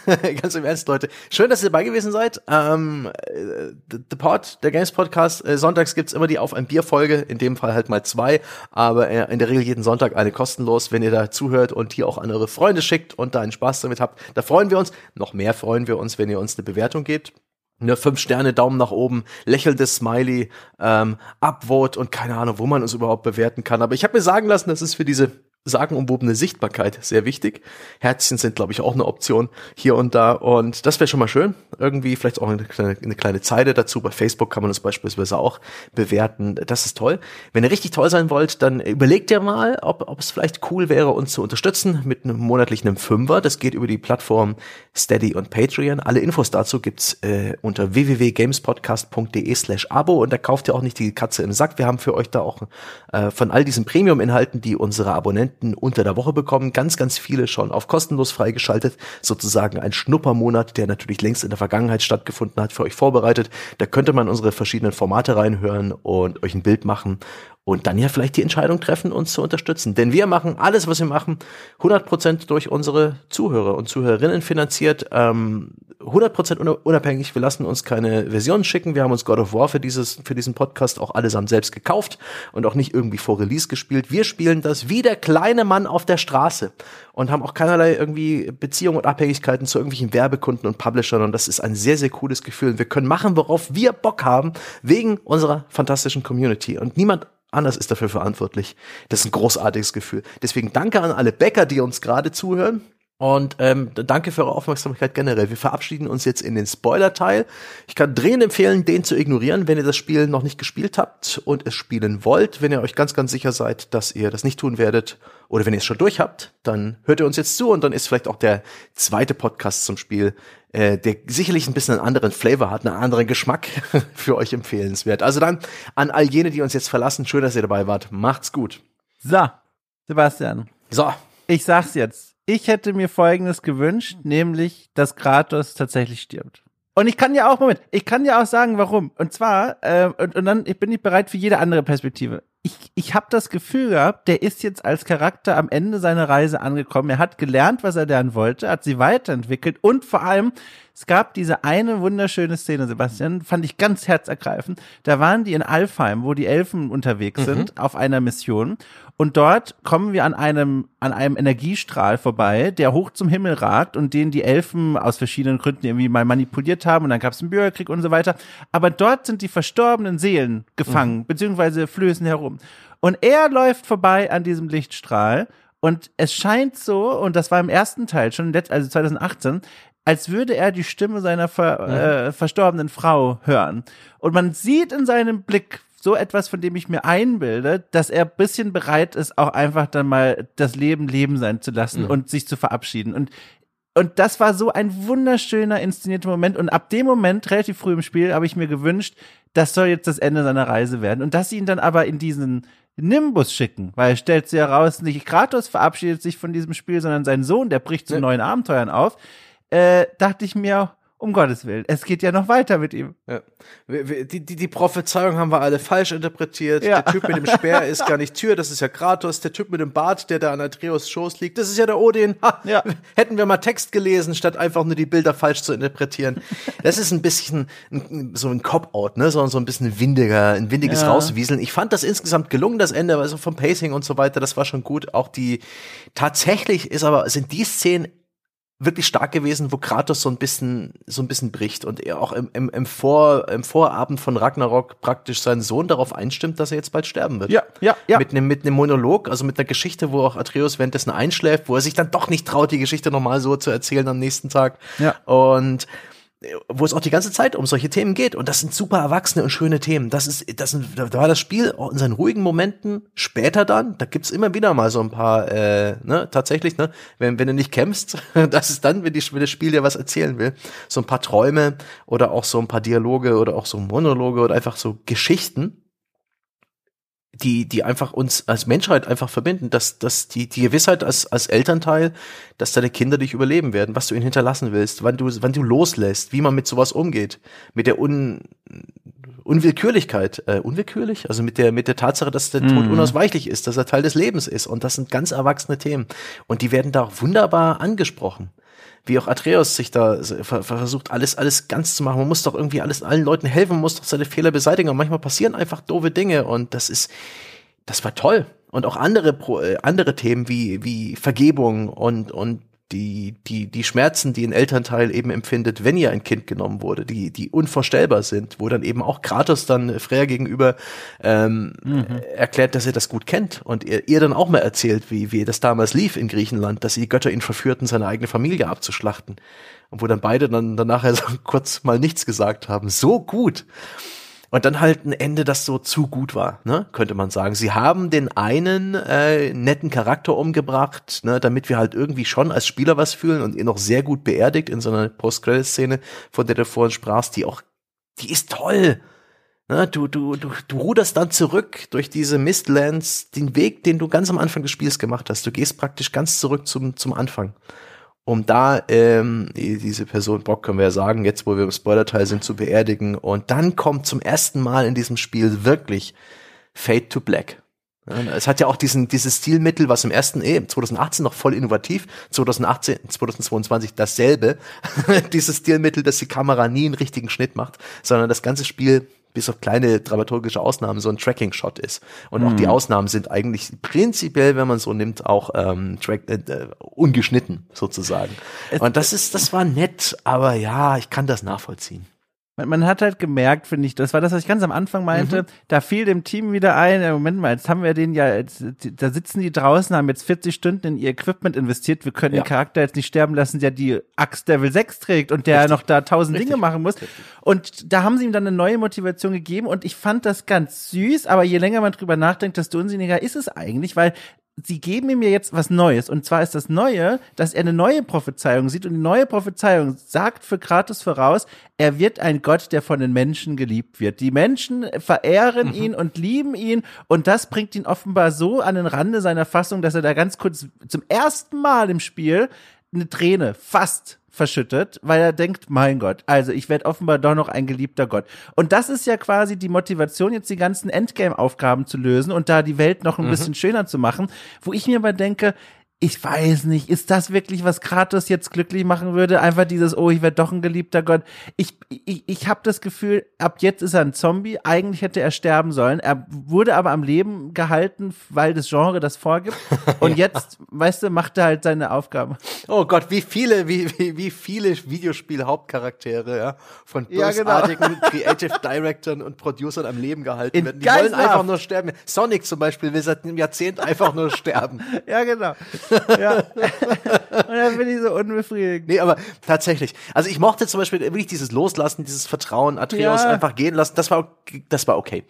ganz im Ernst, Leute. Schön, dass ihr dabei gewesen seid. Ähm, äh, The Pod, der Games Podcast. Äh, sonntags gibt's immer die Auf ein Bier Folge. In dem Fall halt mal zwei. Aber äh, in der Regel jeden Sonntag eine kostenlos. Wenn ihr da zuhört und die auch an eure Freunde schickt und da einen Spaß damit habt, da freuen wir uns. Noch mehr freuen wir uns, wenn ihr uns eine Bewertung gebt. Ne, fünf Sterne, Daumen nach oben, lächelndes Smiley, ähm, Upvote und keine Ahnung, wo man uns überhaupt bewerten kann. Aber ich habe mir sagen lassen, das ist für diese sagenumwobene Sichtbarkeit sehr wichtig. Herzchen sind, glaube ich, auch eine Option hier und da. Und das wäre schon mal schön. Irgendwie vielleicht auch eine kleine, eine kleine Zeile dazu. Bei Facebook kann man das beispielsweise auch bewerten. Das ist toll. Wenn ihr richtig toll sein wollt, dann überlegt ihr mal, ob, ob es vielleicht cool wäre, uns zu unterstützen mit einem monatlichen Fünfer. Das geht über die Plattform Steady und Patreon. Alle Infos dazu gibt's äh, unter www.gamespodcast.de slash Abo. Und da kauft ihr auch nicht die Katze im Sack. Wir haben für euch da auch äh, von all diesen Premium-Inhalten, die unsere Abonnenten Abonnenten unter der Woche bekommen. Ganz, ganz viele schon auf kostenlos freigeschaltet. Sozusagen ein Schnuppermonat, der natürlich längst in der Vergangenheit stattgefunden hat, für euch vorbereitet. Da könnte man unsere verschiedenen Formate reinhören und euch ein Bild machen und dann ja vielleicht die Entscheidung treffen, uns zu unterstützen. Denn wir machen alles, was wir machen, 100% durch unsere Zuhörer und Zuhörerinnen finanziert, ähm, 100% unabhängig. Wir lassen uns keine Version schicken. Wir haben uns God of War für, dieses, für diesen Podcast auch allesamt selbst gekauft und auch nicht irgendwie vor Release gespielt. Wir spielen das wie der kleine Mann auf der Straße und haben auch keinerlei irgendwie Beziehungen und Abhängigkeiten zu irgendwelchen Werbekunden und Publishern. Und das ist ein sehr, sehr cooles Gefühl. Wir können machen, worauf wir Bock haben, wegen unserer fantastischen Community. Und niemand anders ist dafür verantwortlich. Das ist ein großartiges Gefühl. Deswegen danke an alle Bäcker, die uns gerade zuhören. Und ähm, danke für eure Aufmerksamkeit generell. Wir verabschieden uns jetzt in den Spoiler-Teil. Ich kann dringend empfehlen, den zu ignorieren, wenn ihr das Spiel noch nicht gespielt habt und es spielen wollt. Wenn ihr euch ganz, ganz sicher seid, dass ihr das nicht tun werdet oder wenn ihr es schon durch habt, dann hört ihr uns jetzt zu und dann ist vielleicht auch der zweite Podcast zum Spiel, äh, der sicherlich ein bisschen einen anderen Flavor hat, einen anderen Geschmack für euch empfehlenswert. Also dann an all jene, die uns jetzt verlassen, schön, dass ihr dabei wart. Macht's gut. So, Sebastian. So. Ich sag's jetzt ich hätte mir Folgendes gewünscht, nämlich, dass Kratos tatsächlich stirbt. Und ich kann ja auch, Moment, ich kann ja auch sagen, warum. Und zwar, äh, und, und dann, ich bin nicht bereit für jede andere Perspektive. Ich, ich habe das Gefühl gehabt, der ist jetzt als Charakter am Ende seiner Reise angekommen. Er hat gelernt, was er lernen wollte, hat sie weiterentwickelt und vor allem, es gab diese eine wunderschöne Szene, Sebastian, fand ich ganz herzergreifend. Da waren die in Alfheim, wo die Elfen unterwegs mhm. sind, auf einer Mission. Und dort kommen wir an einem, an einem Energiestrahl vorbei, der hoch zum Himmel ragt und den die Elfen aus verschiedenen Gründen irgendwie mal manipuliert haben und dann gab es einen Bürgerkrieg und so weiter. Aber dort sind die verstorbenen Seelen gefangen, mhm. beziehungsweise flößen herum. Und er läuft vorbei an diesem Lichtstrahl und es scheint so, und das war im ersten Teil, schon also 2018, als würde er die Stimme seiner ver, mhm. äh, verstorbenen Frau hören. Und man sieht in seinem Blick so etwas, von dem ich mir einbilde, dass er ein bisschen bereit ist, auch einfach dann mal das Leben Leben sein zu lassen mhm. und sich zu verabschieden. Und und das war so ein wunderschöner inszenierter Moment. Und ab dem Moment, relativ früh im Spiel, habe ich mir gewünscht, das soll jetzt das Ende seiner Reise werden. Und dass sie ihn dann aber in diesen Nimbus schicken, weil es stellt sich heraus, nicht Kratos verabschiedet sich von diesem Spiel, sondern sein Sohn, der bricht zu ja. neuen Abenteuern auf, äh, dachte ich mir, um Gottes Willen. Es geht ja noch weiter mit ihm. Ja. Die, die, die Prophezeiung haben wir alle falsch interpretiert. Ja. Der Typ mit dem Speer ist gar nicht Tür, das ist ja Kratos. Der Typ mit dem Bart, der da an Atreus Schoß liegt, das ist ja der Odin. Ha, ja. Hätten wir mal Text gelesen, statt einfach nur die Bilder falsch zu interpretieren. Das ist ein bisschen so ein Cop-Out, ne? So, so ein bisschen windiger, ein windiges ja. Rauswieseln. Ich fand das insgesamt gelungen, das Ende, also vom Pacing und so weiter, das war schon gut. Auch die, tatsächlich ist aber, sind die Szenen wirklich stark gewesen, wo Kratos so ein bisschen so ein bisschen bricht und er auch im, im, im, Vor, im Vorabend von Ragnarok praktisch seinen Sohn darauf einstimmt, dass er jetzt bald sterben wird. Ja, ja, ja. Mit einem mit einem Monolog, also mit einer Geschichte, wo auch Atreus währenddessen einschläft, wo er sich dann doch nicht traut, die Geschichte nochmal so zu erzählen am nächsten Tag. Ja. Und wo es auch die ganze Zeit um solche Themen geht. Und das sind super erwachsene und schöne Themen. Das ist, das sind, da war das Spiel auch in seinen ruhigen Momenten später dann, da gibt's immer wieder mal so ein paar, äh, ne, tatsächlich, ne, wenn, wenn du nicht kämpfst, das ist dann, wenn, die, wenn das Spiel dir was erzählen will, so ein paar Träume oder auch so ein paar Dialoge oder auch so Monologe oder einfach so Geschichten, die, die einfach uns als Menschheit einfach verbinden, dass, dass die, die Gewissheit als, als Elternteil, dass deine Kinder dich überleben werden, was du ihnen hinterlassen willst, wann du, wann du loslässt, wie man mit sowas umgeht, mit der Un, Unwillkürlichkeit, äh, unwillkürlich, also mit der, mit der Tatsache, dass der Tod mhm. unausweichlich ist, dass er Teil des Lebens ist und das sind ganz erwachsene Themen. Und die werden da wunderbar angesprochen wie auch Atreus sich da versucht, alles, alles ganz zu machen. Man muss doch irgendwie alles allen Leuten helfen, man muss doch seine Fehler beseitigen. Und manchmal passieren einfach doofe Dinge und das ist, das war toll. Und auch andere, äh, andere Themen wie, wie Vergebung und, und die, die, die Schmerzen, die ein Elternteil eben empfindet, wenn ihr ein Kind genommen wurde, die, die unvorstellbar sind, wo dann eben auch Kratos dann Freya gegenüber ähm, mhm. erklärt, dass er das gut kennt und ihr, ihr dann auch mal erzählt, wie, wie das damals lief in Griechenland, dass die Götter ihn verführten, seine eigene Familie abzuschlachten. Und wo dann beide dann, dann nachher so kurz mal nichts gesagt haben. So gut. Und dann halt ein Ende, das so zu gut war, ne, könnte man sagen. Sie haben den einen äh, netten Charakter umgebracht, ne, damit wir halt irgendwie schon als Spieler was fühlen und ihn noch sehr gut beerdigt in so einer Post-Credit-Szene, von der du vorhin sprachst, die auch, die ist toll. Na, du, du, du, du ruderst dann zurück durch diese Mistlands, den Weg, den du ganz am Anfang des Spiels gemacht hast. Du gehst praktisch ganz zurück zum, zum Anfang. Um da ähm, diese Person, Bock können wir ja sagen, jetzt wo wir im Spoiler-Teil sind, zu beerdigen. Und dann kommt zum ersten Mal in diesem Spiel wirklich Fade to Black. Es hat ja auch diesen, dieses Stilmittel, was im ersten, eh, 2018 noch voll innovativ, 2018, 2022 dasselbe. dieses Stilmittel, dass die Kamera nie einen richtigen Schnitt macht, sondern das ganze Spiel bis auf kleine dramaturgische Ausnahmen so ein Tracking-Shot ist. Und mhm. auch die mhm. Ausnahmen sind eigentlich prinzipiell, wenn man so nimmt, auch ähm, track, äh, äh, ungeschnitten sozusagen. Und das ist, das war nett, aber ja, ich kann das nachvollziehen. Man, man hat halt gemerkt, finde ich, das war das, was ich ganz am Anfang meinte, mhm. da fiel dem Team wieder ein, ja, Moment mal, jetzt haben wir den ja, jetzt, da sitzen die draußen, haben jetzt 40 Stunden in ihr Equipment investiert, wir können ja. den Charakter jetzt nicht sterben lassen, der die Axt Level 6 trägt und der Richtig. noch da tausend Dinge machen muss. Richtig. Und da haben sie ihm dann eine neue Motivation gegeben und ich fand das ganz süß, aber je länger man drüber nachdenkt, desto unsinniger ist es eigentlich, weil sie geben ihm ja jetzt was Neues. Und zwar ist das Neue, dass er eine neue Prophezeiung sieht. Und die neue Prophezeiung sagt für Kratos voraus, er wird ein Gott, der von den Menschen geliebt wird. Die Menschen verehren mhm. ihn und lieben ihn. Und das bringt ihn offenbar so an den Rande seiner Fassung, dass er da ganz kurz zum ersten Mal im Spiel eine Träne fast verschüttet, weil er denkt, mein Gott, also ich werde offenbar doch noch ein geliebter Gott. Und das ist ja quasi die Motivation, jetzt die ganzen Endgame-Aufgaben zu lösen und da die Welt noch ein mhm. bisschen schöner zu machen, wo ich mir aber denke, ich weiß nicht, ist das wirklich, was Kratos jetzt glücklich machen würde? Einfach dieses, oh, ich werde doch ein geliebter Gott. Ich, ich, ich habe das Gefühl, ab jetzt ist er ein Zombie. Eigentlich hätte er sterben sollen. Er wurde aber am Leben gehalten, weil das Genre das vorgibt. Und jetzt, weißt du, macht er halt seine Aufgabe. Oh Gott, wie viele, wie, wie, wie viele Videospiel-Hauptcharaktere, ja, von bösartigen ja, genau. Creative Directors und Producern am Leben gehalten In werden. Die wollen einfach nur sterben. Sonic zum Beispiel will seit einem Jahrzehnt einfach nur sterben. Ja, genau ja. Und dann bin ich so unbefriedigend. Nee, aber tatsächlich. Also ich mochte zum Beispiel wirklich dieses Loslassen, dieses Vertrauen, Atreus ja. einfach gehen lassen. Das war, das war okay.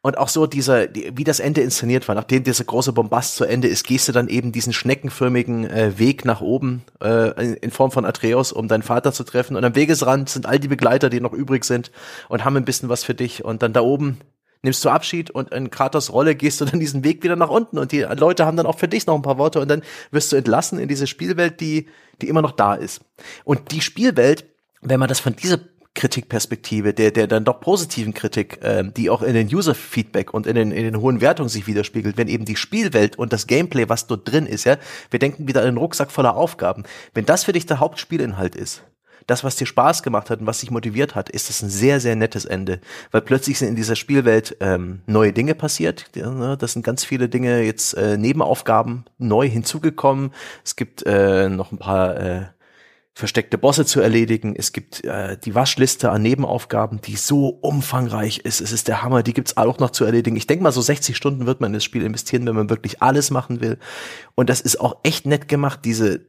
Und auch so dieser, die, wie das Ende inszeniert war, nachdem dieser große Bombast zu Ende ist, gehst du dann eben diesen schneckenförmigen äh, Weg nach oben äh, in, in, Form von Atreus, um deinen Vater zu treffen. Und am Wegesrand sind all die Begleiter, die noch übrig sind und haben ein bisschen was für dich. Und dann da oben nimmst du Abschied und in Kraters Rolle gehst du dann diesen Weg wieder nach unten und die Leute haben dann auch für dich noch ein paar Worte und dann wirst du entlassen in diese Spielwelt, die, die immer noch da ist. Und die Spielwelt, wenn man das von dieser Kritikperspektive, der, der dann doch positiven Kritik, äh, die auch in den User-Feedback und in den, in den hohen Wertungen sich widerspiegelt, wenn eben die Spielwelt und das Gameplay, was dort drin ist, ja, wir denken wieder an den Rucksack voller Aufgaben. Wenn das für dich der Hauptspielinhalt ist, das, was dir Spaß gemacht hat und was dich motiviert hat, ist das ein sehr, sehr nettes Ende. Weil plötzlich sind in dieser Spielwelt ähm, neue Dinge passiert. Ja, ne? Das sind ganz viele Dinge jetzt äh, Nebenaufgaben neu hinzugekommen. Es gibt äh, noch ein paar äh, versteckte Bosse zu erledigen. Es gibt äh, die Waschliste an Nebenaufgaben, die so umfangreich ist. Es ist der Hammer. Die gibt's auch noch zu erledigen. Ich denke mal, so 60 Stunden wird man in das Spiel investieren, wenn man wirklich alles machen will. Und das ist auch echt nett gemacht. Diese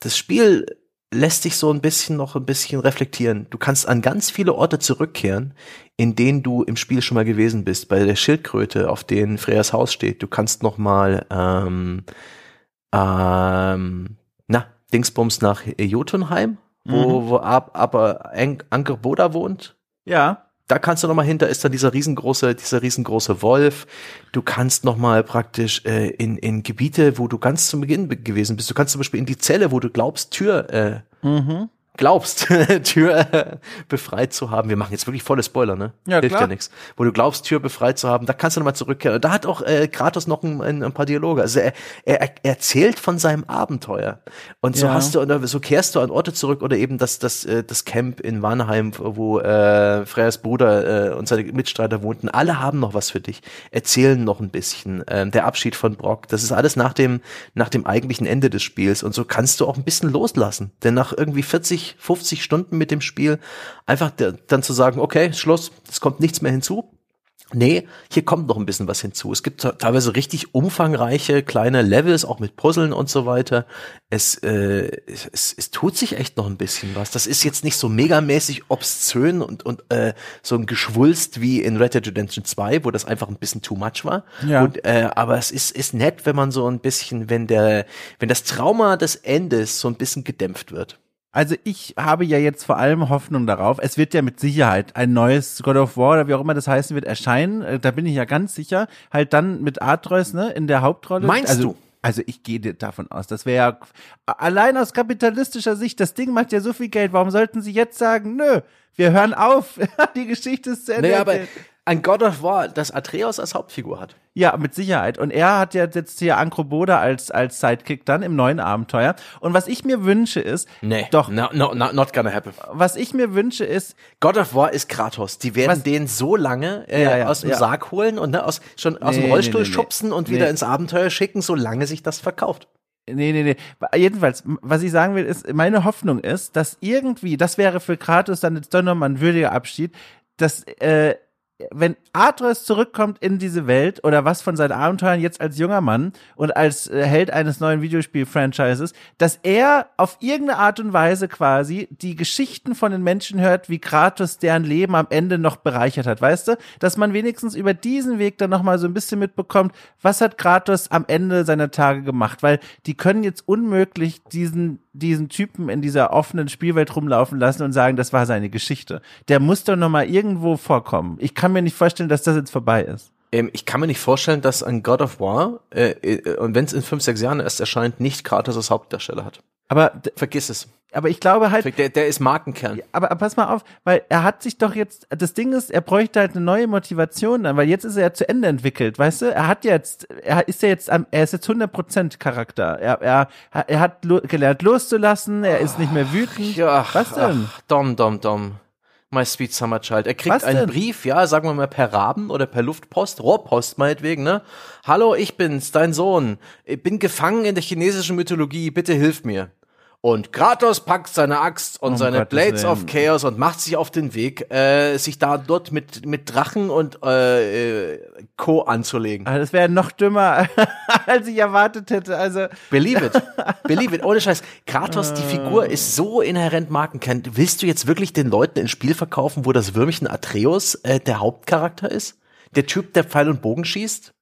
das Spiel lässt dich so ein bisschen noch ein bisschen reflektieren. Du kannst an ganz viele Orte zurückkehren, in denen du im Spiel schon mal gewesen bist. Bei der Schildkröte, auf denen Freyas Haus steht. Du kannst noch mal ähm, ähm, na Dingsbums nach Jotunheim, wo mhm. wo ab, aber Anker Boda wohnt. Ja da kannst du noch mal hinter ist dann dieser riesengroße dieser riesengroße Wolf. Du kannst noch mal praktisch äh, in in Gebiete, wo du ganz zum Beginn gewesen bist. Du kannst zum Beispiel in die Zelle, wo du glaubst Tür äh, mhm glaubst, Tür befreit zu haben. Wir machen jetzt wirklich volle Spoiler, ne? Ja, Hilft klar. ja nichts. Wo du glaubst, Tür befreit zu haben, da kannst du nochmal zurückkehren. Da hat auch äh, Kratos noch ein, ein, ein paar Dialoge. Also er, er, er erzählt von seinem Abenteuer. Und so ja. hast du, oder so kehrst du an Orte zurück oder eben das, das, äh, das Camp in Wanheim, wo äh, Freyas Bruder äh, und seine Mitstreiter wohnten. Alle haben noch was für dich. Erzählen noch ein bisschen. Ähm, der Abschied von Brock. Das ist alles nach dem, nach dem eigentlichen Ende des Spiels. Und so kannst du auch ein bisschen loslassen. Denn nach irgendwie 40 50, Stunden mit dem Spiel, einfach dann zu sagen, okay, Schluss, es kommt nichts mehr hinzu. Nee, hier kommt noch ein bisschen was hinzu. Es gibt teilweise richtig umfangreiche kleine Levels, auch mit Puzzeln und so weiter. Es, äh, es, es tut sich echt noch ein bisschen was. Das ist jetzt nicht so megamäßig obszön und, und äh, so ein Geschwulst wie in Red Dead Redemption 2, wo das einfach ein bisschen too much war. Ja. Und, äh, aber es ist, ist nett, wenn man so ein bisschen, wenn der, wenn das Trauma des Endes so ein bisschen gedämpft wird. Also ich habe ja jetzt vor allem Hoffnung darauf. Es wird ja mit Sicherheit ein neues God of War oder wie auch immer das heißen wird erscheinen. Äh, Da bin ich ja ganz sicher. Halt dann mit Atreus ne in der Hauptrolle. Meinst also, du? Also ich gehe davon aus, das wäre ja allein aus kapitalistischer Sicht, das Ding macht ja so viel Geld. Warum sollten sie jetzt sagen, nö, wir hören auf, die Geschichte ist zu Ende. Naja, aber ein God of War, das Atreus als Hauptfigur hat. Ja, mit Sicherheit. Und er hat ja jetzt hier Ankroboda als, als Sidekick dann im neuen Abenteuer. Und was ich mir wünsche ist, Nee. doch, No, no, no, not gonna happen. was ich mir wünsche ist, God of War ist Kratos. Die werden Was- den so lange äh, Ja, ja, aus dem ja. Sarg holen und ne, aus, schon aus Nee, dem Rollstuhl nee, nee, schubsen und wieder ins Abenteuer schicken, solange sich das verkauft. Nee, nee, nee. Jedenfalls, was ich sagen will, ist, meine Hoffnung ist, dass irgendwie, das wäre für Kratos dann jetzt doch nochmal ein würdiger Abschied, dass, äh, wenn Atreus zurückkommt in diese Welt oder was von seinen Abenteuern jetzt als junger Mann und als äh, Held eines neuen Videospiel-Franchises, dass er auf irgendeine Art und Weise quasi die Geschichten von den Menschen hört, wie Kratos deren Leben am Ende noch bereichert hat, weißt du? Dass man wenigstens über diesen Weg dann nochmal so ein bisschen mitbekommt, was hat Kratos am Ende seiner Tage gemacht, weil die können jetzt unmöglich diesen diesen Typen in dieser offenen Spielwelt rumlaufen lassen und sagen, das war seine Geschichte. Der muss doch noch mal irgendwo vorkommen. Ich kann mir nicht vorstellen, dass das jetzt vorbei ist. Ähm, ich kann mir nicht vorstellen, dass ein God of War, äh, äh, und wenn es in fünf, sechs Jahren erst erscheint, nicht Kratos als Hauptdarsteller hat. Aber Vergiss es. Aber ich glaube halt, Der, der ist Markenkern. aber, aber pass mal auf, weil er hat sich doch jetzt, das Ding ist, er bräuchte halt eine neue Motivation dann, weil jetzt ist er ja zu Ende entwickelt, weißt du? Er hat jetzt, er ist ja jetzt, am, er ist jetzt 100% Charakter. Er, er, er hat lo gelernt loszulassen, er ist nicht mehr wütend. Ja, Was denn? Ach, Dom, Dom, Dom. My Sweet Summer Child. Er kriegt Was einen? Brief, ja, sagen wir mal per Raben oder per Luftpost, Rohrpost meinetwegen, ne? Hallo, ich bin's, dein Sohn. Ich bin gefangen in der chinesischen Mythologie, bitte hilf mir. Und Kratos packt seine Axt und Um seine Gottes Blades Willen. of Chaos und macht sich auf den Weg, äh, sich da dort mit, mit Drachen und äh, äh, Co. anzulegen. Aber das wäre noch dümmer, als ich erwartet hätte. Also, Believe it. Believe it. Ohne Scheiß. Kratos, die Figur ist so inhärent Markenkern. Willst du jetzt wirklich den Leuten ein Spiel verkaufen, wo das Würmchen Atreus äh, der Hauptcharakter ist? Der Typ, der Pfeil und Bogen schießt?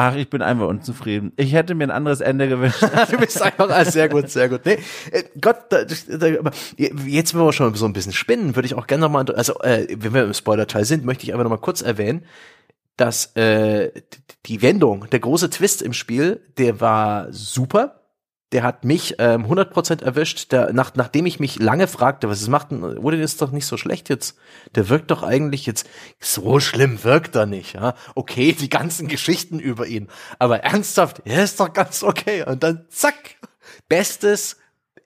Ach, ich bin einfach unzufrieden. Ich hätte mir ein anderes Ende gewünscht. du bist einfach ah, sehr gut, sehr gut. Nee, äh, Gott, da, da, jetzt, wenn wir schon so ein bisschen spinnen, würde ich auch gerne nochmal, also äh, wenn wir im Spoiler-Teil sind, möchte ich einfach nochmal kurz erwähnen, dass äh, die Wendung, der große Twist im Spiel, der war super. Der hat mich ähm, 100% erwischt, der, nach, nachdem ich mich lange fragte, was es macht, denn Odin ist doch nicht so schlecht jetzt. Der wirkt doch eigentlich jetzt, so schlimm wirkt er nicht, ja. Okay, die ganzen Geschichten über ihn, aber ernsthaft, er ist doch ganz okay. Und dann zack, bestes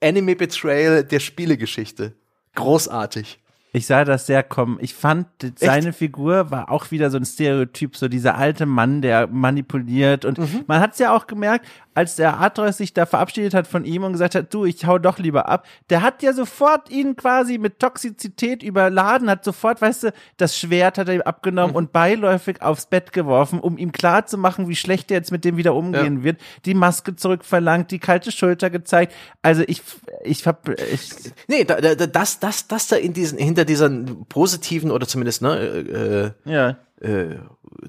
Anime-Betrayal der Spielegeschichte. Großartig. Ich sah das sehr kommen. Ich fand, seine Figur war auch wieder so ein Stereotyp, so dieser alte Mann, der manipuliert. Und Mhm. man hat es ja auch gemerkt, als der Atreus sich da verabschiedet hat von ihm und gesagt hat, du, ich hau doch lieber ab, der hat ja sofort ihn quasi mit Toxizität überladen, hat sofort, weißt du, das Schwert hat er ihm abgenommen Mhm. und beiläufig aufs Bett geworfen, um ihm klar zu machen, wie schlecht er jetzt mit dem wieder umgehen wird. Die Maske zurückverlangt, die kalte Schulter gezeigt. Also ich, ich hab, ich, Nee, da, da- das, das, das da in diesen, hinter dieser positiven oder zumindest, ne, äh, ja. äh,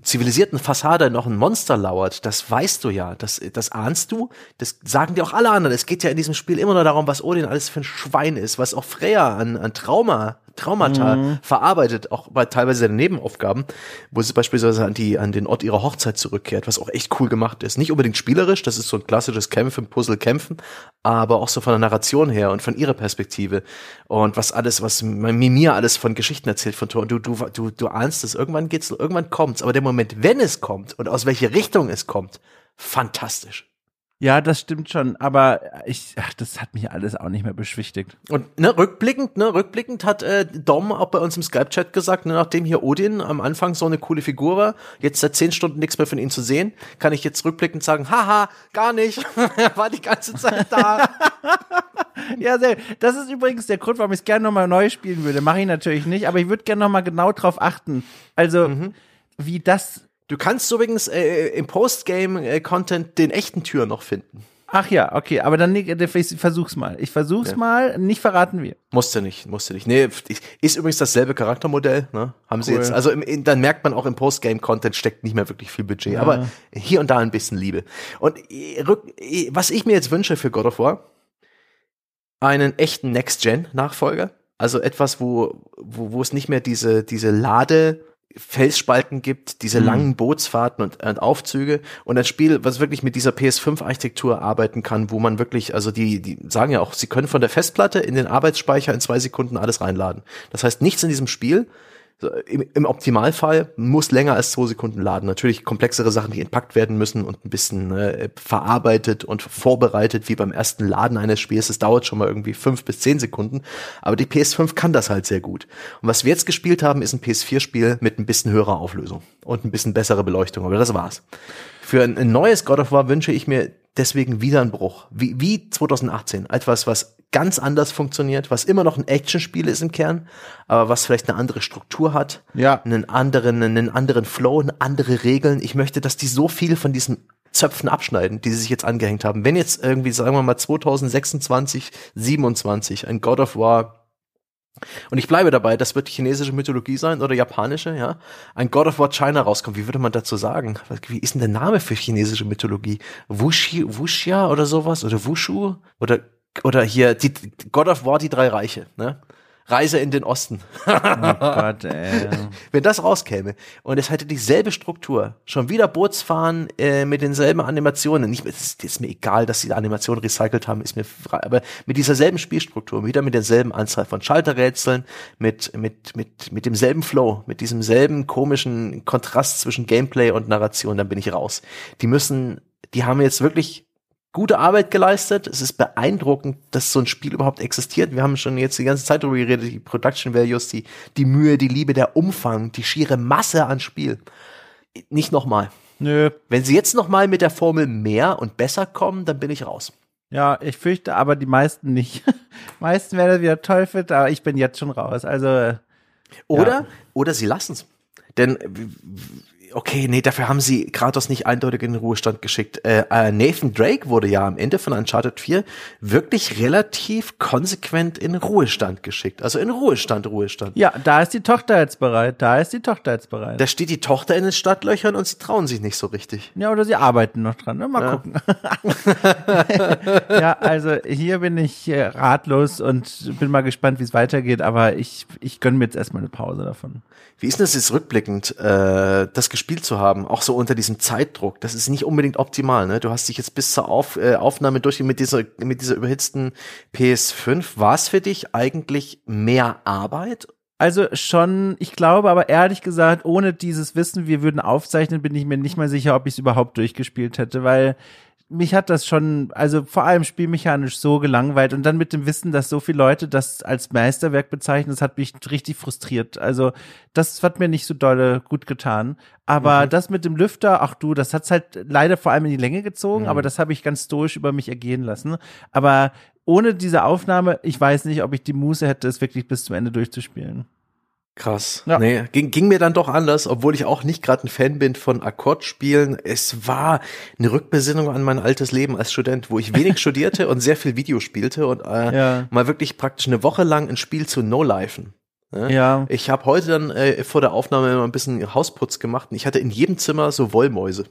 zivilisierten Fassade noch ein Monster lauert, das weißt du ja, das, das ahnst du, das sagen dir auch alle anderen. Es geht ja in diesem Spiel immer nur darum, was Odin alles für ein Schwein ist, was auch Freya an, an Trauma, Traumata verarbeitet, auch bei teilweise seinen Nebenaufgaben, wo sie beispielsweise an die, an den Ort ihrer Hochzeit zurückkehrt, was auch echt cool gemacht ist. Nicht unbedingt spielerisch, das ist so ein klassisches Kämpfen, Puzzle, Kämpfen, aber auch so von der Narration her und von ihrer Perspektive und was alles, was Mimir alles von Geschichten erzählt von Thor. Und du, du, du, du ahnst es, irgendwann geht's, irgendwann kommt's, aber der Moment, wenn es kommt und aus welche Richtung es kommt, fantastisch. Ja, das stimmt schon, aber ich, ach, das hat mich alles auch nicht mehr beschwichtigt. Und ne, rückblickend, ne, rückblickend hat äh, Dom auch bei uns im Skype-Chat gesagt, ne, nachdem hier Odin am Anfang so eine coole Figur war, jetzt seit zehn Stunden nichts mehr von ihm zu sehen, kann ich jetzt rückblickend sagen, haha, gar nicht, er war die ganze Zeit da. Ja, sehr. Das ist übrigens der Grund, warum ich es gerne nochmal neu spielen würde. Mache ich natürlich nicht, aber ich würde gerne nochmal genau drauf achten. Also, wie das. Du kannst übrigens äh, im Postgame-Content den echten Tür noch finden. Ach ja, okay, aber dann ich versuch's mal. Ich versuch's mal, nicht verraten wir. Musste nicht, musste nicht. Nee, ist übrigens dasselbe Charaktermodell, ne? Haben sie Cool. jetzt, also im, dann merkt man auch im Postgame-Content steckt nicht mehr wirklich viel Budget, aber hier und da ein bisschen Liebe. Und äh, äh, was ich mir jetzt wünsche für God of War, einen echten Next-Gen-Nachfolger. Also etwas, wo, wo, wo es nicht mehr diese, diese Lade, Felsspalten gibt, diese Mhm. langen Bootsfahrten und, und Aufzüge und ein Spiel, was wirklich mit dieser PS5-Architektur arbeiten kann, wo man wirklich, also die, die sagen ja auch, sie können von der Festplatte in den Arbeitsspeicher in zwei Sekunden alles reinladen. Das heißt, nichts in diesem Spiel im, Im Optimalfall muss länger als zwei Sekunden laden. Natürlich komplexere Sachen, die entpackt werden müssen und ein bisschen äh, verarbeitet und vorbereitet, wie beim ersten Laden eines Spiels. Das dauert schon mal irgendwie fünf bis zehn Sekunden. Aber die PS5 kann das halt sehr gut. Und was wir jetzt gespielt haben, ist ein PS4-Spiel mit ein bisschen höherer Auflösung und ein bisschen bessere Beleuchtung. Aber das war's. Für ein, ein neues God of War wünsche ich mir deswegen wieder einen Bruch. Wie, wie 2018. Etwas, was ganz anders funktioniert, was immer noch ein Actionspiel ist im Kern, aber was vielleicht eine andere Struktur hat, Ja. einen anderen, einen anderen Flow, andere Regeln. Ich möchte, dass die so viel von diesen Zöpfen abschneiden, die sie sich jetzt angehängt haben. Wenn jetzt irgendwie, sagen wir mal, 2026, 27 ein God of War und ich bleibe dabei, das wird chinesische Mythologie sein oder japanische, ja. Ein God of War China rauskommt. Wie würde man dazu sagen? Wie ist denn der Name für chinesische Mythologie? Wuxi, Wuxia oder sowas? Oder Wushu? Oder, oder hier, die, God of War, die drei Reiche, ne? Reise in den Osten. Oh Gott, ey. Wenn das rauskäme und es hätte dieselbe Struktur, schon wieder Bootsfahren äh, mit denselben Animationen, nicht, es ist, ist mir egal, dass sie die Animationen recycelt haben, ist mir frei, aber mit dieser selben Spielstruktur, wieder mit derselben Anzahl von Schalterrätseln, mit, mit, mit, mit demselben Flow, mit diesem selben komischen Kontrast zwischen Gameplay und Narration, dann bin ich raus. Die müssen, die haben jetzt wirklich gute Arbeit geleistet. Es ist beeindruckend, dass so ein Spiel überhaupt existiert. Wir haben schon jetzt die ganze Zeit darüber geredet, die Production Values, die, die Mühe, die Liebe, der Umfang, die schiere Masse an Spiel. Nicht nochmal. Nö. Wenn sie jetzt nochmal mit der Formel mehr und besser kommen, dann bin ich raus. Ja, ich fürchte aber die meisten nicht. meisten werden wieder toll finden, aber ich bin jetzt schon raus. Also, äh, Oder, Ja. oder sie lassen es. Denn, okay, nee, dafür haben sie Kratos nicht eindeutig in den Ruhestand geschickt. Äh, äh, Nathan Drake wurde ja am Ende von Uncharted 4 wirklich relativ konsequent in Ruhestand geschickt. Also in Ruhestand, Ruhestand. ja, da ist die Tochter jetzt bereit. Da ist die Tochter jetzt bereit. Da steht die Tochter in den Stadtlöchern und sie trauen sich nicht so richtig. ja, oder sie arbeiten noch dran. Ne? Mal Ja. gucken. ja, also hier bin ich äh, ratlos und bin mal gespannt, wie es weitergeht, aber ich, ich gönne mir jetzt erstmal eine Pause davon. Wie ist denn das jetzt rückblickend, äh, das gespielt zu haben, auch so unter diesem Zeitdruck? Das ist nicht unbedingt optimal, ne? Du hast dich jetzt bis zur Auf, äh, Aufnahme durch mit dieser mit dieser überhitzten PS5. War es für dich eigentlich mehr Arbeit? Also schon, ich glaube aber ehrlich gesagt, ohne dieses Wissen, wir würden aufzeichnen, bin ich mir nicht mal sicher, ob ich es überhaupt durchgespielt hätte, weil mich hat das schon, also vor allem spielmechanisch so gelangweilt und dann mit dem Wissen, dass so viele Leute das als Meisterwerk bezeichnen, das hat mich richtig frustriert. Also das hat mir nicht so dolle gut getan. Aber das mit dem Lüfter, ach du, das hat's halt leider vor allem in die Länge gezogen, aber das habe ich ganz stoisch über mich ergehen lassen. Aber ohne diese Aufnahme, ich weiß nicht, ob ich die Muße hätte, es wirklich bis zum Ende durchzuspielen. Krass. Ja. Nee, ging, ging mir dann doch anders, obwohl ich auch nicht gerade ein Fan bin von Akkordspielen. Es war eine Rückbesinnung an mein altes Leben als Student, wo ich wenig studierte und sehr viel Video spielte und äh, Ja. mal wirklich praktisch eine Woche lang ein Spiel zu No-Lifen. Ja. Ich habe heute dann äh, vor der Aufnahme immer ein bisschen Hausputz gemacht und ich hatte in jedem Zimmer so Wollmäuse.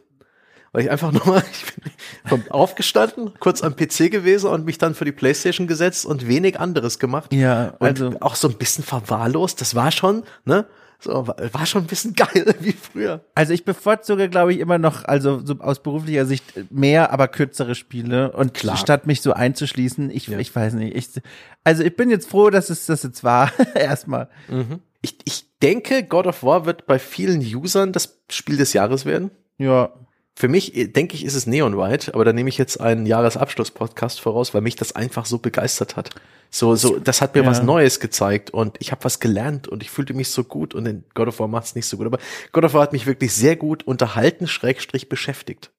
Weil ich einfach nochmal, ich bin aufgestanden, kurz am PC gewesen und mich dann für die Playstation gesetzt und wenig anderes gemacht. Ja, und also- auch so ein bisschen verwahrlost. Das war schon, ne? So, war, schon ein bisschen geil wie früher. Also ich bevorzuge, glaube ich, immer noch, also so aus beruflicher Sicht mehr, aber kürzere Spiele. Und Klar. statt mich so einzuschließen, ich, ich weiß nicht. Ich, also ich bin jetzt froh, dass es das jetzt war. Erstmal. Ich, ich denke, God of War wird bei vielen Usern das Spiel des Jahres werden. Ja. Für mich, äh, denke ich, ist es Neon White, aber da nehme ich jetzt einen Jahresabschluss-Podcast voraus, weil mich das einfach so begeistert hat. So, so, das hat mir Ja. was Neues gezeigt und ich habe was gelernt und ich fühlte mich so gut und in God of War macht es nicht so gut. Aber God of War hat mich wirklich sehr gut unterhalten, Schrägstrich beschäftigt.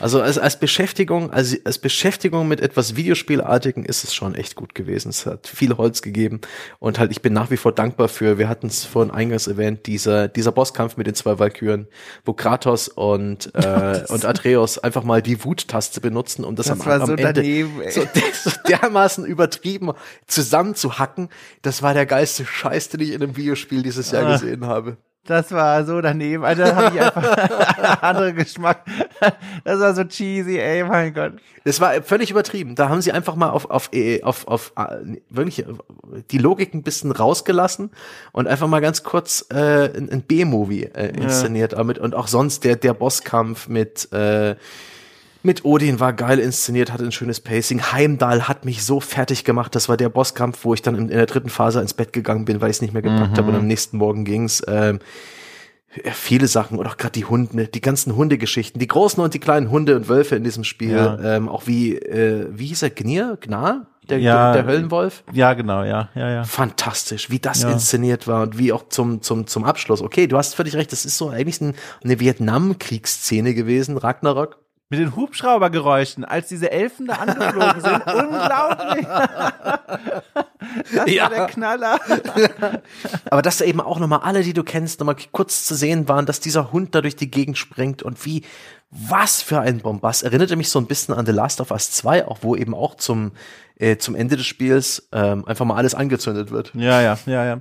Also als, als Beschäftigung, als, als Beschäftigung mit etwas Videospielartigen ist es schon echt gut gewesen. Es hat viel Holz gegeben und halt ich bin nach wie vor dankbar für, wir hatten es vorhin eingangs erwähnt, dieser, dieser Bosskampf mit den zwei Valkyren, wo Kratos und, äh, und Atreus einfach mal die Wut-Taste benutzen, um das, Das am, war am so Ende daneben, ey. so, so dermaßen übertrieben zusammenzuhacken. Das war der geilste Scheiß, den ich in einem Videospiel dieses Jahr Ah. gesehen habe. Das war so daneben. Also da habe ich einfach andere Geschmack. das war so cheesy, ey, mein Gott. Das war völlig übertrieben. Da haben sie einfach mal auf, auf, äh, auf, auf, äh, wirklich die Logik ein bisschen rausgelassen und einfach mal ganz kurz äh, ein, ein B-Movie äh, inszeniert. Ja. Und auch sonst der, der Bosskampf mit äh, mit Odin war geil inszeniert, hatte ein schönes Pacing. Heimdall hat mich so fertig gemacht. Das war der Bosskampf, wo ich dann in, in der dritten Phase ins Bett gegangen bin, weil ich es nicht mehr gepackt mhm. habe und am nächsten Morgen ging's. Ähm, viele Sachen oder auch gerade die Hunde, die ganzen Hundegeschichten, die großen und die kleinen Hunde und Wölfe in diesem Spiel, ja. ähm, auch wie äh, wie hieß er Gnier, Gnar, der, ja, der Höllenwolf. Ja, genau, ja, ja, ja. Fantastisch, wie das ja. inszeniert war und wie auch zum zum zum Abschluss. Okay, du hast völlig recht, das ist so eigentlich ein, eine Vietnam-Kriegsszene gewesen, Ragnarok mit den Hubschraubergeräuschen, als diese Elfen da angeflogen sind. Unglaublich. das ja. war der Knaller. Aber dass da eben auch nochmal alle, die du kennst, nochmal kurz zu sehen waren, dass dieser Hund da durch die Gegend springt und wie, was für ein Bombast. Erinnerte mich so ein bisschen an The Last of Us 2, auch wo eben auch zum, äh, zum Ende des Spiels ähm, einfach mal alles angezündet wird. Ja, ja, ja, ja.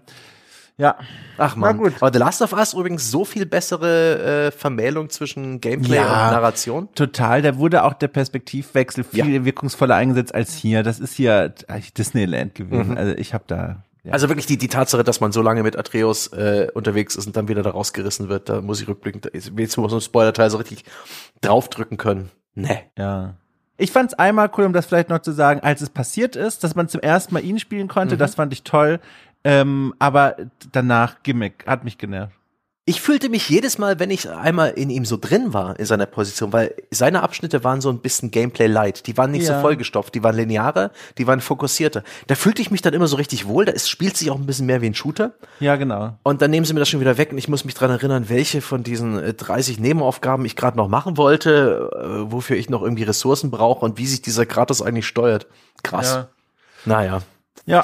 Ja. Ach man. gut. Aber The Last of Us übrigens so viel bessere äh, Vermählung zwischen Gameplay ja, und Narration. Total. Da wurde auch der Perspektivwechsel viel ja. wirkungsvoller eingesetzt als hier. Das ist hier Disneyland gewesen. Mhm. Also ich habe da. Ja. Also wirklich die, die Tatsache, dass man so lange mit Atreus äh, unterwegs ist und dann wieder da rausgerissen wird, da muss ich rückblickend, jetzt muss so ein Spoiler-Teil so richtig draufdrücken können. Nee. Ja. Ich fand es einmal cool, um das vielleicht noch zu sagen, als es passiert ist, dass man zum ersten Mal ihn spielen konnte, mhm. das fand ich toll. Ähm, aber danach Gimmick hat mich genervt. Ich fühlte mich jedes Mal, wenn ich einmal in ihm so drin war, in seiner Position, weil seine Abschnitte waren so ein bisschen Gameplay-light. Die waren nicht ja. so vollgestopft, die waren linearer, die waren fokussierter. Da fühlte ich mich dann immer so richtig wohl. Da ist, spielt sich auch ein bisschen mehr wie ein Shooter. Ja, genau. Und dann nehmen sie mir das schon wieder weg und ich muss mich dran erinnern, welche von diesen 30 äh, Nebenaufgaben ich gerade noch machen wollte, äh, wofür ich noch irgendwie Ressourcen brauche und wie sich dieser Kratos eigentlich steuert. Krass. Ja. Naja. Ja.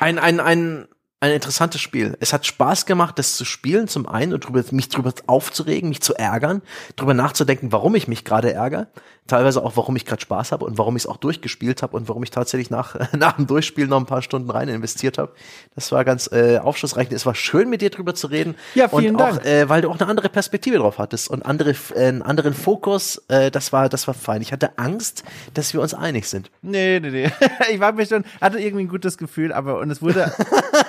Ein, ein, ein, ein interessantes Spiel. Es hat Spaß gemacht, das zu spielen, zum einen und drüber, mich drüber aufzuregen, mich zu ärgern, drüber nachzudenken, warum ich mich gerade ärgere, teilweise auch, warum ich gerade Spaß habe und warum ich es auch durchgespielt habe und warum ich tatsächlich nach, nach dem Durchspielen noch ein paar Stunden rein investiert habe. Das war ganz äh, aufschlussreich. Es war schön, mit dir drüber zu reden. Ja, vielen und Dank. Auch, äh, weil du auch eine andere Perspektive drauf hattest und andere, äh, einen anderen Fokus. Äh, das war, das war fein. Ich hatte Angst, dass wir uns einig sind. Nee, nee, nee. ich war mir schon, hatte irgendwie ein gutes Gefühl, aber und es wurde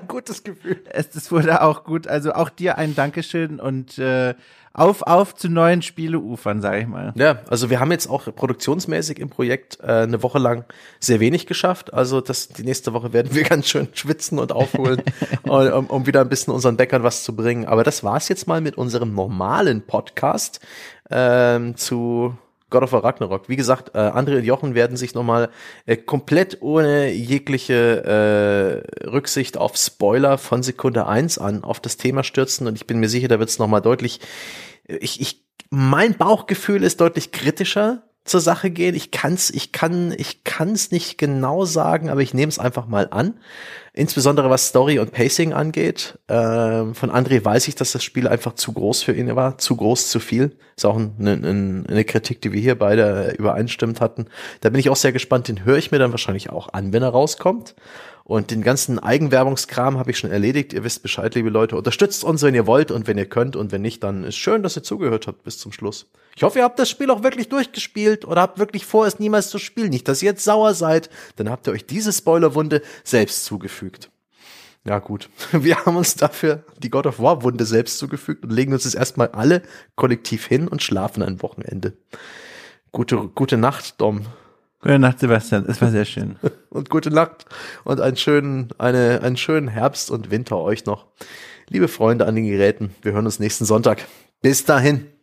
gutes Gefühl. Es, es wurde auch gut. Also auch dir ein Dankeschön und äh, auf, auf zu neuen Spieleufern, sage ich mal. Ja, also wir haben jetzt auch produktionsmäßig im Projekt äh, eine Woche lang sehr wenig geschafft. Also das, die nächste Woche werden wir ganz schön schwitzen und aufholen, um, um wieder ein bisschen unseren Bäckern was zu bringen. Aber das war's jetzt mal mit unserem normalen Podcast ähm, zu God of War Ragnarok. Wie gesagt, äh, André und Jochen werden sich nochmal äh, komplett ohne jegliche äh, Rücksicht auf Spoiler von Sekunde eins an auf das Thema stürzen und ich bin mir sicher, da wird es nochmal deutlich, ich, ich, mein Bauchgefühl ist deutlich kritischer zur Sache gehen. Ich kann's, ich kann, ich kann's nicht genau sagen, aber ich nehme es einfach mal an. Insbesondere was Story und Pacing angeht. Ähm, von André weiß ich, dass das Spiel einfach zu groß für ihn war. Zu groß, zu viel. Ist auch ein, ein, eine Kritik, die wir hier beide übereinstimmt hatten. Da bin ich auch sehr gespannt. Den höre ich mir dann wahrscheinlich auch an, wenn er rauskommt. Und den ganzen Eigenwerbungskram habe ich schon erledigt. Ihr wisst Bescheid, liebe Leute. Unterstützt uns, wenn ihr wollt und wenn ihr könnt. Und wenn nicht, dann ist schön, dass ihr zugehört habt bis zum Schluss. Ich hoffe, ihr habt das Spiel auch wirklich durchgespielt oder habt wirklich vor, es niemals zu spielen. Nicht, dass ihr jetzt sauer seid. Dann habt ihr euch diese Spoilerwunde selbst zugefügt. Ja, gut. Wir haben uns dafür die God of War Wunde selbst zugefügt und legen uns jetzt erstmal alle kollektiv hin und schlafen ein Wochenende. Gute, gute Nacht, Dom. Gute Nacht, Sebastian. Es war sehr schön. und gute Nacht und einen schönen, eine, einen schönen Herbst und Winter euch noch. Liebe Freunde an den Geräten, wir hören uns nächsten Sonntag. Bis dahin.